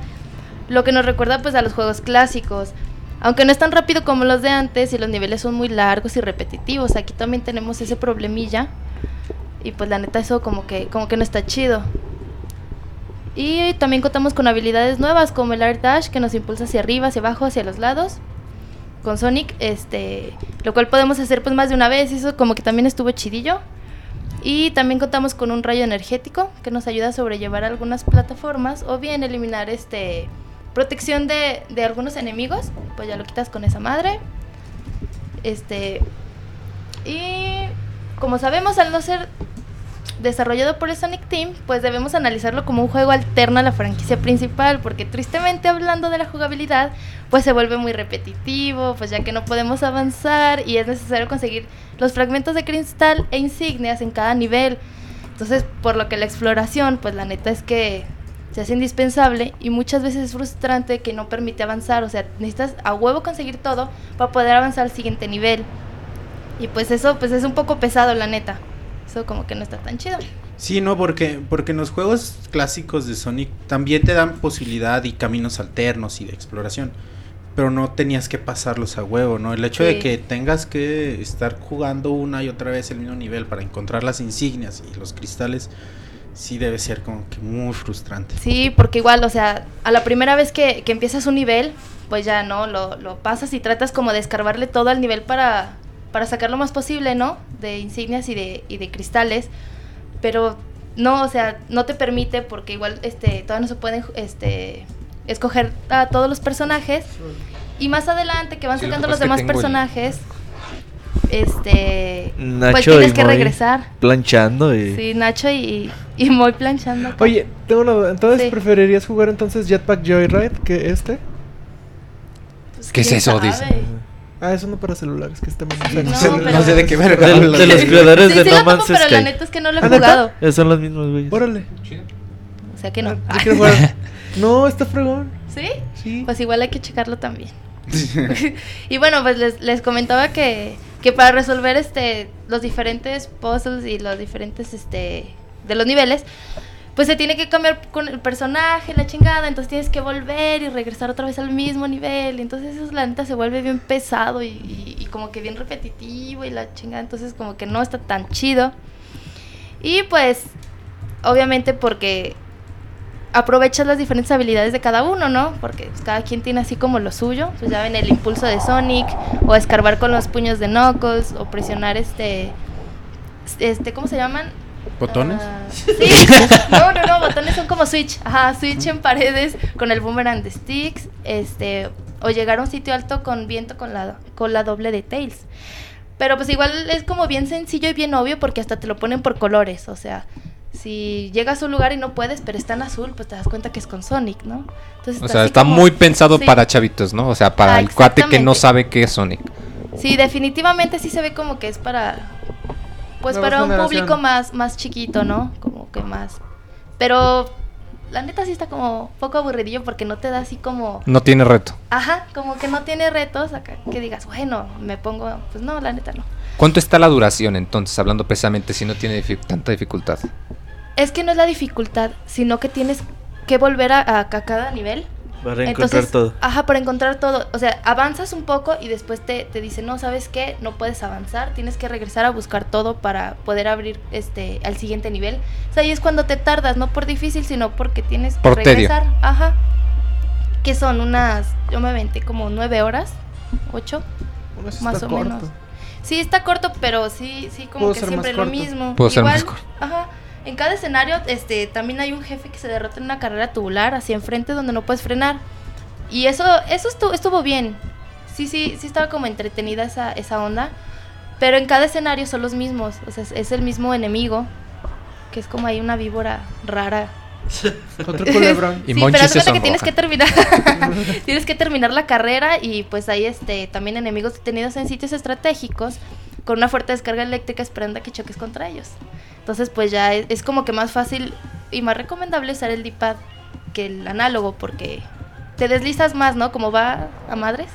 lo que nos recuerda pues a los juegos clásicos. Aunque no es tan rápido como los de antes y los niveles son muy largos y repetitivos, aquí también tenemos ese problemilla. Y pues la neta eso como que como que no está chido. Y también contamos con habilidades nuevas como el Air Dash que nos impulsa hacia arriba, hacia abajo, hacia los lados. Con Sonic, este, lo cual podemos hacer pues más de una vez, eso como que también estuvo chidillo. Y también contamos con un rayo energético que nos ayuda a sobrellevar algunas plataformas o bien eliminar este protección de, de algunos enemigos, pues ya lo quitas con esa madre. Este. Y como sabemos, al no ser desarrollado por el Sonic Team, pues debemos analizarlo como un juego alterno a la franquicia principal, porque tristemente hablando de la jugabilidad, pues se vuelve muy repetitivo, pues ya que no podemos avanzar y es necesario conseguir los fragmentos de cristal e insignias en cada nivel. Entonces, por lo que la exploración, pues la neta es que se hace indispensable y muchas veces es frustrante que no permite avanzar, o sea, necesitas a huevo conseguir todo para poder avanzar al siguiente nivel. Y pues eso pues es un poco pesado, la neta. Eso como que no está tan chido. Sí, no, porque porque en los juegos clásicos de Sonic también te dan posibilidad y caminos alternos y de exploración, pero no tenías que pasarlos a huevo, ¿no? El hecho de que tengas que estar jugando una y otra vez el mismo nivel para encontrar las insignias y los cristales sí debe ser como que muy frustrante. Sí, porque igual, o sea, a la primera vez que, que empiezas un nivel, pues ya, ¿no? Lo, lo, pasas y tratas como de escarbarle todo al nivel para, para sacar lo más posible, ¿no? De insignias y de, y de cristales. Pero no, o sea, no te permite porque igual este, todavía no se pueden este, escoger a todos los personajes. Y más adelante que van sacando los demás personajes este pues tienes que regresar. planchando y sí Nacho y, y muy planchando. Oye tengo una entonces preferirías jugar entonces Jetpack Joyride que este pues, qué es eso dice Ah, eso no para celulares, que está muy no, no, sé de qué verga. De, de, los creadores sí, de No Man's Sky. Pero la neta es que no lo he jugado. son los mismos güeyes. Órale. O sea que no. Ah, no, está fregón. ¿Sí? Sí. Pues igual hay que checarlo también. y bueno, pues les, les comentaba que que para resolver este los diferentes puzzles y los diferentes este de los niveles pues se tiene que cambiar con el personaje, la chingada, entonces tienes que volver y regresar otra vez al mismo nivel, entonces eso la neta se vuelve bien pesado y, como que bien repetitivo y la chingada, entonces como que no está tan chido. Y pues, obviamente porque aprovechas las diferentes habilidades de cada uno, ¿no? Porque cada quien tiene así como lo suyo. Pues ya ven el impulso de Sonic, o escarbar con los puños de Knuckles, o presionar este. este ¿Cómo se llaman? ¿Botones? Uh, sí, no, no, no, botones son como Switch. Ajá, Switch en paredes con el boomerang de Sticks. Este. O llegar a un sitio alto con viento con la, con la doble de Tails. Pero pues igual es como bien sencillo y bien obvio porque hasta te lo ponen por colores. O sea, si llegas a un lugar y no puedes, pero está en azul, pues te das cuenta que es con Sonic, ¿no? Entonces, o sea, está muy pensado para chavitos, ¿no? O sea, para ah, el cuate que no sabe qué es Sonic. Sí, definitivamente sí se ve como que es para pues para un público más más chiquito, ¿no? Como que más pero la neta sí está como poco aburridillo porque no te da así como no tiene reto. Ajá, como que no tiene retos acá que digas, bueno, me pongo, pues no, la neta no. ¿Cuánto está la duración entonces, hablando precisamente si no tiene tanta dificultad? Es que no es la dificultad, sino que tienes que volver a, cada nivel. Para encontrar todo. Ajá, para encontrar todo. O sea, avanzas un poco y después te, te dice, no, ¿sabes qué? No puedes avanzar, tienes que regresar a buscar todo para poder abrir este al siguiente nivel. O sea, ahí es cuando te tardas, no por difícil, sino porque tienes que regresar. Ajá. Que son unas, yo me aventé como nueve horas, ocho, más o menos. Sí, está corto, pero sí, sí, como que siempre lo mismo. Puedo Igual, ser más corto. Ajá. En cada escenario, este, también hay un jefe que se derrota en una carrera tubular hacia enfrente donde no puedes frenar. Y eso, eso estuvo, estuvo bien. Sí, sí, sí estaba como entretenida esa, esa onda. Pero en cada escenario son los mismos. O sea, es, es el mismo enemigo. Que es como ahí una víbora rara. Otro culebrón. Y sí, pero cuenta que tienes que terminar tienes que terminar la carrera y pues hay este también enemigos detenidos en sitios estratégicos con una fuerte descarga eléctrica esperando a que choques contra ellos. Entonces, pues ya es, es como que más fácil y más recomendable usar el D-pad que el análogo porque te deslizas más, ¿no? Como va a madres.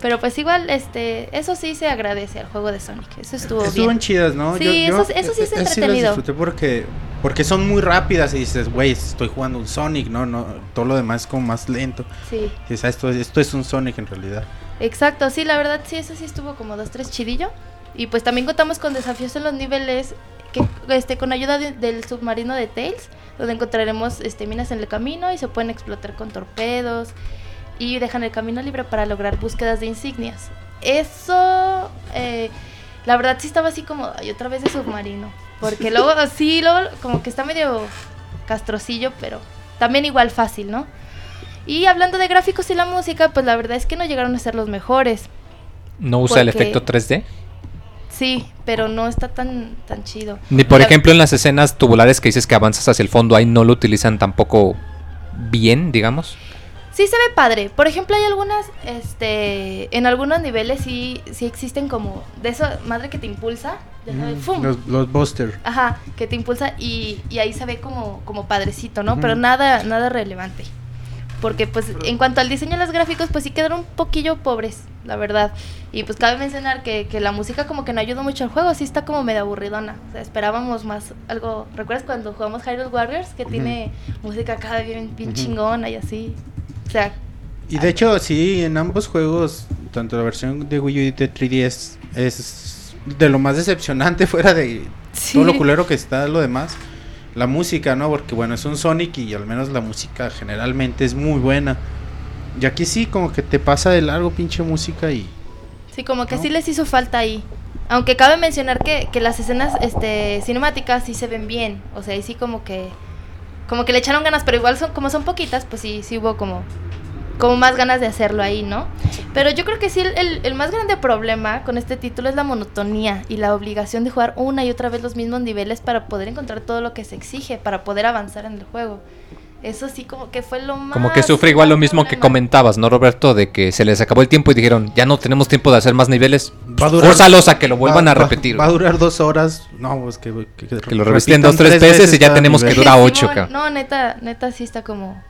Pero pues igual, este, eso sí se agradece al juego de Sonic. Eso estuvo Estuvieron bien. chidas, ¿no? Sí, eso- eso sí es las entretenido. disfruté porque, porque son muy rápidas y dices, güey, estoy jugando un Sonic, ¿no? no Todo lo demás es como más lento. Sí. Y dices, "Ah, esto, esto es un Sonic en realidad. Exacto, sí, la verdad sí, eso sí estuvo como dos, tres chidillo. Y pues también contamos con desafíos en los niveles que este con ayuda de- del submarino de Tails, donde encontraremos este minas en el camino y se pueden explotar con torpedos y dejan el camino libre para lograr búsquedas de insignias. Eso, eh, la verdad sí estaba así como, ay, otra vez de submarino. Porque luego, sí, luego como que está medio castrocillo, pero también igual fácil, ¿no? Y hablando de gráficos y la música, pues la verdad es que no llegaron a ser los mejores. No usa el efecto 3D. Sí, pero no está tan, tan chido. Ni por La- ejemplo en las escenas tubulares que dices que avanzas hacia el fondo, ahí no lo utilizan tampoco bien, digamos. Sí se ve padre. Por ejemplo, hay algunas, este, en algunos niveles sí, sí existen como de eso, madre que te impulsa, ya sabes, ¡fum! Los, los Buster. Ajá, que te impulsa y, y ahí se ve como, como padrecito, ¿no? Pero nada, nada relevante. Porque pues en cuanto al diseño de los gráficos, pues sí quedaron un poquillo pobres, la verdad. Y pues cabe mencionar que, que la música como que no ayudó mucho al juego, sí está como medio aburridona. O sea, esperábamos más algo. ¿Recuerdas cuando jugamos Hyrule Warriors? Que tiene música acá bien, bien chingona y así. O sea, Y de hecho, sí, en ambos juegos, tanto la versión de Wii U y de 3DS, es de lo más decepcionante fuera de sí. todo lo culero que está lo demás. La música, ¿no? Porque bueno, es un Sonic y al menos la música generalmente es muy buena. Y aquí sí, como que te pasa de largo pinche música y... Sí, como que ¿no? sí les hizo falta ahí. Aunque cabe mencionar que, que las escenas este, cinemáticas sí se ven bien. O sea, ahí sí como que. Como que le echaron ganas, pero igual son, como son poquitas, pues sí, sí hubo como. Como más ganas de hacerlo ahí, ¿no? Pero yo creo que sí, el, el- el más grande problema con este título es la monotonía y la obligación de jugar una y otra vez los mismos niveles para poder encontrar todo lo que se exige, para poder avanzar en el juego. Eso sí, como que fue lo más. Como que sufre igual lo mismo que problema. comentabas, ¿no, Roberto? De que se les acabó el tiempo y dijeron, ya no tenemos tiempo de hacer más niveles. Va a durar- Fórzalos a que lo vuelvan va- a va- repetir. Va, a durar dos horas. No, pues que... Que, Que lo repiten dos, tres veces y ya tenemos que nivel. dura ocho, Simón, cabrón. No, neta, neta sí está como.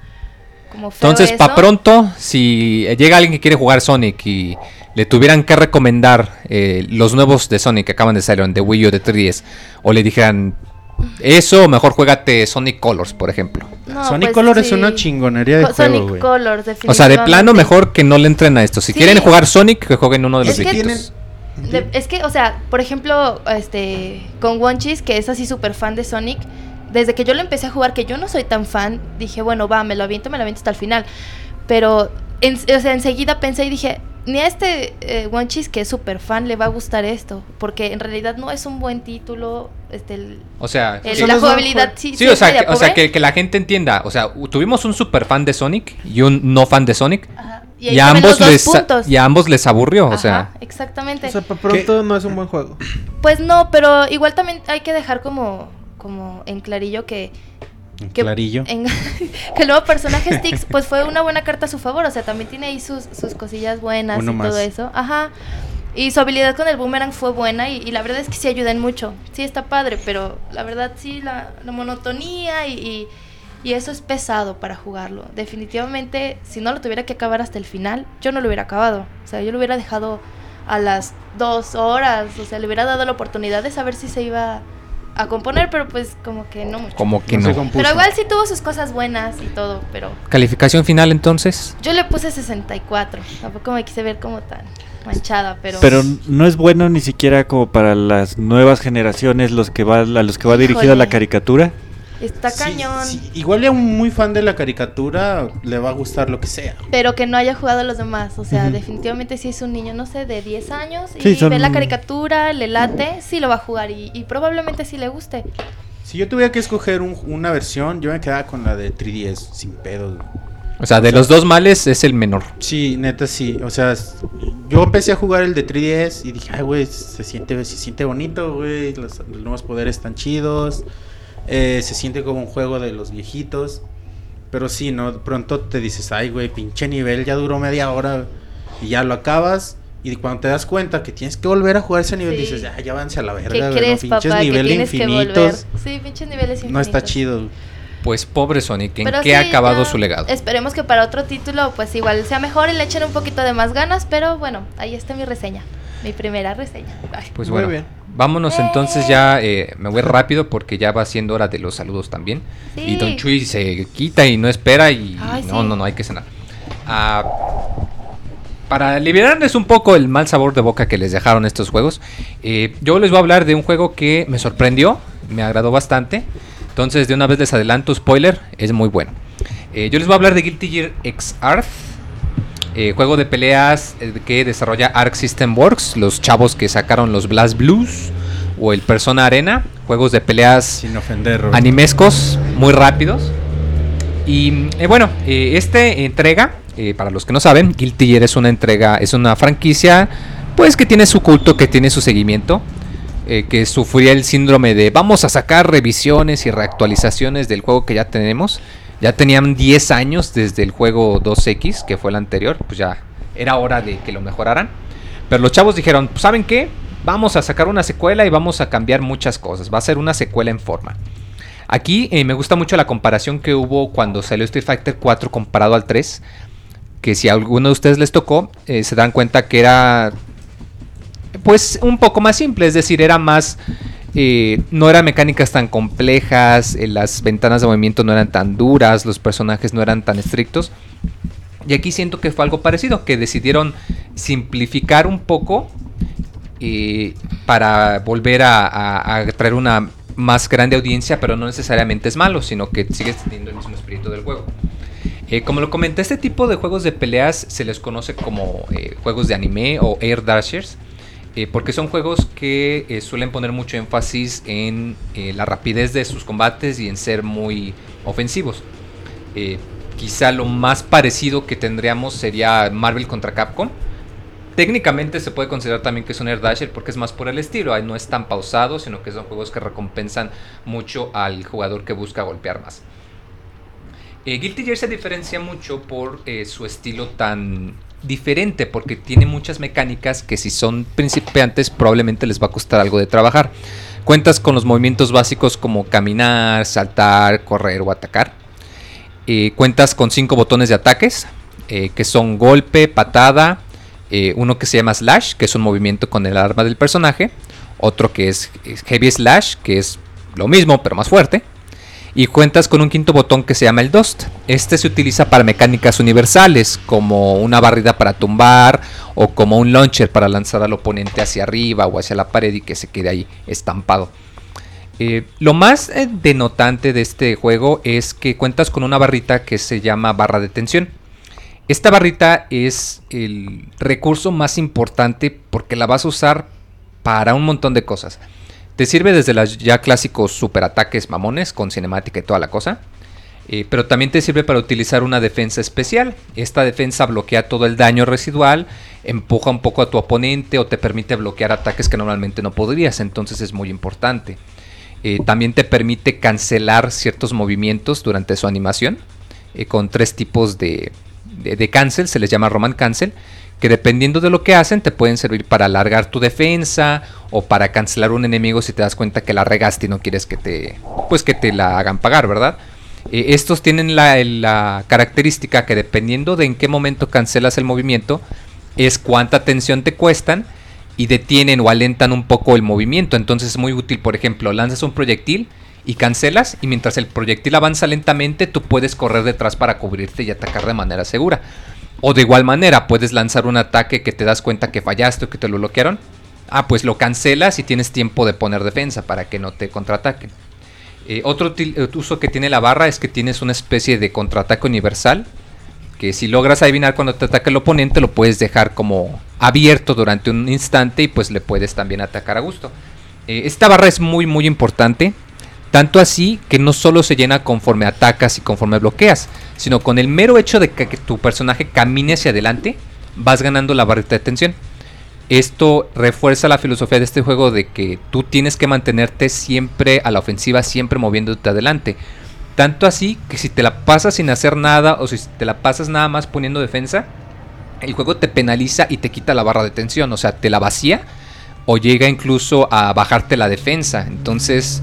Como feo Entonces, para pronto, si llega alguien que quiere jugar Sonic y le tuvieran que recomendar eh, los nuevos de Sonic que acaban de salir de Wii U de 3DS, o le dijeran eso, mejor juégate Sonic Colors, por ejemplo. No, Sonic pues Color es sí. una chingonería de Co- juego, Sonic. Colors, O sea, de definitivamente. plano, mejor que no le entren a esto. Si Sí. quieren jugar Sonic, que jueguen uno de los Es que viejitos. De- es que, o sea, por ejemplo, este, con Wonchis, que es así súper fan de Sonic, desde que yo lo empecé a jugar, que yo no soy tan fan, dije, bueno, va, me lo aviento, me lo aviento hasta el final. Pero, en- o sea, enseguida pensé y dije, ni a este eh, Wonchis, que es súper fan, le va a gustar esto, porque en realidad no es un buen título, este, el- O sea, el- la es un jugabilidad juego. sí, Sí, sí o sea, que, o sea que, que la gente entienda. O sea, tuvimos un super fan de Sonic y un no fan de Sonic. Ajá, Y, a ambos les, puntos. y a ambos les aburrió. O Ajá, sea, exactamente. O sea, para pronto no es un buen juego. Pues no, pero igual también hay que dejar como, como en clarillo que, En que, Clarillo. en- que el nuevo personaje Styx pues fue una buena carta a su favor, o sea, también tiene ahí sus, sus cosillas buenas Uno y más. todo eso. Ajá. Y su habilidad con el boomerang fue buena y, y la verdad es que sí ayudan mucho. Sí está padre, pero la verdad sí la, la monotonía y, y- y eso es pesado para jugarlo. Definitivamente, si no lo tuviera que acabar hasta el final, yo no lo hubiera acabado. O sea, yo lo hubiera dejado a las dos horas, o sea, le hubiera dado la oportunidad de saber si se iba a componer, pero pues como que no mucho. como que No. Pero igual sí tuvo sus cosas buenas y todo, pero Calificación final entonces. yo le puse 64. Tampoco me quise ver como tan manchada, pero... Pero no es bueno ni siquiera como para las nuevas generaciones los que va, a los que va dirigida la Híjole. caricatura. Está Sí, cañón. sí, Igual a un muy fan de la caricatura le va a gustar lo que sea. Pero que no haya jugado a los demás. O sea, definitivamente si es un niño, no sé, de 10 años y Sí, son- ve la caricatura, le late, sí lo va a jugar y, y probablemente sí le guste. Si yo tuviera que escoger un- una versión, yo me quedaba con la de 3DS, sin pedos. güey. O sea, de los dos males es el menor. Sí, neta sí. O sea, yo empecé a jugar el de 3DS y dije, ay, güey, se siente, se siente bonito, güey. Los, los nuevos poderes están chidos. Eh, se siente como un juego de los viejitos. Pero sí, ¿no? Pronto te dices, ay, güey, pinche nivel, ya duró media hora. Y ya lo acabas. Y cuando te das cuenta que tienes que volver a jugar ese nivel, Sí. dices, ya, ya avance a la verga. ¿Qué güey, crees, no, pinches papá? Niveles que infinitos. Sí, pinches niveles infinitos. No está chido. Pues pobre Sonic, ¿en Pero qué ha acabado ya su legado? Esperemos que para otro título, pues igual sea mejor y le echen un poquito de más ganas. Pero bueno, ahí está mi reseña. Mi primera reseña. Ay. Pues Muy bueno, bien. Vámonos entonces ya, eh, me voy rápido porque ya va siendo hora de los saludos también. Sí. Y Don Chuy se quita y no espera y Ay, no, sí. no, no, hay que cenar. Ah, para liberarles un poco el mal sabor de boca que les dejaron estos juegos, eh, yo les voy a hablar de un juego que me sorprendió, me agradó bastante. Entonces, de una vez les adelanto, spoiler, es muy bueno. Eh, yo les voy a hablar de Guilty Gear X Arth, eh, juego de peleas eh, que desarrolla Arc System Works, los chavos que sacaron los Blast Blues o el Persona Arena, juegos de peleas Sin ofender, Roberto. animescos muy rápidos. Y eh, bueno, eh, este entrega, eh, para los que no saben, Guilty Gear es una entrega, es una franquicia, pues que tiene su culto, que tiene su seguimiento, que sufría el síndrome de vamos a sacar revisiones y reactualizaciones del juego que ya tenemos. Ya tenían 10 años desde el juego 2X, que fue el anterior, pues ya era hora de que lo mejoraran. Pero los chavos dijeron, "Pues, ¿saben qué? Vamos a sacar una secuela y vamos a cambiar muchas cosas. Va a ser una secuela en forma. Aquí eh, me gusta mucho la comparación que hubo cuando salió Street Fighter 4 comparado al 3. Que si a alguno de ustedes les tocó, eh, se dan cuenta que era pues un poco más simple. Es decir, era más... eh, no eran mecánicas tan complejas, eh, las ventanas de movimiento no eran tan duras, los personajes no eran tan estrictos. Y aquí siento que fue algo parecido, que decidieron simplificar un poco eh, para volver a, a- traer una más grande audiencia, pero no necesariamente es malo, sino que sigue teniendo el mismo espíritu del juego. Como lo comenté, este tipo de juegos de peleas se les conoce como juegos de anime o air dashers, eh, porque son juegos que eh, suelen poner mucho énfasis en eh, la rapidez de sus combates y en ser muy ofensivos. Quizá lo más parecido que tendríamos sería Marvel contra Capcom. Técnicamente se puede considerar también que es un Air Dasher porque es más por el estilo, no es tan pausado, sino que son juegos que recompensan mucho al jugador que busca golpear más. Guilty Gear se diferencia mucho por su estilo tan diferente, porque tiene muchas mecánicas que si son principiantes probablemente les va a costar algo de trabajar. Cuentas con los movimientos básicos como caminar, saltar, correr o atacar. Eh, cuentas con cinco botones de ataques, eh, que son golpe, patada, eh, uno que se llama slash, que es un movimiento con el arma del personaje, otro que es, es heavy slash, que es lo mismo pero más fuerte, y cuentas con un quinto botón que se llama el Dust. Este se utiliza para mecánicas universales, como una barrida para tumbar o como un launcher para lanzar al oponente hacia arriba o hacia la pared y que se quede ahí estampado. Eh, lo más eh, denotante de este juego es que cuentas con una barrita que se llama barra de tensión. Esta barrita es el recurso más importante porque la vas a usar para un montón de cosas. Te sirve desde los ya clásicos superataques mamones con cinemática y toda la cosa. eh, pero también te sirve para utilizar una defensa especial. Esta defensa bloquea todo el daño residual, empuja un poco a tu oponente o te permite bloquear ataques que normalmente no podrías. Entonces es muy importante. Eh, también te permite cancelar ciertos movimientos durante su animación. eh, con tres tipos de, de, de cancel, se les llama Roman Cancel. Que dependiendo de lo que hacen, te pueden servir para alargar tu defensa o para cancelar un enemigo si te das cuenta que la regaste y no quieres que te, pues que te la hagan pagar, ¿verdad? Eh, estos tienen la, la característica que dependiendo de en qué momento cancelas el movimiento, es cuánta tensión te cuestan y detienen o alentan un poco el movimiento. Entonces es muy útil, por ejemplo, lanzas un proyectil y cancelas y mientras el proyectil avanza lentamente, tú puedes correr detrás para cubrirte y atacar de manera segura. O de igual manera, puedes lanzar un ataque que te das cuenta que fallaste o que te lo bloquearon. Ah, pues lo cancelas y tienes tiempo de poner defensa para que no te contraataquen. Eh, otro eh, uso que tiene la barra es que tienes una especie de contraataque universal. Que si logras adivinar cuando te ataca el oponente, lo puedes dejar como abierto durante un instante y pues le puedes también atacar a gusto. Eh, esta barra es muy muy importante. Tanto así que no solo se llena conforme atacas y conforme bloqueas, sino con el mero hecho de que, tu personaje camine hacia adelante, vas ganando la barrita de tensión. Esto refuerza la filosofía de este juego de que tú tienes que mantenerte siempre a la ofensiva, siempre moviéndote adelante. Tanto así que si te la pasas sin hacer nada o si te la pasas nada más poniendo defensa, el juego te penaliza y te quita la barra de tensión, o sea, te la vacía o llega incluso a bajarte la defensa. Entonces,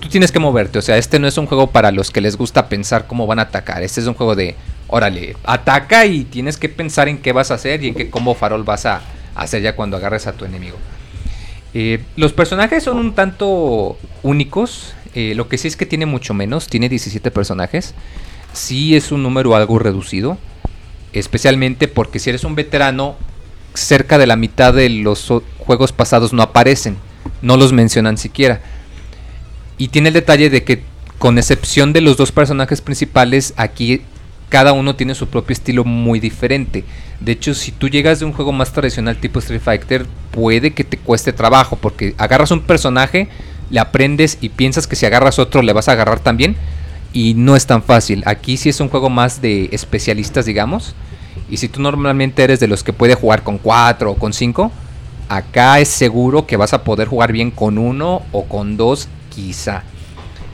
tú tienes que moverte, o sea, este no es un juego para los que les gusta pensar cómo van a atacar, este es un juego de, órale, ataca y tienes que pensar en qué vas a hacer y en qué combo farol vas a hacer ya cuando agarres a tu enemigo. Eh, los personajes son un tanto únicos, eh, lo que sí es que tiene mucho menos, tiene 17 personajes, sí es un número algo reducido especialmente porque si eres un veterano, cerca de la mitad de los juegos pasados no aparecen, no los mencionan siquiera. Y tiene el detalle de que, con excepción de los dos personajes principales, aquí cada uno tiene su propio estilo muy diferente. De hecho, si tú llegas de un juego más tradicional tipo Street Fighter, puede que te cueste trabajo, porque agarras un personaje, le aprendes y piensas que si agarras otro le vas a agarrar también y no es tan fácil. Aquí sí es un juego más de especialistas, digamos. Y si tú normalmente eres de los que puede jugar con 4 o con 5, acá es seguro que vas a poder jugar bien con uno o con dos quizá.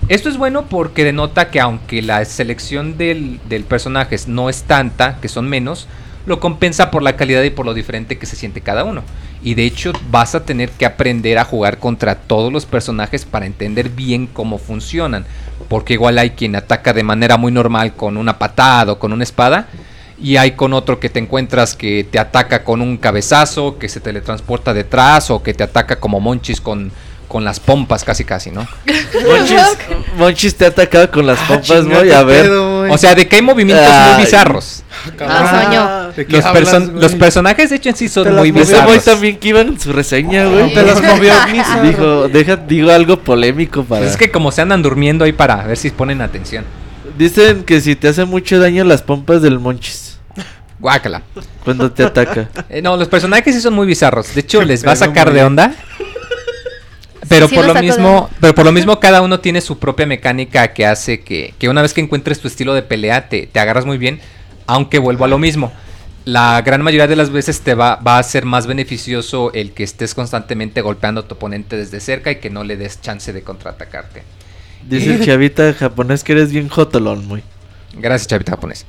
Esto es bueno porque denota que aunque la selección del, del personaje no es tanta, que son menos, lo compensa por la calidad y por lo diferente que se siente cada uno. Y de hecho vas a tener que aprender a jugar contra todos los personajes para entender bien cómo funcionan. Porque igual hay quien ataca de manera muy normal con una patada o con una espada. Y hay con otro que te encuentras que te ataca con un cabezazo, que se teletransporta detrás o que te ataca como monchis con con las pompas casi casi, ¿no? Monchis, te ha atacado con las ah, pompas, güey, a ver. o sea, de que hay movimientos muy bizarros. Ah, los, los, personajes de hecho en sí son muy bizarros. Ese también que iban en su reseña, güey. Te las movió Dijo, deja, digo algo polémico para... es que como se andan durmiendo ahí para ver si ponen atención. Dicen que si te hace mucho daño las pompas del Monchis. Guácala. Cuando te ataca. Eh, no, los personajes sí son muy bizarros. De hecho, les va a sacar de onda pero por lo mismo, pero por lo mismo cada uno tiene su propia mecánica que hace que, una vez que encuentres tu estilo de pelea te, te, agarras muy bien, aunque vuelvo a lo mismo. La gran mayoría de las veces te va, va a ser más beneficioso el que estés constantemente golpeando a tu oponente desde cerca y que no le des chance de contraatacarte. Dice el chavita japonés que eres bien jotolón, muy. Gracias, chavita japonés.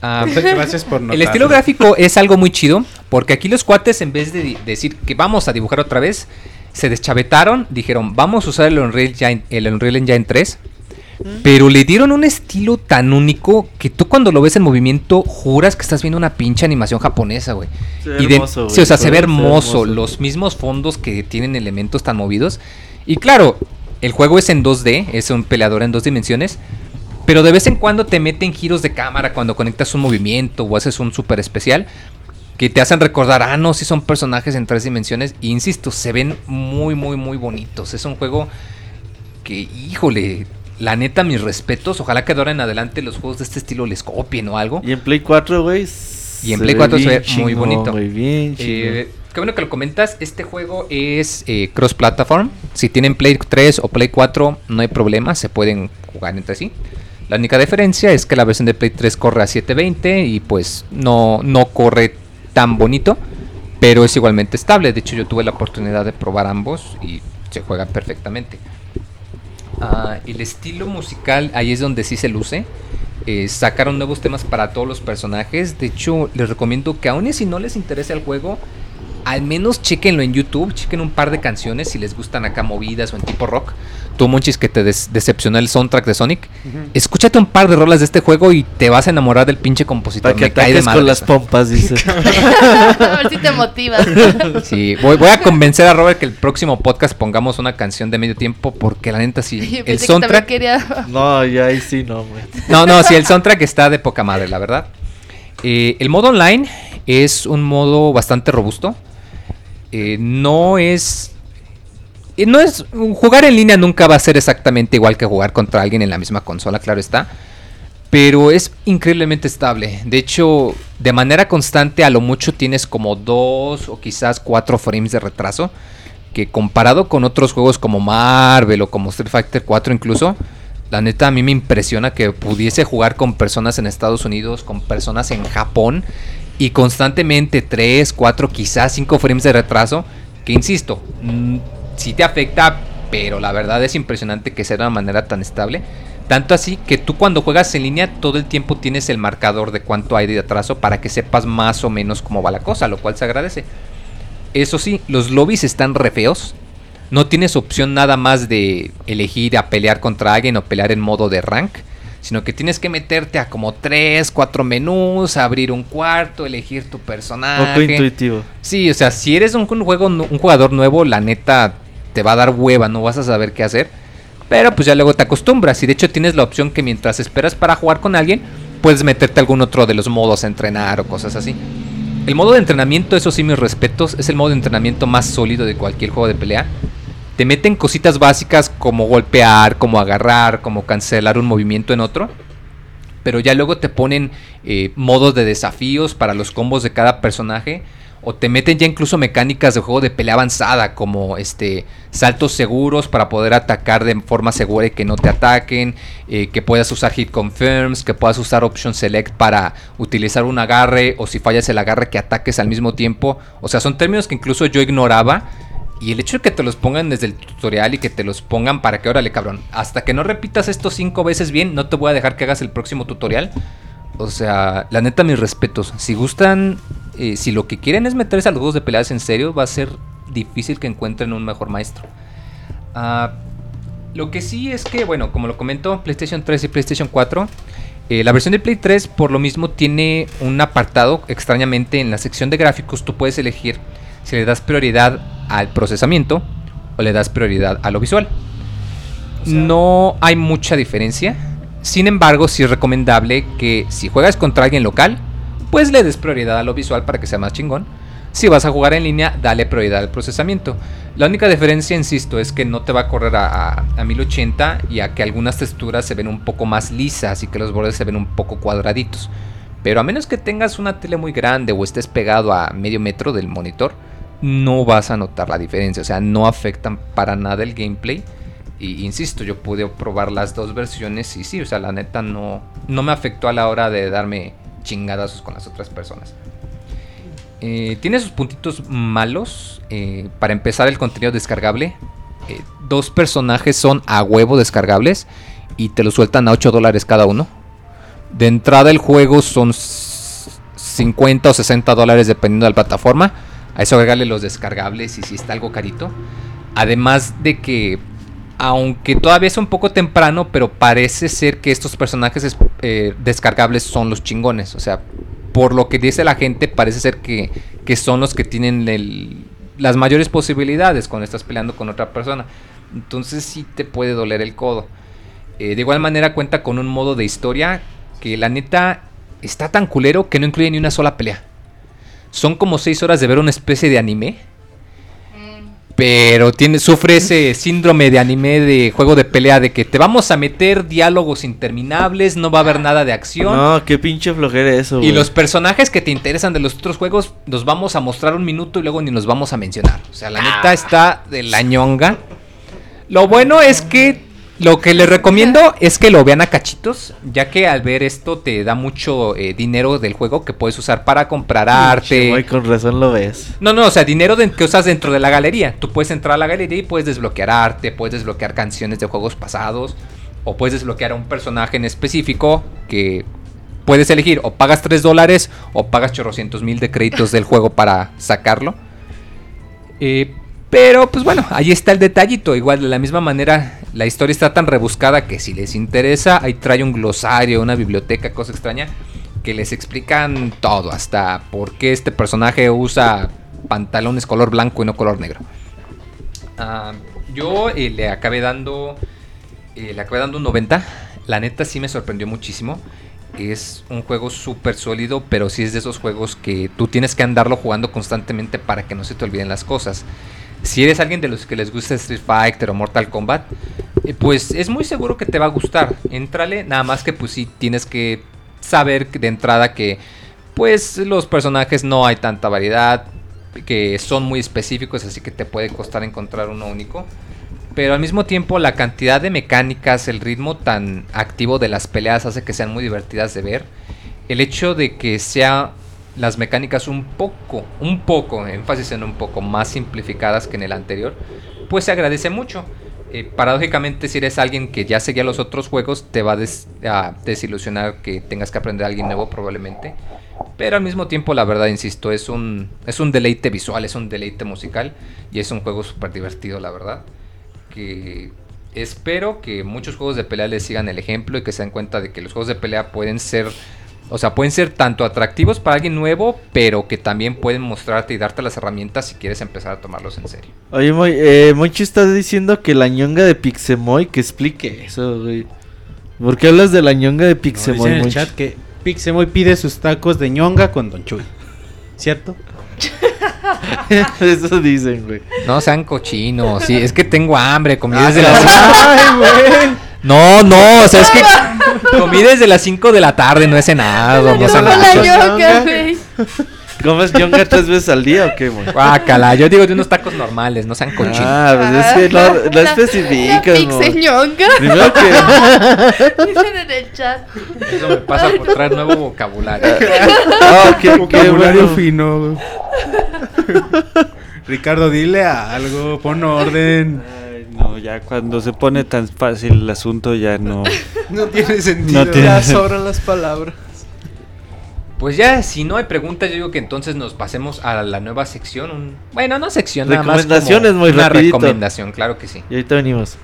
Ah, Gracias por El estilo gráfico es algo muy chido, porque aquí los cuates, en vez de decir que vamos a dibujar otra vez, se deschavetaron, dijeron, vamos a usar el Unreal, Engine, el Unreal Engine 3. Pero le dieron un estilo tan único que tú cuando lo ves en movimiento juras que estás viendo una pinche animación japonesa, güey. y hermoso, sí, o sea, se ve hermoso, Los mismos fondos que tienen elementos tan movidos. Y claro, el juego es en 2D, es un peleador en dos dimensiones. Pero de vez en cuando te meten giros de cámara cuando conectas un movimiento o haces un super especial que te hacen recordar, ah, no, si son personajes en tres dimensiones. Y insisto, se ven muy, muy, muy bonitos. Es un juego que, híjole, la neta, mis respetos. Ojalá que ahora en adelante los juegos de este estilo les copien o algo. Y en Play 4, güey. Y en Play 4 se ve muy bonito. Muy bien, eh, qué bueno que lo comentas. Este juego es eh, cross-platform. Si tienen Play 3 o Play 4, no hay problema. Se pueden jugar entre sí. La única diferencia es que la versión de Play 3 corre a 720 y pues no, no corre tan bonito, pero es igualmente estable. De hecho, yo tuve la oportunidad de probar ambos y se juegan perfectamente. Ah, el estilo musical, ahí es donde sí se luce. Eh, sacaron nuevos temas para todos los personajes. De hecho, les recomiendo que aun si no les interesa el juego, al menos chequenlo en YouTube, chequen un par de canciones si les gustan acá movidas o en tipo rock. Tú, Monchis, que te decepcionó el soundtrack de Sonic, escúchate un par de rolas de este juego y te vas a enamorar del pinche compositor. Para que cae de con las pompas, dice. a ver si te motivas. sí, voy, a convencer a Robert que el próximo podcast pongamos una canción de medio tiempo porque la neta sí. el soundtrack. No, ya ahí sí, no, güey. No, no, sí, el soundtrack está de poca madre, la verdad. Eh, el modo online es un modo bastante robusto. Eh, no es no es jugar en línea nunca va a ser exactamente igual que jugar contra alguien en la misma consola, claro está. Pero es increíblemente estable. De hecho, de manera constante a lo mucho tienes como dos o quizás cuatro frames de retraso. que comparado con otros juegos como Marvel o como Street Fighter 4 incluso, la neta a mí me impresiona que pudiese jugar con personas en Estados Unidos, con personas en Japón y constantemente 3, 4, quizás 5 frames de retraso, que insisto, sí te afecta, pero la verdad es impresionante que sea de una manera tan estable. Tanto así que tú cuando juegas en línea todo el tiempo tienes el marcador de cuánto hay de atraso para que sepas más o menos cómo va la cosa, lo cual se agradece. Eso sí, los lobbies están re feos. No tienes opción nada más de elegir a pelear contra alguien o pelear en modo de rank. Sino que tienes que meterte a como 3, 4 menús, abrir un cuarto, elegir tu personaje. Poco intuitivo. Sí, o sea, si eres un, juego, un jugador nuevo, la neta te va a dar hueva, no vas a saber qué hacer. Pero pues ya luego te acostumbras y de hecho tienes la opción que mientras esperas para jugar con alguien, puedes meterte a algún otro de los modos a entrenar o cosas así. El modo de entrenamiento, eso sí mis respetos, es el modo de entrenamiento más sólido de cualquier juego de pelea. Te meten cositas básicas como golpear, como agarrar, como cancelar un movimiento en otro. Pero ya luego te ponen eh, modos de desafíos para los combos de cada personaje o te meten ya incluso mecánicas de juego de pelea avanzada como este saltos seguros para poder atacar de forma segura y que no te ataquen, eh, que puedas usar hit confirms, que puedas usar option select para utilizar un agarre o si fallas el agarre que ataques al mismo tiempo. O sea, son términos que incluso yo ignoraba. Y el hecho de que te los pongan desde el tutorial y que te los pongan para que, órale cabrón, hasta que no repitas esto cinco veces bien, no te voy a dejar que hagas el próximo tutorial. O sea, la neta, mis respetos. Si gustan, eh, si lo que quieren es meterse a los juegos de peleas en serio, va a ser difícil que encuentren un mejor maestro. Ah, lo que sí es que, bueno, como lo comento, PlayStation 3 y PlayStation 4, eh, la versión de Play 3 por lo mismo tiene un apartado, extrañamente en la sección de gráficos tú puedes elegir si le das prioridad al procesamiento o le das prioridad a lo visual. no hay mucha diferencia sin embargo, sí es recomendable que si juegas contra alguien local, pues le des prioridad a lo visual para que sea más chingón. Si vas a jugar en línea, dale prioridad al procesamiento. La única diferencia, insisto, es que no te va a correr a, 1080 y a que algunas texturas se ven un poco más lisas y que los bordes se ven un poco cuadraditos. Pero a menos que tengas una tele muy grande o estés pegado a medio metro del monitor, no vas a notar la diferencia. O sea, no afectan para nada el gameplay y insisto, yo pude probar las dos versiones y sí, o sea, la neta no, no me afectó a la hora de darme chingadazos con las otras personas. Eh, tiene sus puntitos malos. Eh, para empezar, el contenido descargable. Eh, dos personajes son a huevo descargables y te lo sueltan a 8 dólares cada uno. De entrada, el juego son 50 o 60 dólares dependiendo de la plataforma. A eso agregarle los descargables y si está algo carito. Además de que aunque todavía es un poco temprano, pero parece ser que estos personajes eh, descargables son los chingones. O sea, por lo que dice la gente, parece ser que, son los que tienen las mayores posibilidades cuando estás peleando con otra persona. Entonces sí te puede doler el codo. Eh, de igual manera cuenta con un modo de historia que la neta está tan culero que no incluye ni una sola pelea. Son como 6 horas de ver una especie de anime pero tiene, sufre ese síndrome de anime de juego de pelea de que te vamos a meter diálogos interminables, no va a haber nada de acción. No, qué pinche flojera eso. Y los personajes que te interesan de los otros juegos los vamos a mostrar un minuto y luego ni los vamos a mencionar. O sea, la neta está de la ñonga. Lo bueno es que lo que les recomiendo es que lo vean a cachitos, ya que al ver esto te da mucho eh, dinero del juego que puedes usar para comprar arte. con razón lo ves. No, no, o sea, dinero que usas dentro de la galería. Tú puedes entrar a la galería y puedes desbloquear arte, puedes desbloquear canciones de juegos pasados, o puedes desbloquear a un personaje en específico que puedes elegir o pagas 3 dólares o pagas chorrocientos mil de créditos del juego para sacarlo. Eh, pero pues bueno, ahí está el detallito. Igual de la misma manera, la historia está tan rebuscada que si les interesa, ahí trae un glosario, una biblioteca, cosa extraña, que les explican todo, hasta por qué este personaje usa pantalones color blanco y no color negro. Ah, yo eh, le acabé dando, eh, le acabé dando un 90. La neta sí me sorprendió muchísimo. Es un juego súper sólido, pero sí es de esos juegos que tú tienes que andarlo jugando constantemente para que no se te olviden las cosas si eres alguien de los que les gusta Street Fighter o Mortal Kombat, eh, pues es muy seguro que te va a gustar. Entrale, nada más que pues sí tienes que saber de entrada que pues los personajes no hay tanta variedad. que son muy específicos, así que te puede costar encontrar uno único. Pero al mismo tiempo la cantidad de mecánicas, el ritmo tan activo de las peleas hace que sean muy divertidas de ver. El hecho de que sea las mecánicas un poco, un poco, énfasis en un poco más simplificadas que en el anterior, pues se agradece mucho. Eh, paradójicamente, si eres alguien que ya seguía los otros juegos, te va a, desilusionar que tengas que aprender a alguien nuevo probablemente. Pero al mismo tiempo, la verdad, insisto, es un, es un deleite visual, es un deleite musical y es un juego súper divertido, la verdad. Que espero que muchos juegos de pelea les sigan el ejemplo y que se den cuenta de que los juegos de pelea pueden ser o sea, pueden ser tanto atractivos para alguien nuevo, pero que también pueden mostrarte y darte las herramientas si quieres empezar a tomarlos en serio. Oye, Moy, eh, Monchi está diciendo que la ñonga de Pixemoy, que explique eso, güey. ¿Por qué hablas de la ñonga de Pixemoy, no, en el chat que Pixemoy pide sus tacos de ñonga con Don Chuy. ¿Cierto? Eso dicen, güey. No sean cochinos. Sí, es que tengo hambre. Comí desde las. Ay, güey. No, no, o sea, es que comí desde las 5 de la tarde, no he cenado. No sé ¿Comes yonga tres veces al día o qué, güey? Guácala, yo digo de unos tacos normales, no sean cochinos. Ah, pues es que no, no especificas, güey. ñonga. Primero que... Dicen en el chat. Eso me pasa por traer nuevo vocabulario. Ah, qué, vocabulario fino. Ricardo, dile algo, pon orden. No, ya cuando se pone tan fácil el asunto ya no... no tiene sentido. No tiene ya sobran las palabras. Pues ya, si no hay preguntas, yo digo que entonces nos pasemos a la nueva sección. bueno, no sección, nada más. Recomendaciones muy Una recomendación, claro que sí. Y ahorita venimos.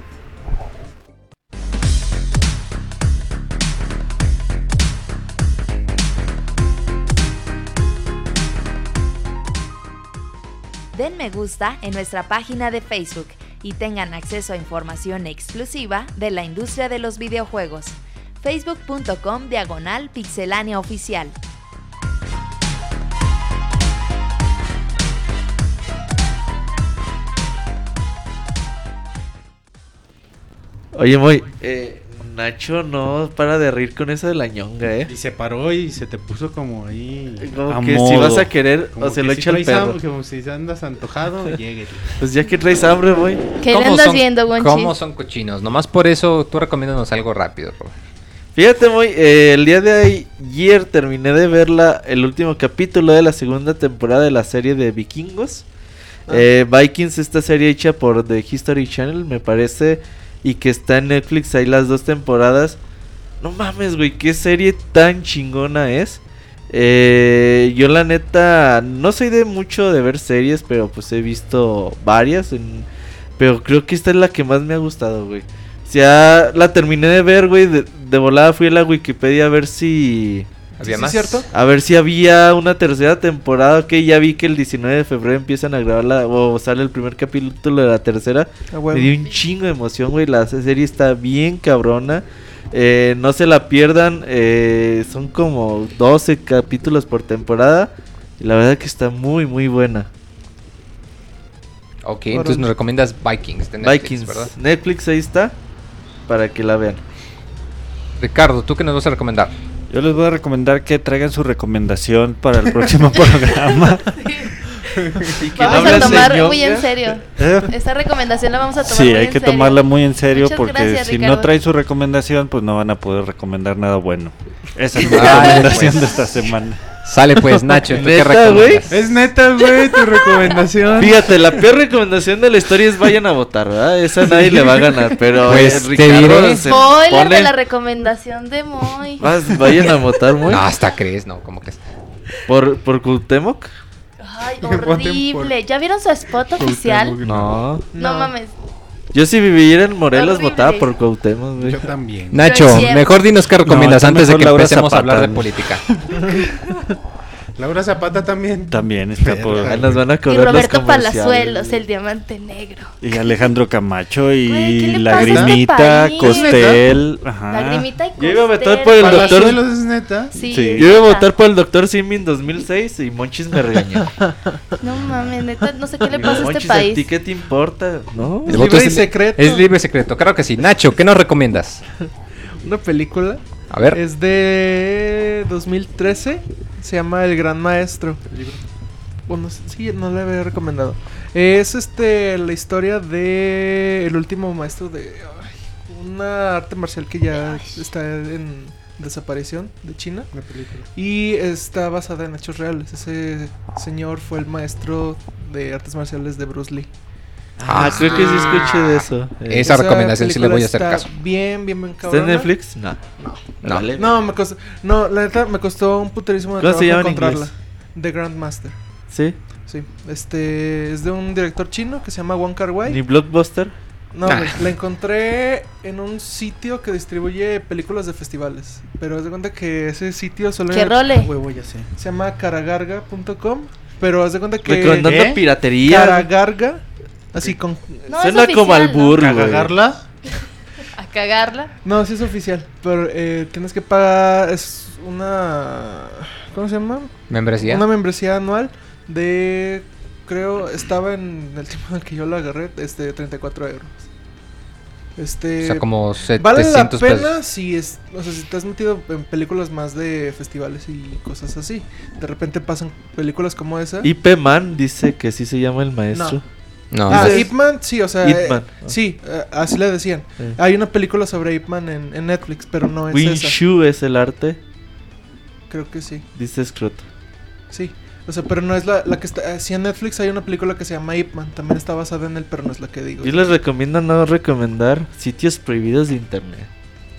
Den me gusta en nuestra página de Facebook y tengan acceso a información exclusiva de la industria de los videojuegos. facebook.com diagonal pixelánea oficial. Oye, muy, eh, Nacho no para de reír con eso de la ñonga, ¿eh? Y se paró y se te puso como ahí. Como que si vas a querer o se lo echa el perro. como si andas antojado, llegue. Pues ya que traes hambre, güey. ¿Qué le andas viendo, Gonchis? ¿Cómo son cochinos? Nomás por eso tú recomiéndanos algo rápido, Robert. Fíjate, muy, eh, el día de ayer terminé de ver la, el último capítulo de la segunda temporada de la serie de Vikingos. Ah. Eh, Vikings, esta serie hecha por The History Channel, me parece y que está en Netflix ahí las dos temporadas. No mames, güey, qué serie tan chingona es. Eh, yo la neta no soy de mucho de ver series, pero pues he visto varias. pero creo que esta es la que más me ha gustado, güey. Ya la terminé de ver, güey. De, de volada fui a la Wikipedia a ver si ¿Había más? ¿cierto? A ver si había una tercera temporada. Que ya vi que el 19 de febrero empiezan a grabar o sale el primer capítulo de la tercera. Ah, Me dio un chingo de emoción, güey. La serie está bien cabrona. Eh, no se la pierdan. Eh, son como 12 capítulos por temporada. Y la verdad que está muy, muy buena. Ok, entonces nos recomiendas Vikings de Netflix, Vikings, ¿verdad? Netflix ahí está. Para que la vean. Ricardo, ¿tú qué nos vas a recomendar? Yo les voy a recomendar que traigan su recomendación para el próximo programa. vamos a tomar muy en serio. ¿Eh? Esta recomendación la vamos a tomar sí, hay que tomarla muy en serio porque si no trae su recomendación, pues no van a poder recomendar nada bueno. Esa es mi recomendación de esta semana. Sale pues, Nacho, ¿tú qué recomiendas? Es neta, güey, tu recomendación. Fíjate, la peor recomendación de la historia es vayan a votar, ¿verdad? Esa nadie le va a ganar, pero pues, eh, te diré. Spoiler de la recomendación de Moy. vayan a votar, Moy. No, hasta crees, no, como que ¿Por, por Cuauhtémoc? Ay, horrible. ¿Ya vieron su spot oficial? No. No mames. Yo si viviera en Morelos votaba por Cuauhtémoc, Yo también. Nacho, mejor dinos qué recomiendas antes de que empecemos a hablar de política. Laura Zapata también. También está por. Nos van a y Roberto Palazuelos, el diamante negro. Y Alejandro Camacho y Lagrimita, este Costel. Ajá. Lagrimita y Costel. Yo iba a votar por el doctor. ¿Palazuelos es neta? Sí. Yo iba a votar por el doctor Simin 2006 y Monchis me regañó. no mames, neta, no sé qué le pasa a este país. ¿A ti qué te importa? No, es libre y secreto. Es libre y secreto, claro que sí. Nacho, ¿qué nos recomiendas? Una película. A ver. Es de 2013 se llama El Gran Maestro. Bueno, sí, no le había recomendado. Es este la historia de el último maestro de ay, una arte marcial que ya está en desaparición de China La película. y está basada en hechos reales. Ese señor fue el maestro de artes marciales de Bruce Lee. Ah, creo que sí escuché de eso. Eh, Esa recomendación sí le voy a hacer caso. Bien, bien, bien ¿Está en. Netflix? No. No. Vale. No, me costó, no, la neta me costó un puterísimo de ¿Cómo se trabajo llama en encontrarla. inglés? The Grandmaster. ¿Sí? Sí, este es de un director chino que se llama Wong Kar Wai. ¿Ni Blockbuster? No, Nah. güey, la encontré en un sitio que distribuye películas de festivales. Pero haz de cuenta que ese sitio solo ¡Qué role! Huevo, ya sé. se llama caragarga.com. Pero haz de cuenta que. Recomendando ¿Qué? piratería. Caragarga. Así con. No, es Suena como oficial, al burro, güey. ¿Cagarla? A cagarla. No, sí es oficial. Pero eh, tienes que pagar. Es una. ¿Cómo se llama? ¿Membresía? Una membresía anual de. Creo, estaba en el tiempo en el que yo lo agarré, este, 34 euros. Este. O sea, como Vale la 700 pena pesos. si es, o sea, si te has metido en películas más de festivales y cosas así. De repente pasan películas como esa. IP Man dice que sí se llama el maestro. No, ah, dices- Ip Man, sí, o sea, Ip eh, sí, eh, así le decían. Hay una película sobre Ip Man en, en Netflix, pero no es Wing esa. Shu es el arte. Creo que sí, Dice Scroto. sí. O sea, pero no es la, la que está. eh, sí, en Netflix hay una película que se llama Ip Man. También está basada en él, pero no es la que digo. Yo les recomiendo no recomendar sitios prohibidos de internet.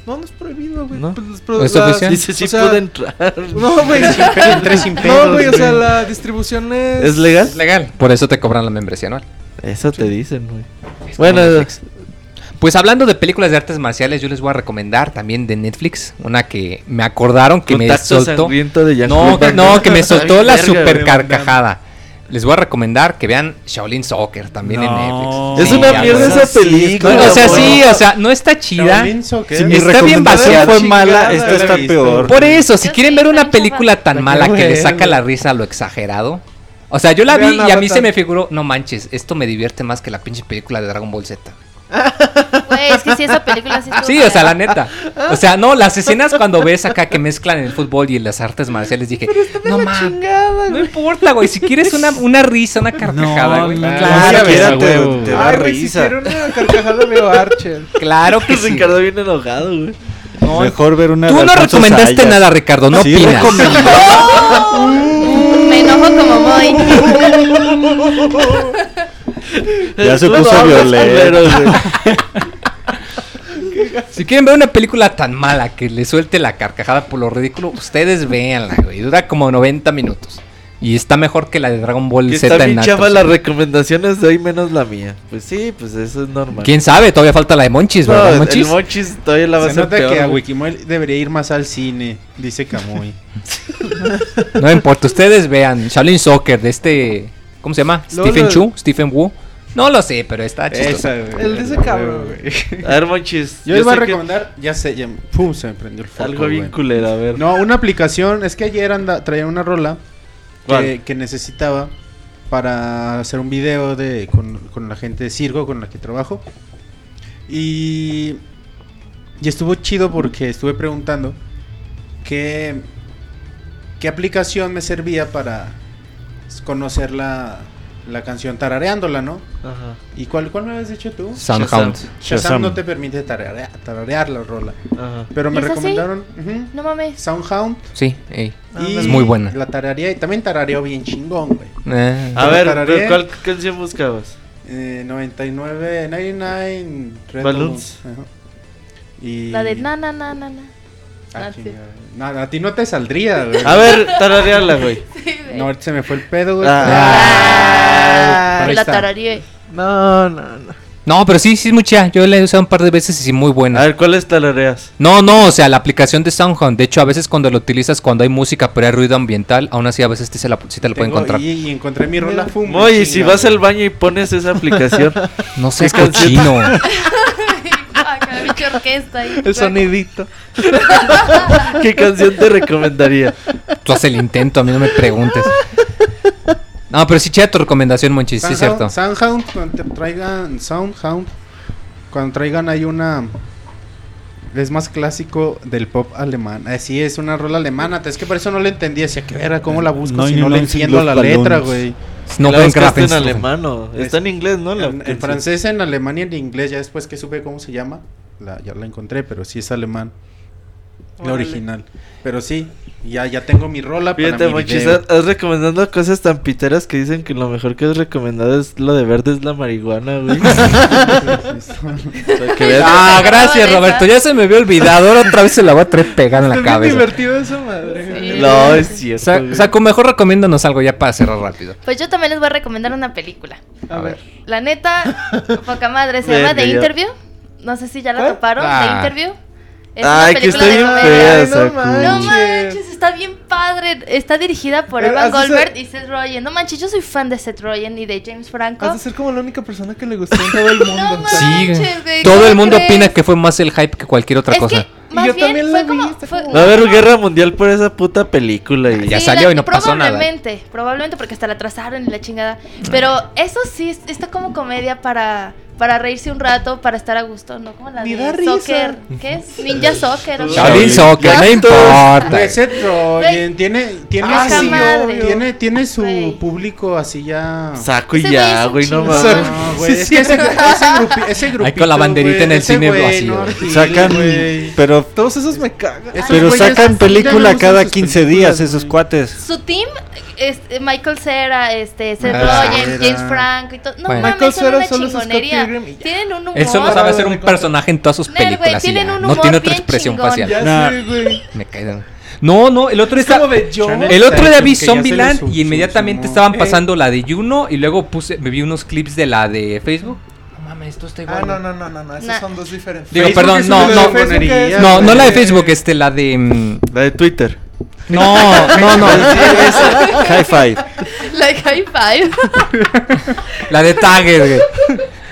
No, no es prohibido, güey. ¿No? Pues, ¿Es la- oficial? Dice sí o sea, puede entrar. No, güey. Entré sin No, güey, o sea, la distribución es. ¿Es legal? es legal. Por eso te cobran la membresía anual. Eso te dicen, güey. Bueno. Pues hablando de películas de artes marciales, yo les voy a recomendar también de Netflix, una que me acordaron que me soltó. de No, que, no, que me soltó la super carcajada. Les voy a recomendar que vean Shaolin Soccer también en. Netflix. Es una mierda esa película. No, o sea, sí, o sea, no está chida. Shaolin Soccer. Si mi Está bien vaciado. fue mala, esta está peor. Por eso, si quieren ver una película tan La mala que le saca la risa a lo exagerado. O sea, yo la vi y a mí se me figuró, no manches, esto me divierte más que la pinche película de Dragon Ball Z. Güey, es que sí, esa película sí Sí, o sea, la neta. O sea, no, las escenas cuando ves acá que mezclan el fútbol y las artes marciales, dije, no mames. No importa, güey. Si quieres una, una risa, una carcajada, No, güey. no, claro, siquiera sí. te- te da Ay, güey, si risa. quiero una carcajada veo Archer. Claro que sí. Ricardo viene enojado, güey. No, Mejor ver una Tú no Alfonso recomendaste Sayas. nada, Ricardo. No Sí, opinas. recomendé. Me enojo como voy. Ya se puso violento. Si quieren ver una película tan mala que le suelte la carcajada por lo ridículo, ustedes véanla, güey. Dura como 90 minutos. Y está mejor que la de Dragon Ball Que Z está en chava las recomendaciones de hoy menos la mía. Pues sí, pues eso es normal. ¿Quién sabe? Todavía falta la de Monchis, No, ¿verdad, el Monchis? Todavía la va a hacer nota peor. que a güey. Wikimuel debería ir más al cine, dice Camuy. No importa, ustedes vean. Shaolin Soccer de este... ¿Cómo se llama? Stephen lo- Chu, Stephen Wu. No lo sé, pero está chistoso. El de ese cabrón. güey. A ver, Monchis. Yo les voy a que recomendar, ya sé, ya, pum, se me prendió el foco. Algo bien culero, a ver. No, una aplicación, es que ayer anda, traía una rola que necesitaba para hacer un video de con, con la gente de circo con la que trabajo. Y, y estuvo chido porque estuve preguntando qué, qué aplicación me servía para conocer la, la canción tarareándola, ¿no? Ajá. ¿Y cuál, cuál me habías dicho tú? Soundhound. Shazam Shazam. no te permite tararear, tararear la rola. Ajá. Pero me ¿Es así? recomendaron No mames. Soundhound Sí, ey. y Es muy buena. La tarareé y también tarareó bien chingón, güey. Eh, A ver, Tarareé. pero ¿cuál canción buscabas? Eh, 99, 99 Red Balloons. Balloons, ajá. Y La de na, na, na, na, na. Ah, Ah, sí. No, a ti no te saldría, güey. A ver, tarareala, güey. No, ahorita se me fue el pedo, güey. Ah. Ahí la tarareé. No, no, no. No, pero sí, sí es muy chida. Yo la he usado un par de veces y sí, muy A buena. ver, ¿cuáles tarareas? No, no, o sea, la aplicación de Soundhound. De hecho, a veces cuando lo utilizas cuando hay música pero hay ruido ambiental, aún así a veces sí, se la, sí te la puede encontrar. Y, y encontré mi rola. fum, Moy, y chinga, si vas güey. al baño y pones esa aplicación, No seas cochino. Acá, bicho orquesta ahí. El sonidito. ¿qué canción te recomendaría? Tú haces el intento, a mí no me preguntes. No, pero sí chida tu recomendación, Monchis, sí es cierto. Soundhound, Soundhound, cuando te traigan Soundhound, cuando traigan ahí una es más clásico del pop alemán. Así es una rola alemana. Es que por eso no le entendía. Decía que era, ¿cómo la busco No, si no no le en entiendo la letra, güey? No la buscaste en alemán o está en inglés, ¿no? La En, francés, en alemán y en inglés. Ya después que supe cómo se llama, la, ya la encontré, pero sí es alemán. La Órale. original. Pero sí, ya, ya tengo mi rola Fíjate, para mi video. recomendando cosas tan piteras que dicen que lo mejor que has recomendado es lo de verde es la marihuana, güey. Que veas- Ah, gracias Roberto, ya se me había olvidado, ahora otra vez se la voy a traer pegada en Está la bien cabeza. divertido esa madre. Sí. No, es cierto. Sa- güey. Saco, mejor recomiéndanos algo ya para cerrar rápido. Pues yo también les voy a recomendar una película. A ver. La neta, poca madre, se Verga, llama The ya. Interview. No sé si ya la ¿Cuál? toparon, Ah. The Interview. Es Ay, una que película está de bien fea, no manches. No manches, está bien padre. Está dirigida por Eh, Evan ser- Goldberg y Seth Rogen. No manches, yo soy fan de Seth Rogen y de James Franco. Has de ser como la única persona que le gustó en todo el mundo. No Sí, güey, todo ¿cómo el mundo crees? opina que fue más el hype que cualquier otra es cosa. que, más yo bien, también fue la vi, como... está fue- como- Va a haber guerra mundial por esa puta película y Ya salió la- y no pasó nada. Probablemente, probablemente porque hasta la atrasaron y la chingada. Pero eso sí, es- está como comedia para, para reírse un rato, para estar a gusto, ¿no? Como la Ni de da risa. soccer. ¿Qué es? Ninja Soccer. o. Shaolin Soccer, no Güey, importa. Seth Rogen tiene, tiene, Ah, su- sí, obvio. tiene, tiene su Güey. público así ya. saco y Ese güey es ya, un güey, no mames. No, güey, es que ese, ese, grupi- ese grupito, Ahí con la banderita güey, en el ese cine güey, vacío. no, Gil, Sacan, güey. pero Todos esos me cagan. Esos pero güeyes sacan así película ya no cada usan sus 15 películas, días güey. esos cuates. Su team, este, Michael Cera, este, Seth Ah. James Franco y todo. No Bueno. mames, Michael son Cera una chingonería. Tienen un humor. Él solo sabe hacer un personaje en todas sus películas y tienen ya. No tiene otra expresión chingón. facial. Ya sé, güey. Me caen. No, no, el otro Es está. como de yo. Chanel. El otro día vi Zombieland y inmediatamente estaban Eh. pasando la de Juno y luego puse, me vi unos clips de la de Facebook. No mames, esto está igual. Ah, no, no, no, no, no. Esos son dos diferentes. Digo, perdón, no, no. No, no la de Eh, Facebook, este, la de. mm, La de Twitter. No, no, no. High five. Like high five. La de Target, güey.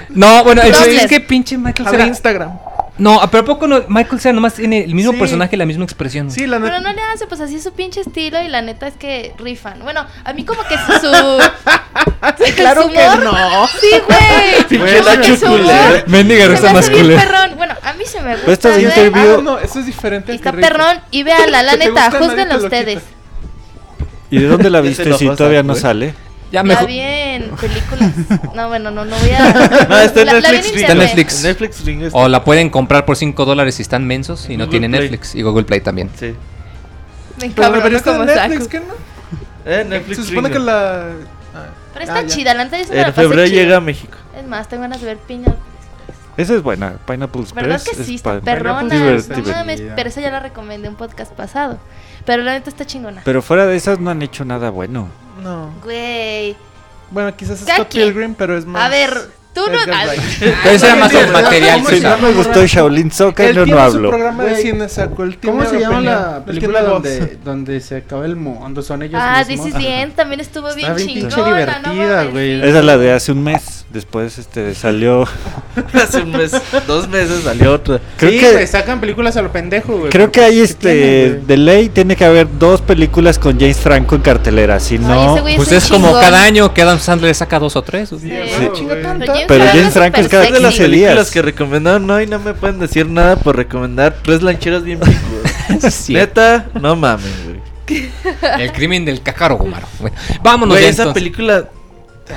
No, bueno, el- Topless. es que pinche Michael A Cera. Instagram. No, pero ¿a poco no? Michael Cera nomás tiene el mismo Sí. personaje y la misma expresión. Sí, la Pero neta. no le hace, pues así es su pinche estilo y la neta es que rifan. Bueno, a mí como que su... su Claro su que humor- no. Sí, güey. Pinche Nacho culero. Mendiga risa más culera. perrón. Bueno, a mí se me gusta. Pero de güey. interview- Ah, no, eso es diferente. Y está perrón. Y véanla, la neta, juzguenla ustedes. ¿Y de dónde la viste si todavía no sale? Ya La mejor. vi en películas. No, bueno, no, no voy a. No, está en La- la Netflix. Ring. Está en. Netflix. Netflix Ring está. O la pueden comprar por 5 dólares si están mensos y no Google tienen Play. Netflix. Y Google Play también. Sí. Me Pero encabrono debería estar como en Netflix. ¿qué no? Eh, Netflix Se supone Ring. que la. ah. Pero está Ah, ya. chida, la la En febrero chida. llega a México. Es más, tengo ganas de ver piña. Esa es buena, Pineapple Express. ¿Verdad que es sí? Está padre. perrona. No divertida. mames, pero esa ya la recomendé en un podcast pasado. Pero la neta está chingona. Pero fuera de esas no han hecho nada bueno. No. Güey. Bueno, quizás ¿Cada Scott? Pilgrim, pero es más. A ver, tú no. Ah, ese era más el material. ¿Cómo Si se no llama? me gustó Shaolin Soccer, Él no, hablo. programa de cine, saco. Él ¿Cómo se llama la película donde, donde se acaba el mundo? Son ellos Ah, This mismos. is the End también estuvo bien Está bien chingona. divertida, güey. Esa es la de hace un mes. Después este salió. Hace un mes, dos meses salió otra. Creo sí, que- sacan películas a lo pendejo, güey. Creo que hay ¿Qué este. de ley tiene que haber dos películas con James Franco en cartelera. Si no. Pues un es como cada año que Adam Sandler saca dos o tres. Sí. Pero James es Franco es cada Es de las películas que recomendaron hoy no me pueden decir nada por recomendar tres lancheras bien picudas. Sí. Neta, no mames, güey. El crimen del cácaro, Gumaro. Bueno, vámonos Güey, ya esa entonces. película.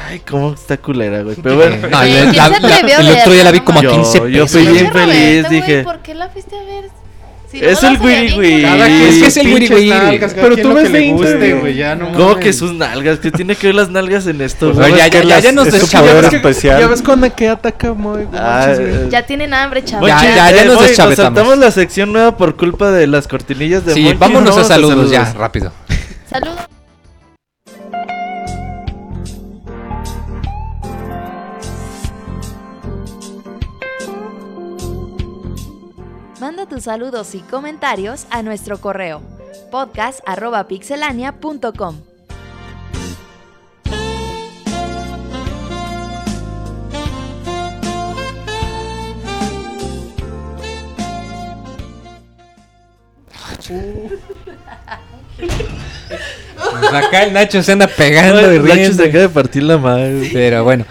Ay, cómo está culera, güey. Pero bueno. No, la- ¿quién la- el otro día la vi como a Yo- 15 yo pesos. fui bien feliz, dije. ¿Por qué la fuiste a ver? Si Es no el wiri wiri. Cada Es que es el wiri wiri. nalgas, Pero tú ves de guste, güey, ya no ¿Cómo que sus nalgas? ¿Qué tiene que ver las nalgas en esto? Pues, güey? ya, ya, ya, nos que- especial. Ya ves con que ataca muy. Ah, eh, Ya tienen hambre, chaval. Ya, ya, ya eh, nos deschavetamos. saltamos la sección nueva por culpa de las cortinillas de Sí, vámonos a saludos ya, rápido. Saludos. Manda tus saludos y comentarios a nuestro correo podcast@pixelania.com. Pues acá el Nacho se anda pegando y Nacho riendo. se acaba de partir la madre. Pero bueno.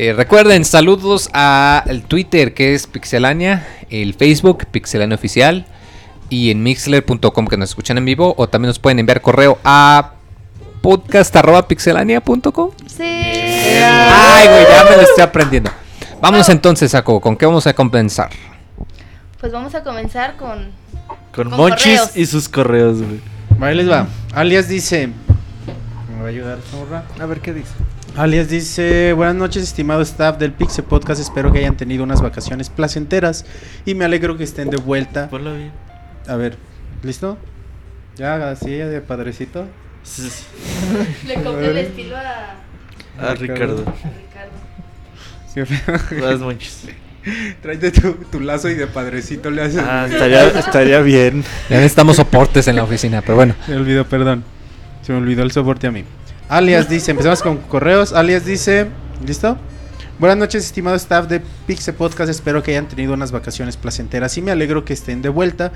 Eh, recuerden, saludos a el Twitter que es Pixelania el Facebook, Pixelania Oficial, y en mixler.com que nos escuchan en vivo, o también nos pueden enviar correo a podcast.pixelania.com. Sí. Ay, güey, ya me lo estoy aprendiendo. Vamos entonces, Saco, ¿con qué vamos a compensar? Pues vamos a comenzar con. Con, Con Monchis correos. y sus correos, güey. Ahí les va. Alias dice. ¿Me va a ayudar, Zorra? A ver qué dice. Alias dice, buenas noches estimado staff del Pixel Podcast, espero que hayan tenido unas vacaciones placenteras y me alegro que estén de vuelta. Ponlo bien. A ver, ¿listo? Ya, así de padrecito. Sí, sí. Le copié el estilo a, Ah, Ricardo. a Ricardo. Qué. Vas, Monchis. Tráete tu, tu lazo y de padrecito le haces. Ah, estaría, estaría bien. Ya necesitamos soportes en la oficina, pero bueno. Se me olvidó, perdón. Se me olvidó el soporte a mí. Alias dice, empezamos con correos. Alias dice, ¿listo? Buenas noches, estimado staff de Pixel Podcast. Espero que hayan tenido unas vacaciones placenteras y me alegro que estén de vuelta.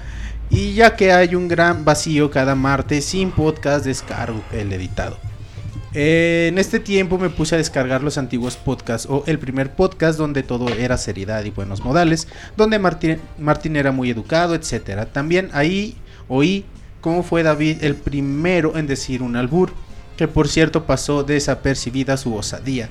Y ya que hay un gran vacío cada martes sin podcast, descargo el editado. En este tiempo me puse a descargar los antiguos podcasts o el primer podcast donde todo era seriedad y buenos modales, donde Martín, Martín era muy educado, etcétera. También ahí oí cómo fue David el primero en decir un albur, que por cierto pasó desapercibida su osadía.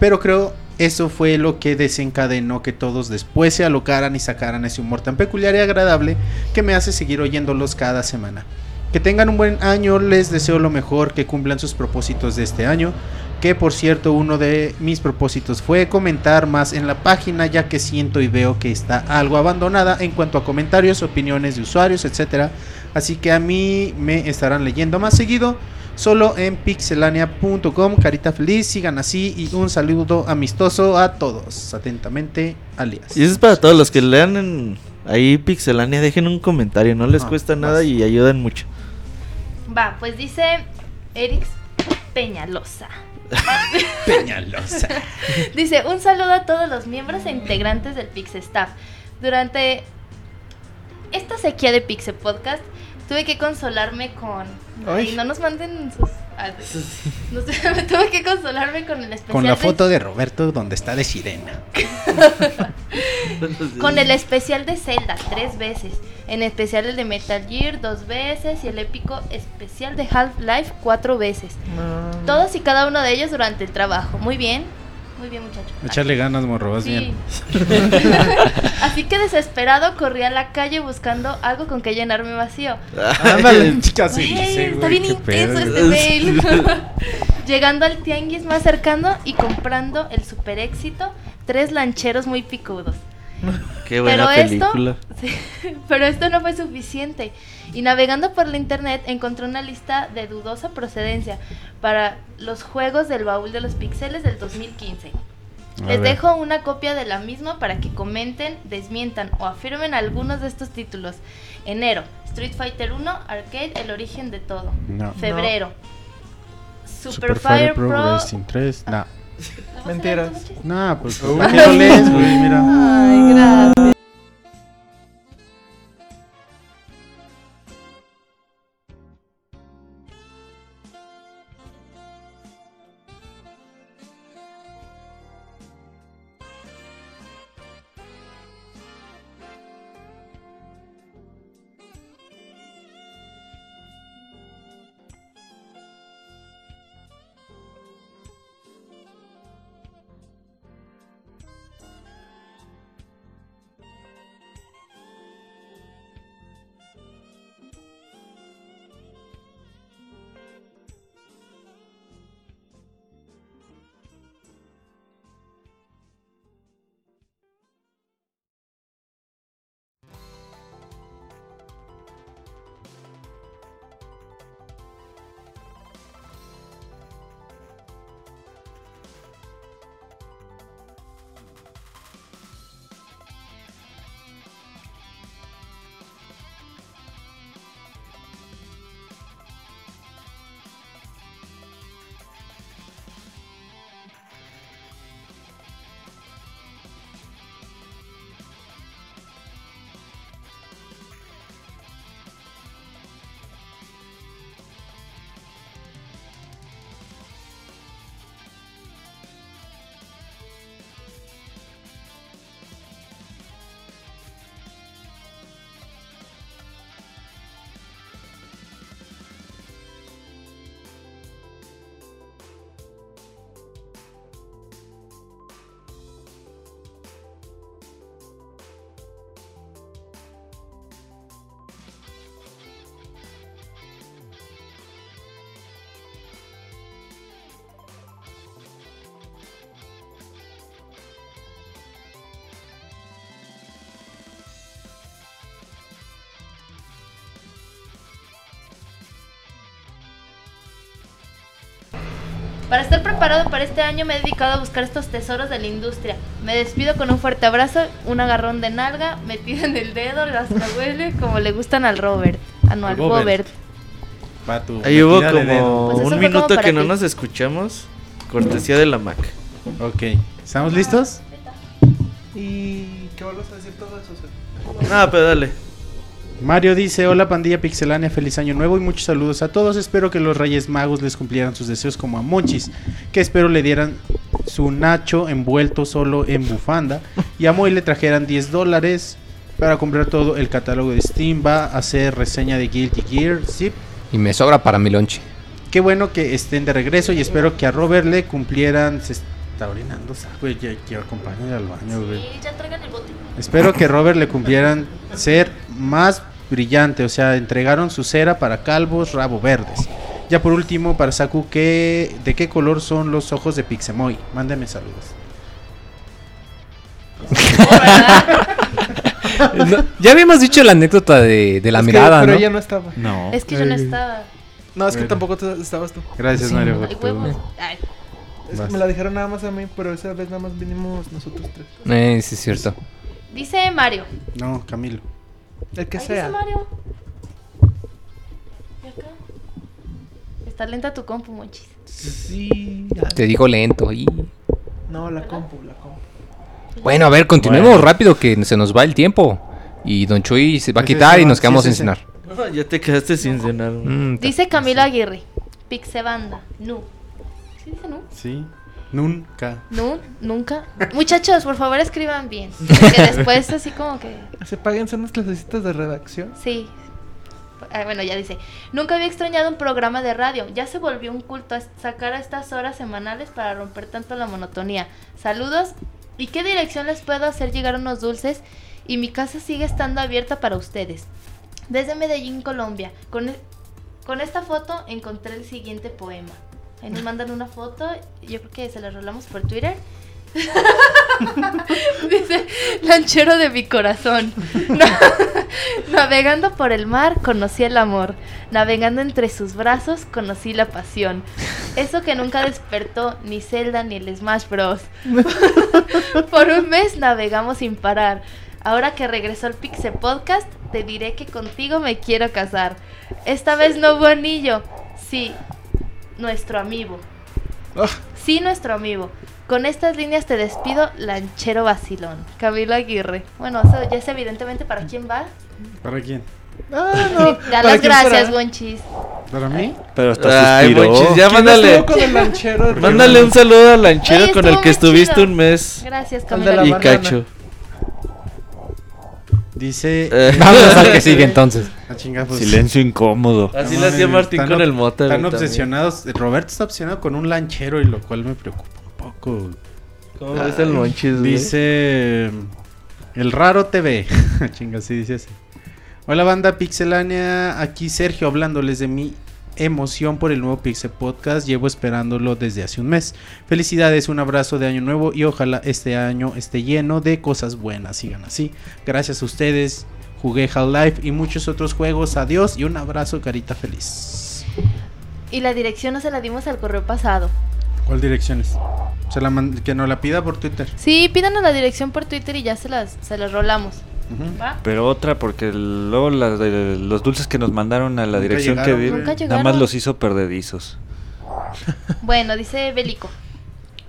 Pero creo eso fue lo que desencadenó que todos después se alocaran y sacaran ese humor tan peculiar y agradable que me hace seguir oyéndolos cada semana. Que tengan un buen año, les deseo lo mejor, que cumplan sus propósitos de este año. Que por cierto, uno de mis propósitos fue comentar más en la página, ya que siento y veo que está algo abandonada en cuanto a comentarios, opiniones de usuarios, etcétera. Así que a mí me estarán leyendo más seguido. Solo en pixelania.com, carita feliz, sigan así y un saludo amistoso a todos. Atentamente, alias. Y eso es para todos los que lean en ahí Pixelania, dejen un comentario, no les Ah, cuesta vas. nada y ayudan mucho. Va, pues dice Erix Peñalosa. Peñalosa. Dice, un saludo a todos los miembros e integrantes del Pixel Staff. Durante esta sequía de Pixel Podcast, tuve que consolarme con... Ay. No nos manden sus... ah, no sé, tuve que consolarme con el especial Con la de- foto de Roberto donde está de sirena. Con el especial de Zelda tres veces, en especial el de Metal Gear dos veces y el épico especial de Half-Life cuatro veces. Todos y cada uno de ellos durante el trabajo. Muy bien, muy bien muchachos. Echarle ganas, morro, vas Sí. bien. Así que desesperado corrí a la calle buscando algo con que llenar mi vacío. Ándale, está bien intenso este mail. Llegando al tianguis más cercano y comprando el super éxito, tres lancheros muy picudos. Qué buena pero película. esto, pero esto no fue suficiente. Y navegando por la internet encontré una lista de dudosa procedencia para los juegos del baúl de los pixeles del 2015. A Les ver. dejo una copia de la misma para que comenten, desmientan o afirmen algunos de estos títulos. Enero, Street Fighter 1, Arcade, El origen de todo. No. Febrero, Super, Super Fire Pro. Pro Racing 3. No. ¿La vas a leer Mentiras. No, pues ¿para qué lo lees, güey? Mira. Ay, gracias. Para estar preparado para este año me he dedicado a buscar estos tesoros de la industria. Me despido con un fuerte abrazo, un agarrón de nalga, metido en el dedo, las huele como le gustan al Robert. Ah, no, al Robert. Ahí hubo como Pues un minuto como que no nos escuchamos. Cortesía de la Mac. Ok. ¿Estamos listos? ¿Y qué vuelvas a decir todo eso? o sea? Ah, pero dale. Mario dice, hola pandilla pixelánea, feliz año nuevo y muchos saludos a todos. Espero que los Reyes Magos les cumplieran sus deseos como a Monchis, que espero le dieran su Nacho envuelto solo en bufanda y a Moy le trajeran 10 dólares para comprar todo el catálogo de Steam. Va a hacer reseña de Guilty Gear, sí. Y me sobra para mi lonche. Qué bueno que estén de regreso y espero que a Robert le cumplieran... Se está orinando, güey, ya quiero acompañar al baño, güey. Sí, ya traigan el bote. Espero que Robert le cumplieran ser más brillante, o sea, entregaron su cera para calvos rabo verdes. Ya por último, para Saku, ¿qué, ¿de qué color son los ojos de Pixemoy? Mándeme saludos. No, ya habíamos dicho la anécdota de, de la Es que- mirada, pero ¿no? ella no estaba. No. Es que yo no estaba. No, es que Bueno. tampoco estabas tú. Gracias, Sí. Mario. Ay, por tu- huevos. Ay, Es que me la dijeron nada más a mí, pero esa vez nada más vinimos nosotros tres. Eh, sí, es cierto. Dice Mario. No, Camilo. El que Ay, sea. dice Mario. ¿Y acá? Está lenta tu compu, monchis. Sí. Te digo lento. y- No, la compu, la compu. Bueno, a ver, continuemos Bueno. rápido que se nos va el tiempo. Y Don Chuy se va a quitar sí, y nos sí, quedamos sí, sin cenar. No, ya te quedaste sin cenar. Mm, Dice Camilo Aguirre. Pixebanda. Nu. ¿Sí dice nu? Sí. Nunca. Nu, nunca. Muchachos, por favor escriban bien. Porque después así como que... Se paguen unas clasecitas de redacción. Sí. Ah, bueno, ya dice. Nunca había extrañado un programa de radio. Ya se volvió un culto a sacar a estas horas semanales para romper tanto la monotonía. Saludos. ¿Y qué dirección les puedo hacer llegar unos dulces? Y mi casa sigue estando abierta para ustedes. Desde Medellín, Colombia. Con, e- con esta foto encontré el siguiente poema. Ahí nos mandan una foto. Yo creo que se la rolamos por Twitter. Dice, lanchero de mi corazón. Na- Navegando por el mar conocí el amor. Navegando entre sus brazos conocí la pasión. Eso que nunca despertó ni Zelda ni el Smash Bros. por un mes navegamos sin parar. Ahora que regresó el Pixel Podcast, te diré que contigo me quiero casar. Esta vez no hubo. Sí, nuestro amigo. Ah, Sí, nuestro amigo. Con estas líneas te despido, lanchero vacilón. Camilo Aguirre. Bueno, eso ya es evidentemente para quién va. ¿Para quién? Ah, no. Da ¿Para las gracias, será? Bonchis. ¿Para mí? Pero hasta Ay, suspiró. Monchis, ya ¿Quién mándale. con el lanchero? Mándale un saludo al lanchero Oye, con el que estuviste chido. un mes. Gracias, Camilo Y cacho. Dice... Eh. Vamos al que sigue entonces. Ah, chinga, pues, Silencio incómodo. Así no le hacía Martín están con el mota. Están obsesionados. Roberto está obsesionado con un lanchero y lo cual me preocupa un poco. ¿Cómo ves el Monchis, güey? Dice el raro TV. Chinga, sí dice así. Hola banda pixelánea, aquí Sergio hablándoles de mi emoción por el nuevo Pixel Podcast. Llevo esperándolo desde hace un mes. Felicidades, un abrazo de año nuevo y ojalá este año esté lleno de cosas buenas. Sigan así. Gracias a ustedes. Jugué Half-Life y muchos otros juegos. Adiós y un abrazo, carita feliz. Y la dirección no se la dimos al correo pasado. ¿Cuál direcciones? Se la que nos la pida por Twitter. Sí, pídanos la dirección por Twitter y ya se las, se las rolamos. Pero otra, porque luego las de- los dulces que nos mandaron a la Nunca dirección llegaron, que. Nunca nada llegaron. más los hizo perdedizos. Bueno, dice Bélico.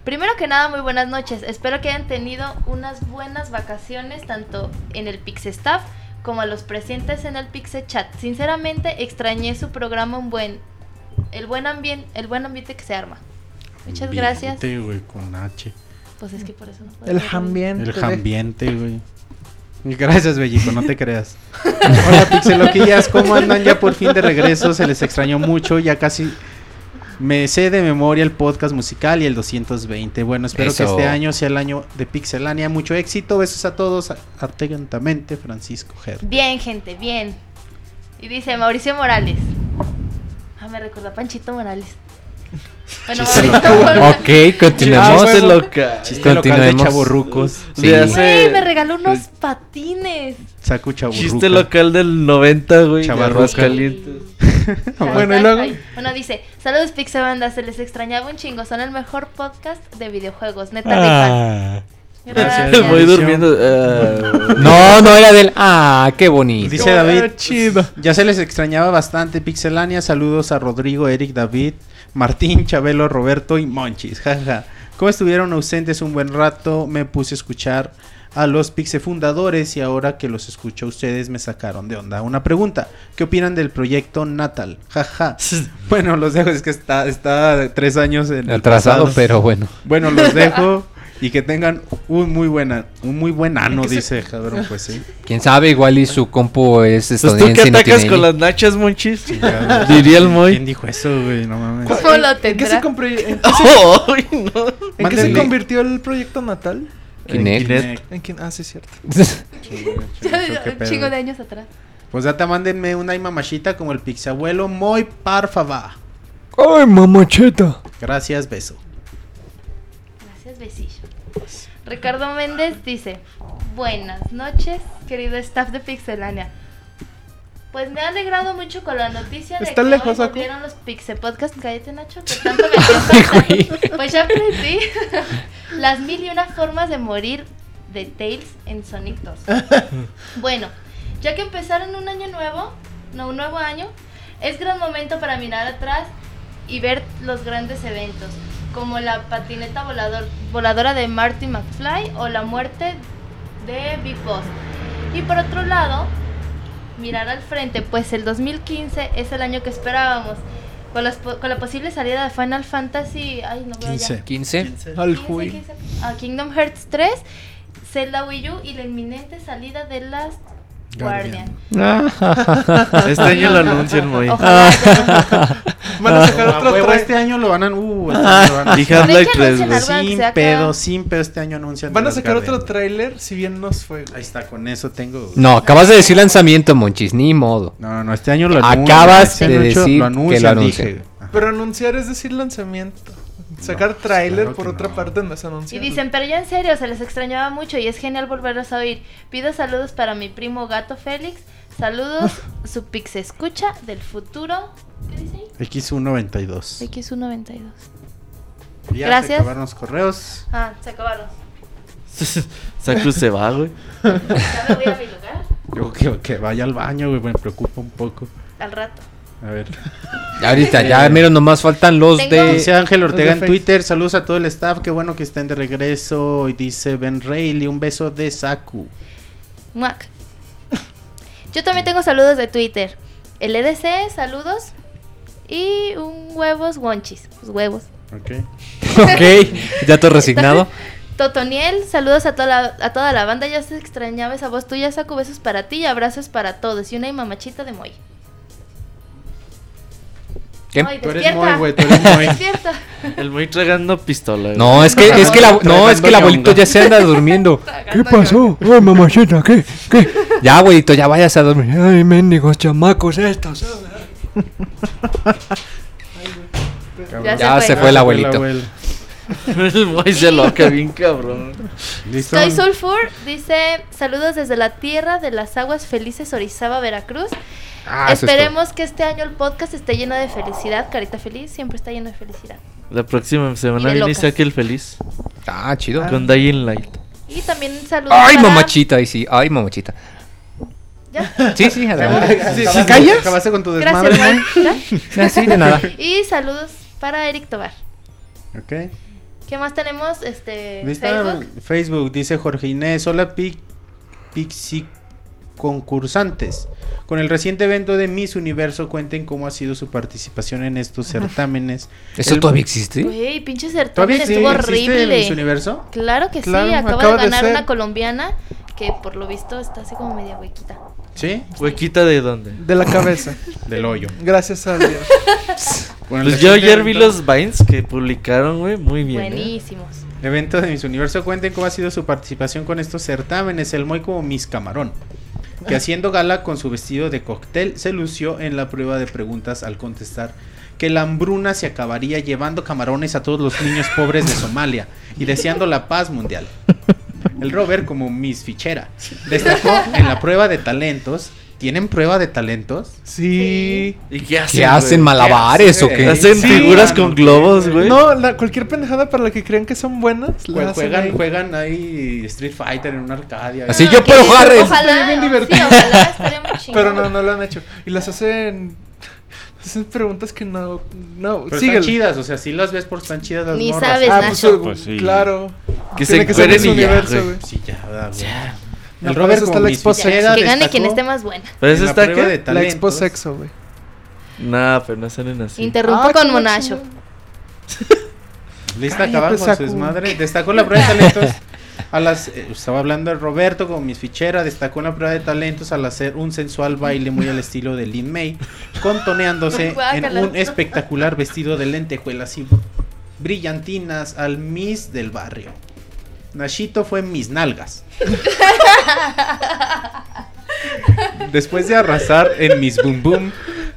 Primero que nada, muy buenas noches. Espero que hayan tenido unas buenas vacaciones tanto en el Pixestaff como a los presentes en el Pixe Chat. Sinceramente, extrañé su programa un buen el buen ambiente, el buen ambiente que se arma. Muchas gracias. Ambiente, güey, con H. Pues es que por eso no El ambiente. El ambiente, güey. Gracias, Bellico, no te creas. Hola, Pixeloquillas, ¿cómo andan? Ya por fin de regreso, se les extrañó mucho, ya casi me sé de memoria el podcast musical y el 220. Bueno, espero que este año sea el año de Pixelania. Mucho éxito, besos a todos. Atentamente, Francisco Ger. Bien, gente, bien. Y dice Mauricio Morales. Ah, me recordó a Panchito Morales. Bueno, Morales. Ok, continuemos. Chiste local. Chiste local de chavorrucos. Sí. De hace- Güey, me regaló unos patines. Saco chavorruca. Chiste local del 90, güey. de Chavarruca. Aguascalientes. bueno, y luego. Bueno, dice: Saludos, Pixabanda. Se les extrañaba un chingo. Son el mejor podcast de videojuegos. Neta, ah. Gracias. Voy durmiendo. Uh... no, no era del. Ah, qué bonito. Dice David. Chido. Ya se les extrañaba bastante Pixelania. Saludos a Rodrigo, Eric, David, Martín, Chabelo, Roberto y Monchis. Jaja. Como estuvieron ausentes un buen rato, me puse a escuchar a los Pixe fundadores y ahora que los escucho a ustedes me sacaron de onda. Una pregunta, ¿qué opinan del proyecto Natal? Jaja. bueno, los dejo, es que está, está tres años en atrasado, pero bueno. Bueno, los dejo. Y que tengan un muy buena, un muy buen ano, dice Jadron, pues sí. Quién sabe, igual y su compu es estadounidense. ¿Tú qué atacas con las nachas, monchis? Diría el Moy. ¿Quién dijo eso, güey? No mames. ¿Cómo lo ¿En qué se, oh, no. ¿En qué se convirtió el proyecto natal? Kinect. En Kinect. Ah, sí, es cierto. Un chingo de años atrás. Pues ya te mándenme una mamachita como el pixabuelo Moy Parfava. ¡Ay, mamacheta! Gracias, beso. Gracias, besillo. Ricardo Méndez dice: Buenas noches, querido staff de Pixelania. Pues me ha alegrado mucho con la noticia de que lejos, hoy volvieron los Pixel Podcast. Cállate, Nacho, que tanto me Pues ya aprendí las mil y una formas de morir de Tails en Sonic 2. bueno, ya que empezaron un año nuevo, no un nuevo año, es gran momento para mirar atrás y ver los grandes eventos, como la patineta volador, voladora de Marty McFly o la muerte de Big Boss. Y por otro lado, mirar al frente, pues el 2015 es el año que esperábamos. Con, con la posible salida de Final Fantasy ay, no 15. 15. 15. Al Kingdom Hearts 3, Zelda Wii U y la inminente salida de las Guardian. este año lo anuncian muy. Van a sacar otro trailer. Este año lo van a. Uh, este año lo van a. Y Half-Life 3, Sin pedo, sin pedo. Este año anuncian. Van a sacar otro trailer, si bien nos fue. Ahí está, con eso tengo. No, acabas de decir lanzamiento, Monchis, ni modo. No, no, este año lo anuncian. Acabas este de decir lo anuncian, que lo anuncian. Pero anunciar es decir lanzamiento. Sacar tráiler por otra parte no es anunciar. Y dicen, pero ya en serio, se les extrañaba mucho y es genial volverlos a oír. Pido saludos para mi primo gato Félix. Saludos, su pix escucha del futuro. ¿Qué dice ahí? X192. X192. Ya Gracias. se acabaron los correos. Ah, se acabaron. Sacu se va, güey. Ya me voy a mi lugar. Yo que, que vaya al baño, güey, me preocupa un poco. Al rato. A ver. ahorita, ya, mira, nomás faltan los de. Dice Ángel Ortega en Twitter. Saludos a todo el staff. Qué bueno que estén de regreso. Y dice Ben Rayleigh. Un beso de Saku. Muac. Yo también tengo saludos de Twitter. El EDC, saludos. Y un huevos wonchis. Pues huevos. Ok. ok. ¿Ya todo resignado? Totoniel, saludos a toda, la, a toda la banda. Ya se extrañaba esa voz tuya. Saco besos para ti y abrazos para todos. Y una mamachita de Moy. ¿Qué? tú eres muy, güey, tú eres muy. El muy tragando pistola. No, es que, es que, la, no, es que el abuelito ya se anda durmiendo. ¿Qué pasó? Ay, mamachita, ¿qué? ¿Qué? Ya, abuelito, ya vayas a dormir. Ay, mendigos chamacos estos. ya, ya, se fue, el abuelito. el muy se loca, bien cabrón. Sky Sulfur dice: Saludos desde la tierra de las aguas felices, Orizaba, Veracruz. Ah, Esperemos que este año el podcast esté lleno de felicidad. Carita feliz siempre está lleno de felicidad. La próxima semana viene el Feliz. Ah, chido. Con Dying Light. Y también saludos. Ay, mamachita, ahí sí. Ay, mamachita. ¿Ya? Sí, sí, adelante. Sí, sí, ¿Callas? Acabaste con tu desmadre. Gracias, sí, de nada. Y saludos para Eric Tobar. Ok. ¿Qué más tenemos? Este, Facebook. Facebook, dice Jorge Inés. Hola, Pixi concursantes. Con el reciente evento de Miss Universo, cuenten cómo ha sido su participación en estos certámenes. ¿Eso todavía existe? Güey, pinche certamen estuvo horrible. Miss Universo? Claro que sí, acaba, de ganar una colombiana que por lo visto está así como media huequita. ¿Sí? ¿Huequita de dónde? De la cabeza. Del hoyo. Gracias a Dios. pues yo ayer vi los Vines que publicaron, güey, muy bien. ¿eh? Buenísimos. Evento de Miss Universo, cuenten cómo ha sido su participación con estos certámenes. El muy como Miss Camarón que haciendo gala con su vestido de cóctel se lució en la prueba de preguntas al contestar que la hambruna se acabaría llevando camarones a todos los niños pobres de Somalia y deseando la paz mundial. El Robert, como Miss Fichera, destacó en la prueba de talentos ¿Tienen prueba de talentos? Sí. ¿Y qué hacen? ¿Qué hacen? güey? ¿Malabares ¿Qué o qué? Hacen Sí, figuras con globos, güey. No, la- cualquier pendejada para la que crean que son buenas. la Jue- hacen juegan, ahí. juegan ahí Street Fighter en una arcadia. Así Ah, yo puedo jugar Ojalá, bien sí, divertido. ojalá, estaría muy. Pero no, no lo han hecho. Y las hacen. Hacen preguntas que no. No, Pero están chidas, o sea, sí las ves porque están chidas las Ni morras. sabes, Ah, Nacho. pues, Pues sí. claro. Que Tiene se que su encueren y ya, universo, güey. güey. Sí, ya, da, güey. No, El Robert está la expo Fichera Que gane destacó quien esté más buena. ¿Pero en eso está de La expo sexo, güey. Nah, pero no salen así. Interrumpo Ah, con Monacho. Lista acabando su desmadre. Destacó la prueba de talentos. A las, eh, estaba hablando de Roberto como Miss Fichera. Destacó en la prueba de talentos al hacer un sensual baile muy al estilo de Lin May. Contoneándose en un espectacular vestido de lentejuelas y brillantinas al Miss del barrio. Nashito fue Miss Nalgas. Después de arrasar en Miss Boom Boom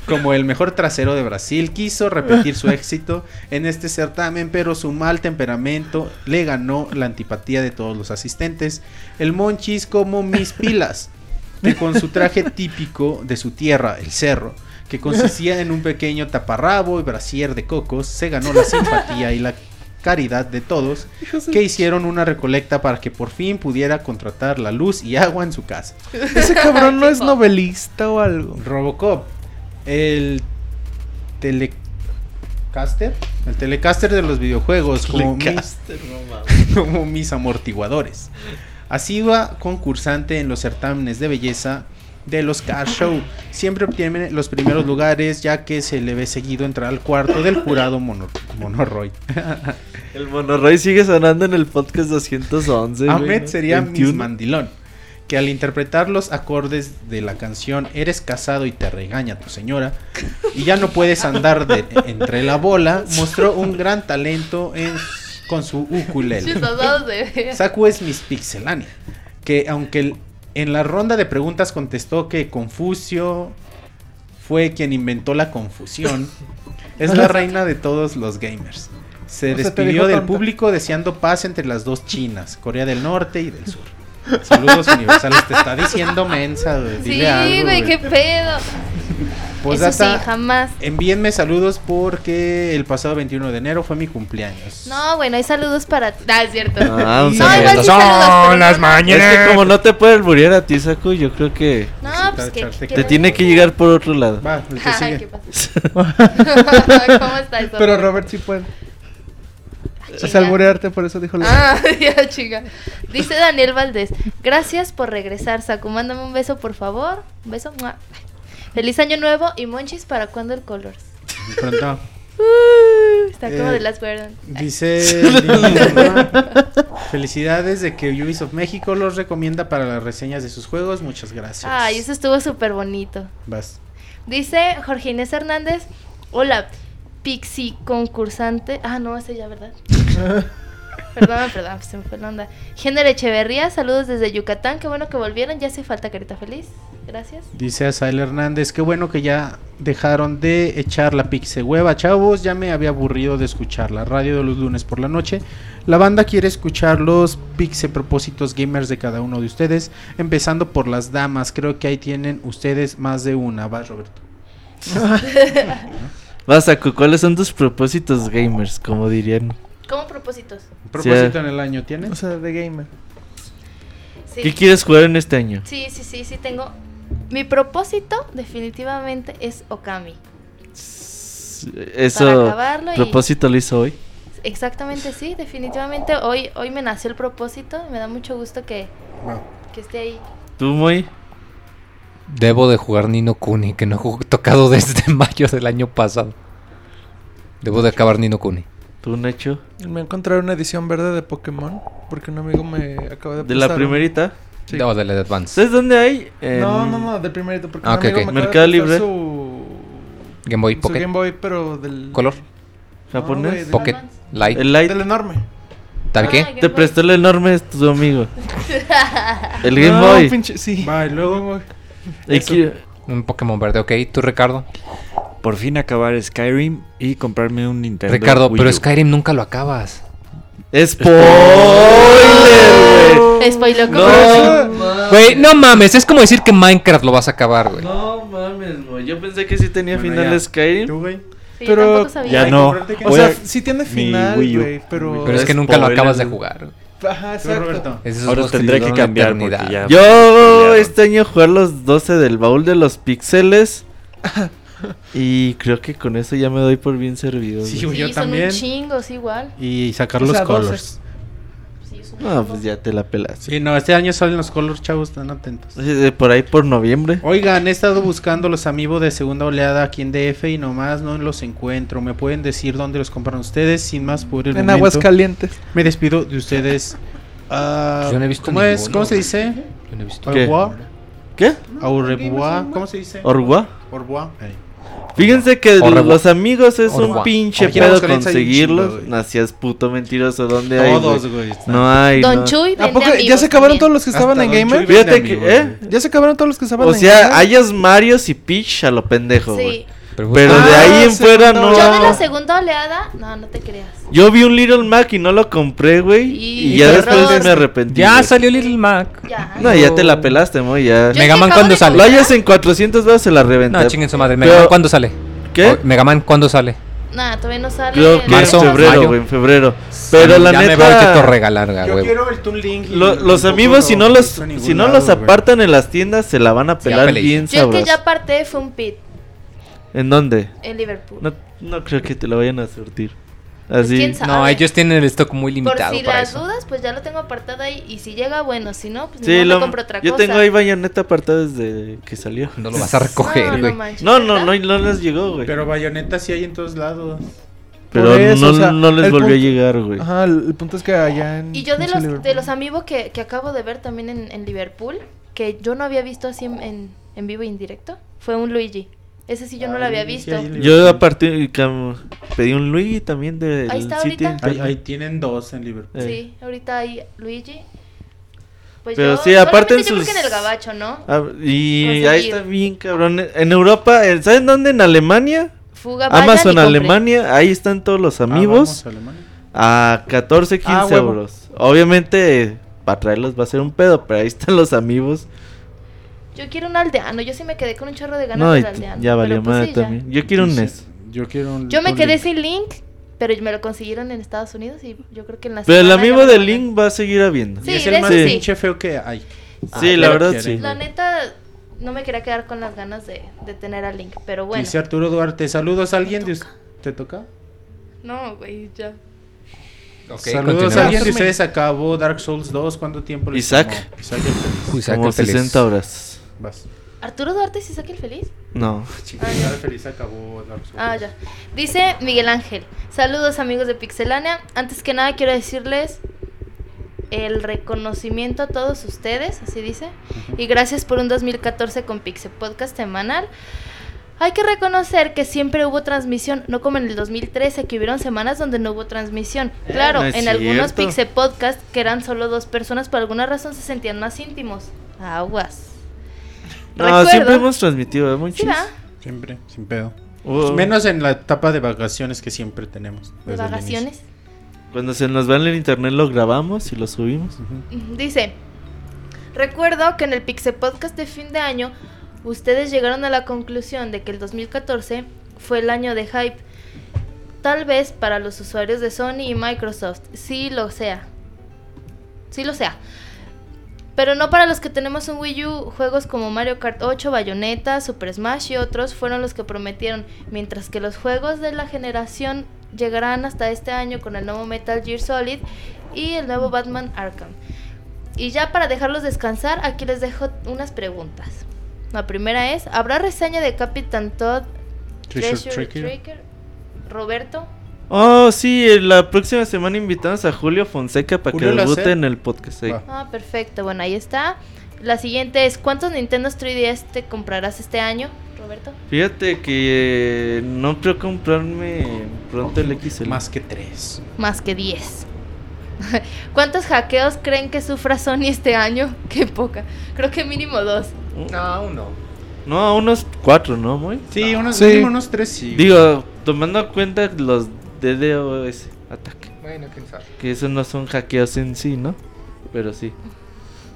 como el mejor trasero de Brasil, quiso repetir su éxito en este certamen, pero su mal temperamento le ganó la antipatía de todos los asistentes. El Monchis como Miss Pilas, que con su traje típico de su tierra, el cerro, que consistía en un pequeño taparrabo y brasier de cocos, se ganó la simpatía y la caridad de todos que hicieron una recolecta para que por fin pudiera contratar la luz y agua en su casa. Ese cabrón no es novelista o algo. Robocop, el telecaster, el telecaster de los videojuegos, como mis, no como mis amortiguadores. Asidua concursante en los certámenes de belleza de los car show. Siempre obtiene los primeros lugares ya que se le ve seguido entrar al cuarto del jurado mono, Monoroy. El Monoroy sigue sonando en el podcast 211. güey, Ahmed sería 21. Miss Mandilón, que al interpretar los acordes de la canción Eres casado y te regaña tu señora y ya no puedes andar de- entre la bola, mostró un gran talento en, con su ukulele. Saku es Miss Pixelania, que aunque el- en la ronda de preguntas contestó que Confucio fue quien inventó la confusión, es la reina de todos los gamers. Se despidió del tonta. público deseando paz entre las dos Chinas, Corea del Norte y del Sur. Saludos universales, te está diciendo mensa, güey. Sí, Dile güey, qué pedo. Pues Eso sí, data, jamás. envíenme saludos porque el pasado 21 de enero fue mi cumpleaños. No, bueno, hay saludos para ti. Ah, es cierto. Ah, un no, saludo. igual sí saludos. pero las no. Es que como no te puede alburear a ti, Saku, yo creo que No, pues que. Te tiene que llegar por otro lado. Va, el que Ay, sigue. ¿qué pasa? ¿Cómo estás? Pero Robert sí puede. Es alburearte, por eso dijo la. Ah, ya, chica. Dice Daniel Valdés. Gracias por regresar, Saku. Mándame un beso, por favor. Un beso. ¡mua! Feliz año nuevo y monchis para cuando el Colors. Pronto. Uh, está como Eh, de las Guardian. Dice Felicidades de que Ubisoft México los recomienda para las reseñas de sus juegos. Muchas gracias. Ay, eso estuvo súper bonito. Vas. Dice Jorge Inés Hernández. Hola, Pixie concursante. Ah, no, ese ya, ¿verdad? perdón, perdón, se me fue la onda. Género Echeverría, saludos desde Yucatán. Qué bueno que volvieron. Ya hace falta Carita Feliz. Gracias. Dice Asael Hernández, qué bueno que ya dejaron de echar la pixe hueva, chavos. Ya me había aburrido de escuchar la radio de los lunes por la noche. La banda quiere escuchar los pixe propósitos gamers de cada uno de ustedes, empezando por las damas. Creo que ahí tienen ustedes más de una. Va, Roberto. Vas, Saku, ¿cuáles son tus propósitos gamers? Como dirían. ¿Cómo propósitos? ¿Propósito en el año tienes? O sea, de gamer. Sí. ¿Qué quieres jugar en este año? Sí, sí, sí, sí tengo. Mi propósito definitivamente es Okami. Para Eso, acabarlo y... propósito lo hizo hoy. Exactamente, sí, definitivamente hoy, hoy me nació el propósito. Me da mucho gusto que, que esté ahí. ¿Tú, muy? Debo de jugar Nino Kuni, que no he tocado desde mayo del año pasado. Debo de acabar Nino Kuni. ¿Tú, Nacho? Me encontré una edición verde de Pokémon. Porque un amigo me acaba de ¿De la primerita? Sí. Debo del Advance. ¿Sabes dónde hay? En- No, no, no, del primerito. Porque Ah, un ok, amigo ok. me acaba de Mercado Libre. Su, Game Boy su Pocket. Game Boy, pero del. ¿Color? ¿Japonés? No, de- Pocket. Advance. Light. el Light. Del enorme. ¿Tal Ah, qué? Game Te Boy. prestó el enorme es tu amigo. El Game No, Boy. pinche- sí. Va, luego. Un Pokémon verde, ok. ¿Tú, Ricardo? Por fin acabar Skyrim y comprarme un Nintendo. Ricardo, Wii pero U. Skyrim nunca lo acabas. ¡Spoiler, güey! Spoiler, ¿cómo? No, Güey, no mames, es como decir que Minecraft lo vas a acabar, güey. no mames, güey. Yo pensé que sí tenía Bueno, final ya. Skyrim. ¿Tú, güey? Sí, Pero tampoco sabía. Ya Ay, no. O sea, sí tiene final, güey, pero... Pero es que nunca lo acabas de jugar. Ajá, ¿Tú, exacto. Ahora tendré que cambiar ya. Yo este año jugué los 12 del baúl de los pixeles. y creo que con eso ya me doy por bien servido. Sí, güey. yo son también. un chingos igual. Y sacar O los sea, colors. Sí, es un No, chingo. pues ya te la pelas. Sí, no, este año salen los colors, chavos, están atentos. Eh, Por ahí por noviembre. Oigan, he estado buscando los amigos de segunda oleada aquí en DF y nomás no los encuentro. ¿Me pueden decir dónde los compran ustedes? Sin más por el En momento. aguas calientes. Me despido de ustedes. Ah, Yo no he visto ¿Cómo es? ninguno, ¿Cómo se güey. dice? Yo no he visto. Au ¿Qué? revoir. ¿Qué? Au revoir. ¿Cómo se dice? ¿Orgua? Au revoir. Ahí. Fíjense que los amigos es un pinche en pedo conseguirlos. Nacías puto mentiroso. ¿Dónde hay? Todos, güey? No hay. Don no. Chuy ¿A poco ya se acabaron también. todos los que estaban Hasta en Gamer? Fíjate que, ¿eh? ¿Ya se acabaron todos los que estaban O en sea, Gamer? hayas Marios y Peach a lo pendejo, güey. Sí. Pero, Pero Ah, de ahí en fuera no. Yo de la segunda oleada, no, no te creas. Yo vi un Little Mac y no lo compré, güey. Y- Y, ya después horror. me arrepentí. ya güey. salió Little Mac. Ya. No, ya te la pelaste, mo, ya. Yo Mega es que Man, acabo ¿cuándo sale? Lo hayas en 400 veces se la reventa. No, chinguen su madre. Pero- Mega Man, ¿cuándo sale? ¿Qué? O- Mega Man, ¿cuándo sale? Nah, todavía no sale. Creo que Marzo, en febrero, güey, en febrero. Pero la ya me neta. voy a regalar, Yo quiero el Toon Link. lo- los amigos, si no lo los, si no lado, los apartan en las tiendas, se la van a pelar bien Yo el que sabroso. ya aparté fue un pit ¿En dónde? en Liverpool. No, no creo que te lo vayan a surtir. Pues, Así. quién sabe. No, ellos tienen el stock muy Por limitado si para las eso. dudas, pues ya lo tengo apartado ahí. Y si llega, bueno. Si no, pues ni Sí, me lo- compro otra yo cosa. tengo ahí bayoneta apartada desde que salió. No lo vas a recoger, no, güey. no, No, no, no, no les llegó, güey. Pero, Pero bayoneta sí hay en todos lados. Por eso, no, o sea, no les volvió a llegar, güey. Ajá, el, el punto es que allá en... Y yo de los, Liverpool. de los amigos que, que acabo de ver también en, en Liverpool, que yo no había visto así en, en, en vivo e indirecto, fue un Luigi. Ese sí yo no lo había visto. Yo aparte pedí un Luigi también de Ahí está ahorita. Ahí, ahí tienen dos en Liverpool. Eh. Sí, ahorita hay Luigi. Pues Pero yo, sí, aparte en solamente yo creo sus- que en el gabacho, ¿no? Ah, y Conseguir. ahí está bien, cabrón. En Europa, eh, ¿saben dónde? En Alemania. Fuga, Amazon. Alemania, ahí están todos los Ah, amigos vamos a a 14, 15 Ah, euros. Obviamente, para traerlos va a ser un pedo, pero ahí están los amigos. Yo quiero un aldeano, yo sí me quedé con un chorro de ganas No, del aldeano. ya valió pues madre sí, ya. también. Yo quiero un Sí, NES. Yo quiero un Yo me quedé Link. sin Link, pero me lo consiguieron en Estados Unidos y yo creo que en la Pero el amigo de. Link va a seguir habiendo. Sí, Y es el más ese sí. pinche feo que hay. Sí, la pero verdad sí. La neta, no me quería quedar con las ganas de, de tener a Link, pero bueno. Dice Arturo Duarte, saludos a alguien de ¿Te toca? No, güey, ya. Ok, saludos a alguien de ustedes acabó Dark Souls 2, ¿cuánto tiempo Isaac. Isaac Como el feliz. 60 horas. Vas. ¿Arturo Duarte sí saca el feliz? No. El feliz acabó. Ah, ya. Dice Miguel Ángel. Saludos amigos de Pixelania. Antes que nada quiero decirles el reconocimiento a todos ustedes, así dice. Y gracias por un 2014 con Pixel Podcast semanal. Hay que reconocer que siempre hubo transmisión, no como en el 2013, que hubieron semanas donde no hubo transmisión. Eh, Claro, no en algunos. Pixel Podcast, que eran solo dos personas, por alguna razón se sentían más íntimos. Aguas. No, Recuerdo- siempre hemos transmitido, ¿eh? Muy Sí. Siempre, sin pedo. Oh, Menos en la etapa de vacaciones que siempre tenemos. De vacaciones. Cuando se nos va en el internet lo grabamos y lo subimos. Dice, recuerdo que en el Pixel Podcast de fin de año, ustedes llegaron a la conclusión de que el 2014 fue el año de hype. Tal vez para los usuarios de Sony y Microsoft, sí lo sea. Sí lo sea. Pero no para los que tenemos un Wii U, juegos como Mario Kart 8, Bayonetta, Super Smash y otros fueron los que prometieron, mientras que los juegos de la generación llegarán hasta este año con el nuevo Metal Gear Solid y el nuevo Batman Arkham. Y ya para dejarlos descansar, aquí les dejo unas preguntas. La primera es, ¿habrá reseña de Captain Todd Treasure Treasure. Tracker? Roberto, Oh, sí, eh, la próxima semana invitamos a Julio Fonseca para Julio que debute en el podcast. ahí. Va. Ah, perfecto. Bueno, ahí está. La siguiente es, ¿cuántos Nintendo 3DS te comprarás este año, Roberto? Fíjate que eh, no creo comprarme pronto el XL. Más que tres. Más que 10. ¿Cuántos hackeos creen que sufra Sony este año? Qué poca. Creo que mínimo dos. No, uno. No, a unos cuatro, ¿no, muy? Sí, unos, Sí. mínimo unos tres sí. Digo, tomando en cuenta los DDoS ataque. Bueno, quién sabe. Que eso no son hackeos en sí, ¿no? Pero sí.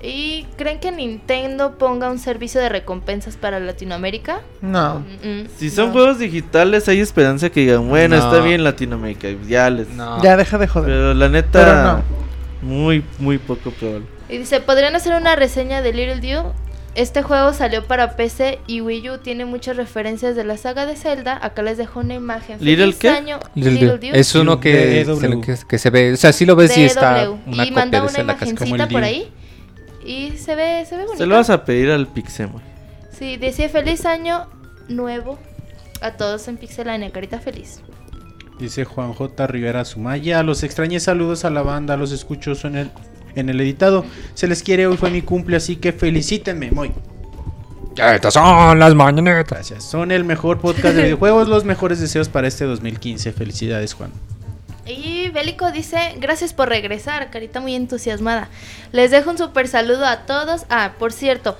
¿Y creen que Nintendo ponga un servicio de recompensas para Latinoamérica? No. Mm, mm, Si son no. juegos digitales, hay esperanza que digan, bueno, No. está bien Latinoamérica. Ya les. No. Ya deja de joder. Pero la Pero neta, no. muy, muy poco probable. Y dice, ¿podrían hacer una reseña de Little Dew? Este juego salió para PC y Wii U tiene muchas referencias de la saga de Zelda. Acá les dejo una imagen. ¿Little Feliz qué? año, Little Little. Es uno que, se, que, que se ve, o sea, sí lo ves y está una y manda una Zelda casi como imagencita el por ahí. Y se ve, se ve bonito. Se lo vas a pedir al Pixemoy. Sí, decía feliz año nuevo a todos en Pixelania, carita feliz. Dice Juan J. Rivera Sumaya. Los extrañé saludos a la banda. Los escucho en el, en el editado. Se les quiere. Hoy fue mi cumple. Así que felicítenme. Muy. Estas son las mañanetas. Gracias. Son el mejor podcast de videojuegos. Los mejores deseos para este 2015. Felicidades, Juan. Y Bélico dice, gracias por regresar, carita muy entusiasmada. Les dejo un super saludo a todos. Ah, por cierto,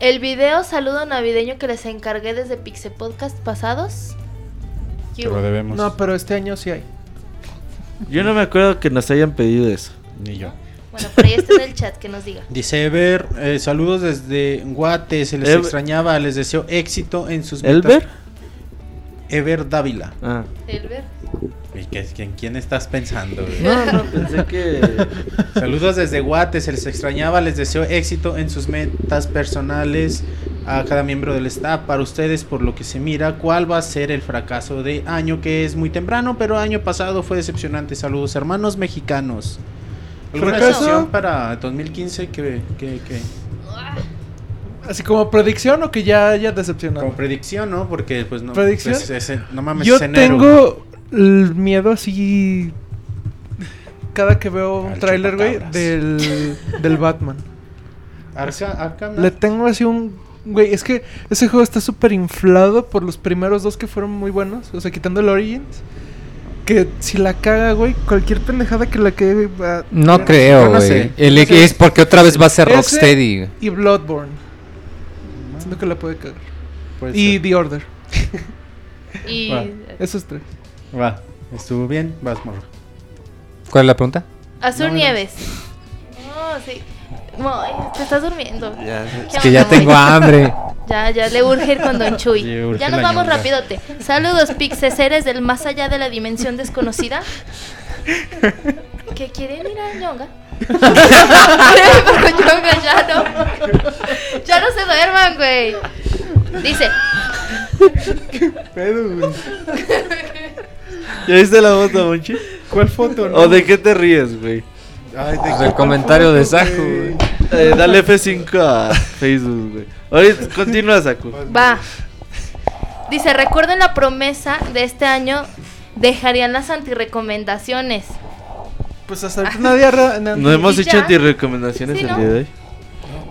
el video saludo navideño que les encargué desde Pixe Podcast pasados. lo debemos. No, pero este año sí hay. Yo no me acuerdo que nos hayan pedido eso. Ni yo. Bueno, por ahí está en el chat que nos diga. Dice Ever, eh, saludos desde Guate, se les Ever- extrañaba, les deseo éxito en sus metas. ¿Elber? Ever Dávila. Ah. ¿qué- ¿En quién estás pensando? güey? No, no, pensé que. Saludos desde Guate, se les extrañaba, les deseo éxito en sus metas personales a cada miembro del staff. Para ustedes, por lo que se mira, ¿cuál va a ser el fracaso de año? Que es muy temprano, pero año pasado fue decepcionante. Saludos, hermanos mexicanos. ¿Alguna ¿Fracaso? para 2015 que, que, que- Así como predicción o que ya haya decepcionado. como predicción, ¿no? Porque pues no. ¿Predicción? pues, ese- no mames, Yo tengo el miedo así cada que veo un tráiler, güey, del, del Batman. Arca- Arkham Knight. Le tengo así un... Güey, es que ese juego está súper inflado por los primeros dos que fueron muy buenos. O sea, quitando el Origins. Que si la caga, güey, cualquier pendejada que la cague va... No creo, no güey. sé. El- No sé. Es porque otra vez va a ser Rocksteady. Y Bloodborne. Siento que la puede cagar. Puede Y ser. The Order. Y Va. Esos tres. Va, estuvo bien, vas, morro. ¿Cuál es la pregunta? Azul No, Nieves. No, sí. Te estás durmiendo. Ya, ¿Qué Es que ya tengo hambre. Ya, ya le urge ir con Don Chuy. Urge ya nos vamos ñonga. rapidote. Saludos, pixeseres del más allá de la dimensión desconocida. ¿Que quieren ir a Ñonga? Porque Ñonga ya no. Ya no se duerman, güey. Dice, ¿Ya viste la foto, Monchi? ¿Cuál foto? ¿O de qué te ríes, güey? Ay, de Pues el comentario de Saku. Eh, dale F5 a Facebook, güey. Ahorita continúa, Saku. va. Dice, recuerden la promesa de este año. Dejarían las antirecomendaciones. Pues hasta ahorita nadie... No hemos ¿Y hecho anti-recomendaciones Sí, el ¿no? día de hoy.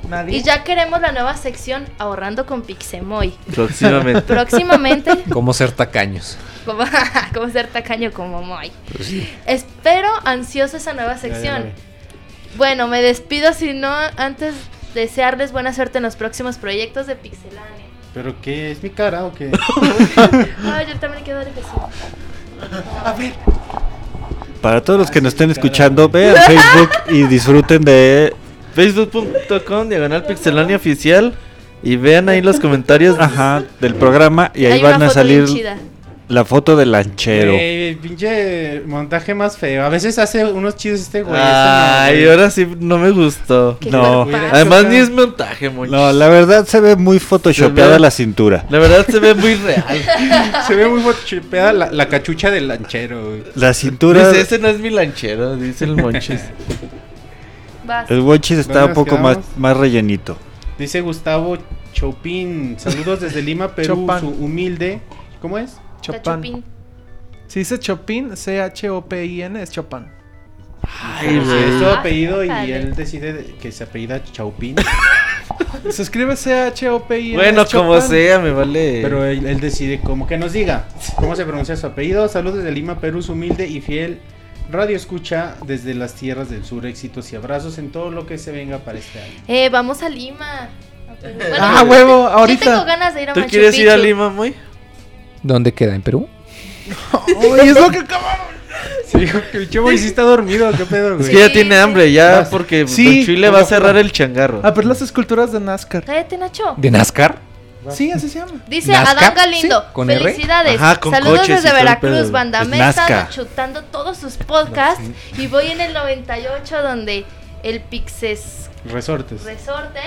Nadie. Y ya queremos la nueva sección Ahorrando con Pixemoy. Próximamente. Próximamente Cómo ser tacaños. como, como ser tacaño como Moy. Espero ansioso esa nueva sección. Bueno, me despido si no antes desearles buena suerte en los próximos proyectos de Pixelania. ¿Pero qué? ¿Es mi cara o qué? Ay, yo también quiero dar ejercicio. Para todos los que nos estén escuchando, vean Facebook y disfruten de Facebook.com, diagonal pixelania oficial. Y vean ahí los comentarios. ajá, del programa y ahí Hay van a salir la foto del lanchero. Eh, pinche montaje más feo. A veces hace unos chidos este güey. este Ay, ahora sí no me gustó. ¿Qué No. cuerpazo. Además ni es montaje, Monchi. No, la verdad se ve muy photoshopeada ve- la cintura. La verdad se ve muy real. Se ve muy photoshopeada la, la cachucha del lanchero, güey. La cintura, Dice, ese no es mi lanchero, dice el Monchis. Vas. el Wonchis está ¿Dónde un poco más, más rellenito. Dice Gustavo Chopin. Saludos desde Lima, Perú. Chopin. Su humilde. ¿Cómo es? Chopin. Chopin. Si dice Chopin, C-H-O-P-I-N, es Chopin. Ay, güey. es todo Ah, apellido y dale. él decide de- que se apellida Chaupin. Se escribe C-H-O-P-I-N. Bueno, como Chopin. sea, me vale. Pero él, él decide como que nos diga cómo se pronuncia su apellido. Saludos desde Lima, Perú, su humilde y fiel radio escucha desde las tierras del sur. Éxitos y abrazos en todo lo que se venga para este año. Eh, vamos a Lima. Bueno, Ah, huevo, Yo tengo ahorita. ganas de ir a ¿Tú Machu quieres ir a. Lima, muy? ¿Dónde queda? ¿En Perú? Uy, es lo que acabamos. Sí, el chavo sí está dormido, qué pedo, güey. Es que ya tiene hambre, ya, Vas- porque Sí, Don Chuy le va a cerrar el changarro. A ver las esculturas de NASCAR. Cállate, Nacho. ¿De NASCAR? Sí, así se llama. Dice ¿Nazca? Adán Galindo, Sí, ¿con felicidades. Ajá, con Saludos coches desde Veracruz, banda. Me he estado Nazca. chutando todos sus podcasts y voy en el 98 donde el Pixes Resortes. Resortes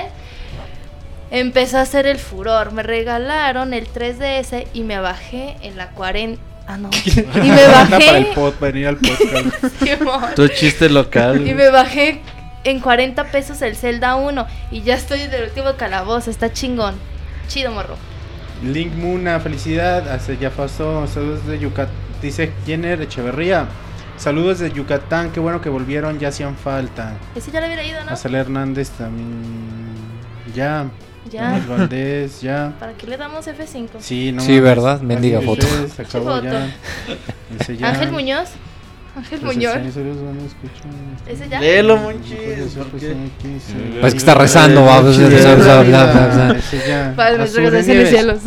empezó a hacer el furor. Me regalaron el 3DS y me bajé en la 40. Ah, no. Y me Anda para el bajé. pod, venir al podcast. Tu chiste local. Y me bajé en 40 pesos el Zelda 1 y ya estoy del último calabozo, está chingón. Chido, morro. Link Muna, felicidad. Hace ya pasó. Saludos de Yucatán. Dice Jenner Echeverría. Saludos de Yucatán. Qué bueno que volvieron. Ya hacían falta. Ese ya lo hubiera ido, ¿no? Azal Hernández también. Ya. Ya. Luis Valdés, ya. ¿Para qué le damos F5? Sí, no Sí. ¿verdad? Mendiga foto. ya. Ángel Muñoz. Ángel Muñoz. escucho. Ese ya. Léelo, Pues, Monchis. ¿por qué? Pues que está rezando, va, Azul estás en los cielos.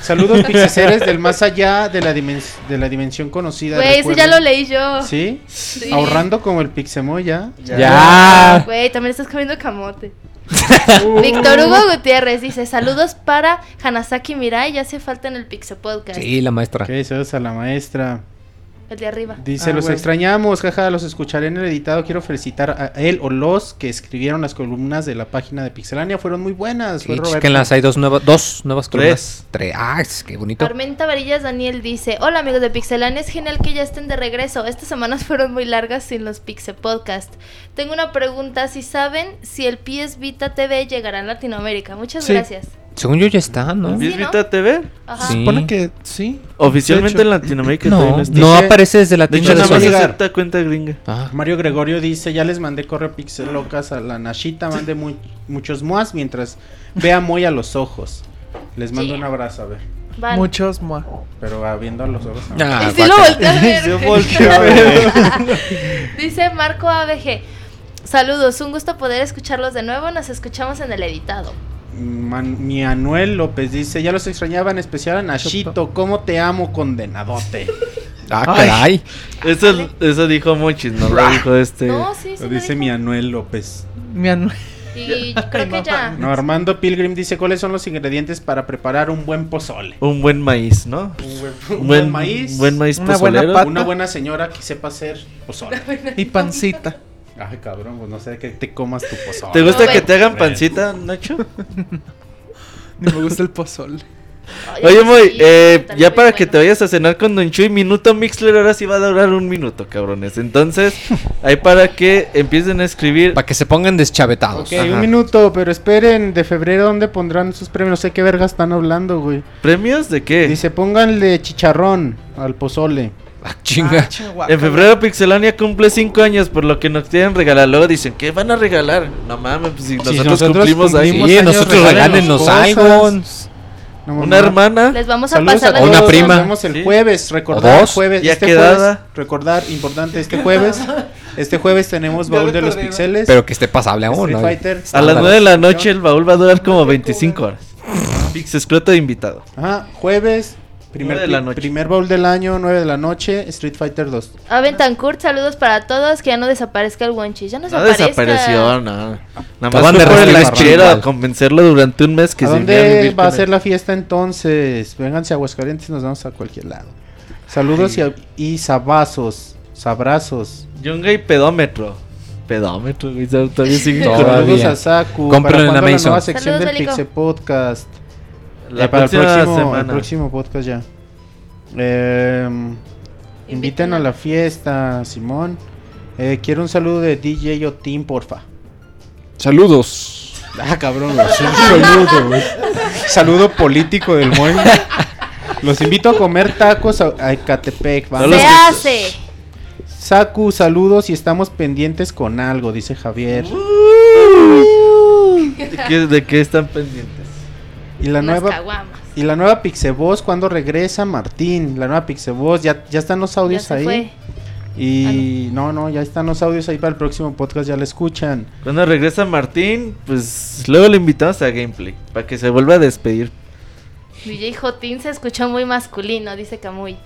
Saludos pixeseres del más allá de la, dimens- de la dimensión conocida. Güey, ese ya lo leí yo. ¿Sí? Sí. Ahorrando como el Pixemoy ya. Ya. Güey, también estás comiendo camote. Víctor Hugo Gutiérrez dice: Saludos para Hanasaki Mirai. Ya hace falta en el Pixel Podcast. Sí, la maestra. Saludos a la maestra. El de arriba. Dice, Ah, los bueno. extrañamos, jaja, los escucharé en el editado. Quiero felicitar a él o los que escribieron las columnas de la página de Pixelania. Fueron muy buenas. Sí, fue Roberto. chequenlas, hay dos, nuevas dos nuevas Tres. columnas. Tres. Ah, es que bonito. Armenta Varillas Daniel dice: Hola amigos de Pixelania, es genial que ya estén de regreso. Estas semanas fueron muy largas sin los Pixel Podcast. Tengo una pregunta: si saben si el PS Vita TV llegará a Latinoamérica. Muchas Sí. gracias. Según yo ya está, ¿no? Sí, ¿Vis ¿no? Vita TV? Ajá. Sí. Supone que sí. Oficialmente en. Latinoamérica No, no está. no Dice- aparece desde la De hecho, nada más cuenta gringa. Ah, Mario Gregorio dice, ya les mandé correo Pixel Locas a la Nashita, mande mu- muchos más mientras vea muy a los ojos. Les mando Sí. un abrazo, a ver. Muchos más. Pero ah, viendo a los ojos. no. Ah, Y sí lo volteé a ver. Se volteó a ver. Dice Marco ABG. Saludos, un gusto poder escucharlos de nuevo. Nos escuchamos en el editado. Man- mi Anuel López dice, ya los extrañaba en especial a Nashito, ¿cómo te amo, condenadote? Ah, caray. Eso, eso dijo Monchis, no lo dijo este. No, sí, sí. Lo dice dijo. mi Anuel López. Mi anu- Y creo que ya. No, Armando Pilgrim dice, ¿cuáles son los ingredientes para preparar un buen pozole? Un buen maíz, ¿no? Un buen, Un un buen, maíz, Buen maíz Una buena pata. una buena señora que sepa hacer pozole. y pancita. Ay, cabrón, pues no sé que te comas tu pozole. ¿Te gusta No, que te hagan pancita, Nacho? Ni me gusta el pozole. Ay, Oye, sí, Moy, eh, ya muy para que te vayas a cenar con Don Chuy, minuto Mixler ahora sí va a durar un minuto, cabrones. Entonces, ahí para que empiecen a escribir. Para que se pongan deschavetados. Ok, Ajá. un minuto, pero esperen, de febrero, ¿dónde pondrán sus premios? No sé qué verga están hablando, güey. ¿Premios de qué? Dice, pónganle chicharrón al pozole. Ah, chinga. Ah. En febrero Pixelania cumple 5 años, por lo que nos quieren regalar. Luego dicen, ¿qué van a regalar? No mames, pues si nosotros, nosotros cumplimos ahí. cumplimos Sí, años, nosotros regálenos regálenos cosas. iPhones. No, Una hermana. Les vamos a Saludos pasar a una prima. Nos vemos el Sí. jueves, recordar jueves, Ya este quedada. jueves, recordar, importante, este jueves, este jueves tenemos baúl de los pixeles, Pero que esté pasable aún, Street ¿no? Fighter, A las Ándale. 9 de la noche el baúl va a durar como 25 horas. Pix escroto de invitado. Ajá, jueves, primer, de la noche. primer baúl del año, 9 de la noche, Street Fighter 2. Aventancourt, saludos para todos. Que ya no desaparezca el Wonchis. Ya no No desapareció, no. Nada más fue por el reactivar, lechero igual. a convencerlo durante un mes que ¿A se dónde va a ser la fiesta entonces? Vénganse a Aguascalientes, nos vamos a cualquier lado. Saludos y, y sabazos, sabrazos. Yunga y pedómetro. Pedómetro, güey. Todavía sigue. Saludos a Saku. ¿Para en cuándo la Amazon. nueva sección Saludos, del. Pixel Podcast? La Eh, para el próximo, el semana. próximo podcast ya. Eh, inviten a la fiesta, Simón. Eh, quiero un saludo de DJ Otim, porfa. Saludos. Ah, cabrón, güey, saludo, güey. Saludo político del Moy. Los invito a comer tacos a, a Ecatepec. vamos. Se hace. Saku, saludos y estamos pendientes con algo, dice Javier. ¿De qué, de qué están pendientes? Y la Unas nueva caguamas. y la nueva Pixeboss cuando regresa Martín, la nueva Pixeboss, ya ya están los Ya audios se ahí. fue. Y no, no, ya están los audios ahí para el próximo podcast, ya la escuchan. Cuando regresa Martín, pues luego le invitamos a gameplay. Para que se vuelva a despedir. DJ Jotín se escuchó muy masculino, dice Camuy.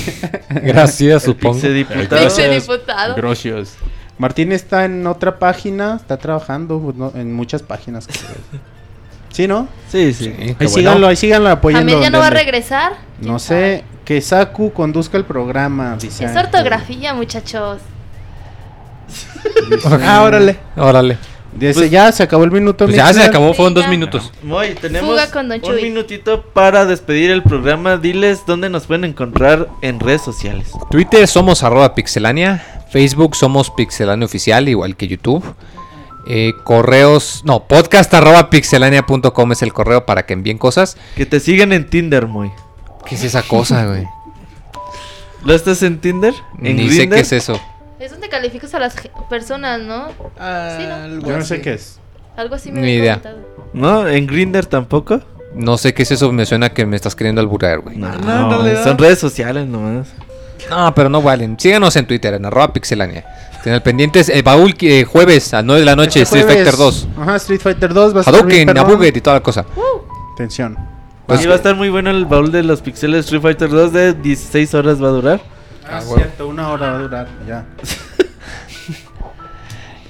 Gracias, supongo. Pixe diputado. Gracias. Martín está en otra página, está trabajando no, en muchas páginas. ¿Sí, no? Sí, sí. Ahí bueno. síganlo, ahí síganlo apoyando. Jamil ya no va a regresar. No ¿Quién sé, que Saku conduzca el programa. Dice? Es ortografía, muchachos. Ah, órale. Órale. Dice, Pues- ya se acabó el minuto. Pues ya se acabó, fueron dos minutos. Moy, tenemos Fuga con Don un minutito para despedir el programa. Diles dónde nos pueden encontrar en redes sociales. Twitter somos arroba pixelania. Facebook somos pixelania oficial, igual que YouTube. Eh, correos, no, podcast arroba pixelania.com es el correo para que envíen cosas. Que te sigan en Tinder, Moy. ¿Qué es esa cosa, güey? ¿Lo estás en Tinder? ¿En Ni sé qué es eso. Es donde calificas a las personas, ¿no? Sí, ¿no? Algo Yo no sé así. qué es. Algo así me Ni idea. comentado. ¿No? ¿En Grinder tampoco? No sé qué es eso, me suena que me estás queriendo alburar, güey. No, No, realidad- son redes sociales nomás. No, pero no valen. Síganos en Twitter, en arroba pixelania. Tengan pendientes, el baúl que- eh, jueves a 9 de la noche, Este Street Fighter 2. Ajá, Street Fighter 2 va a Hadouken. Nabuget y toda la cosa. Atención. Pues- Aquí va a estar muy bueno el baúl de los pixeles Street Fighter 2 de 16 horas va a durar. Ah, huevo. cierto, una hora va a durar, ya.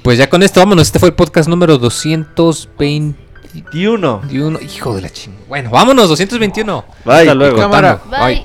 Pues ya con esto vámonos. Este fue el podcast número 221. Y uno. Hijo de la ching. Bueno, vámonos, 221. Bye. Hasta luego. Contando. Bye.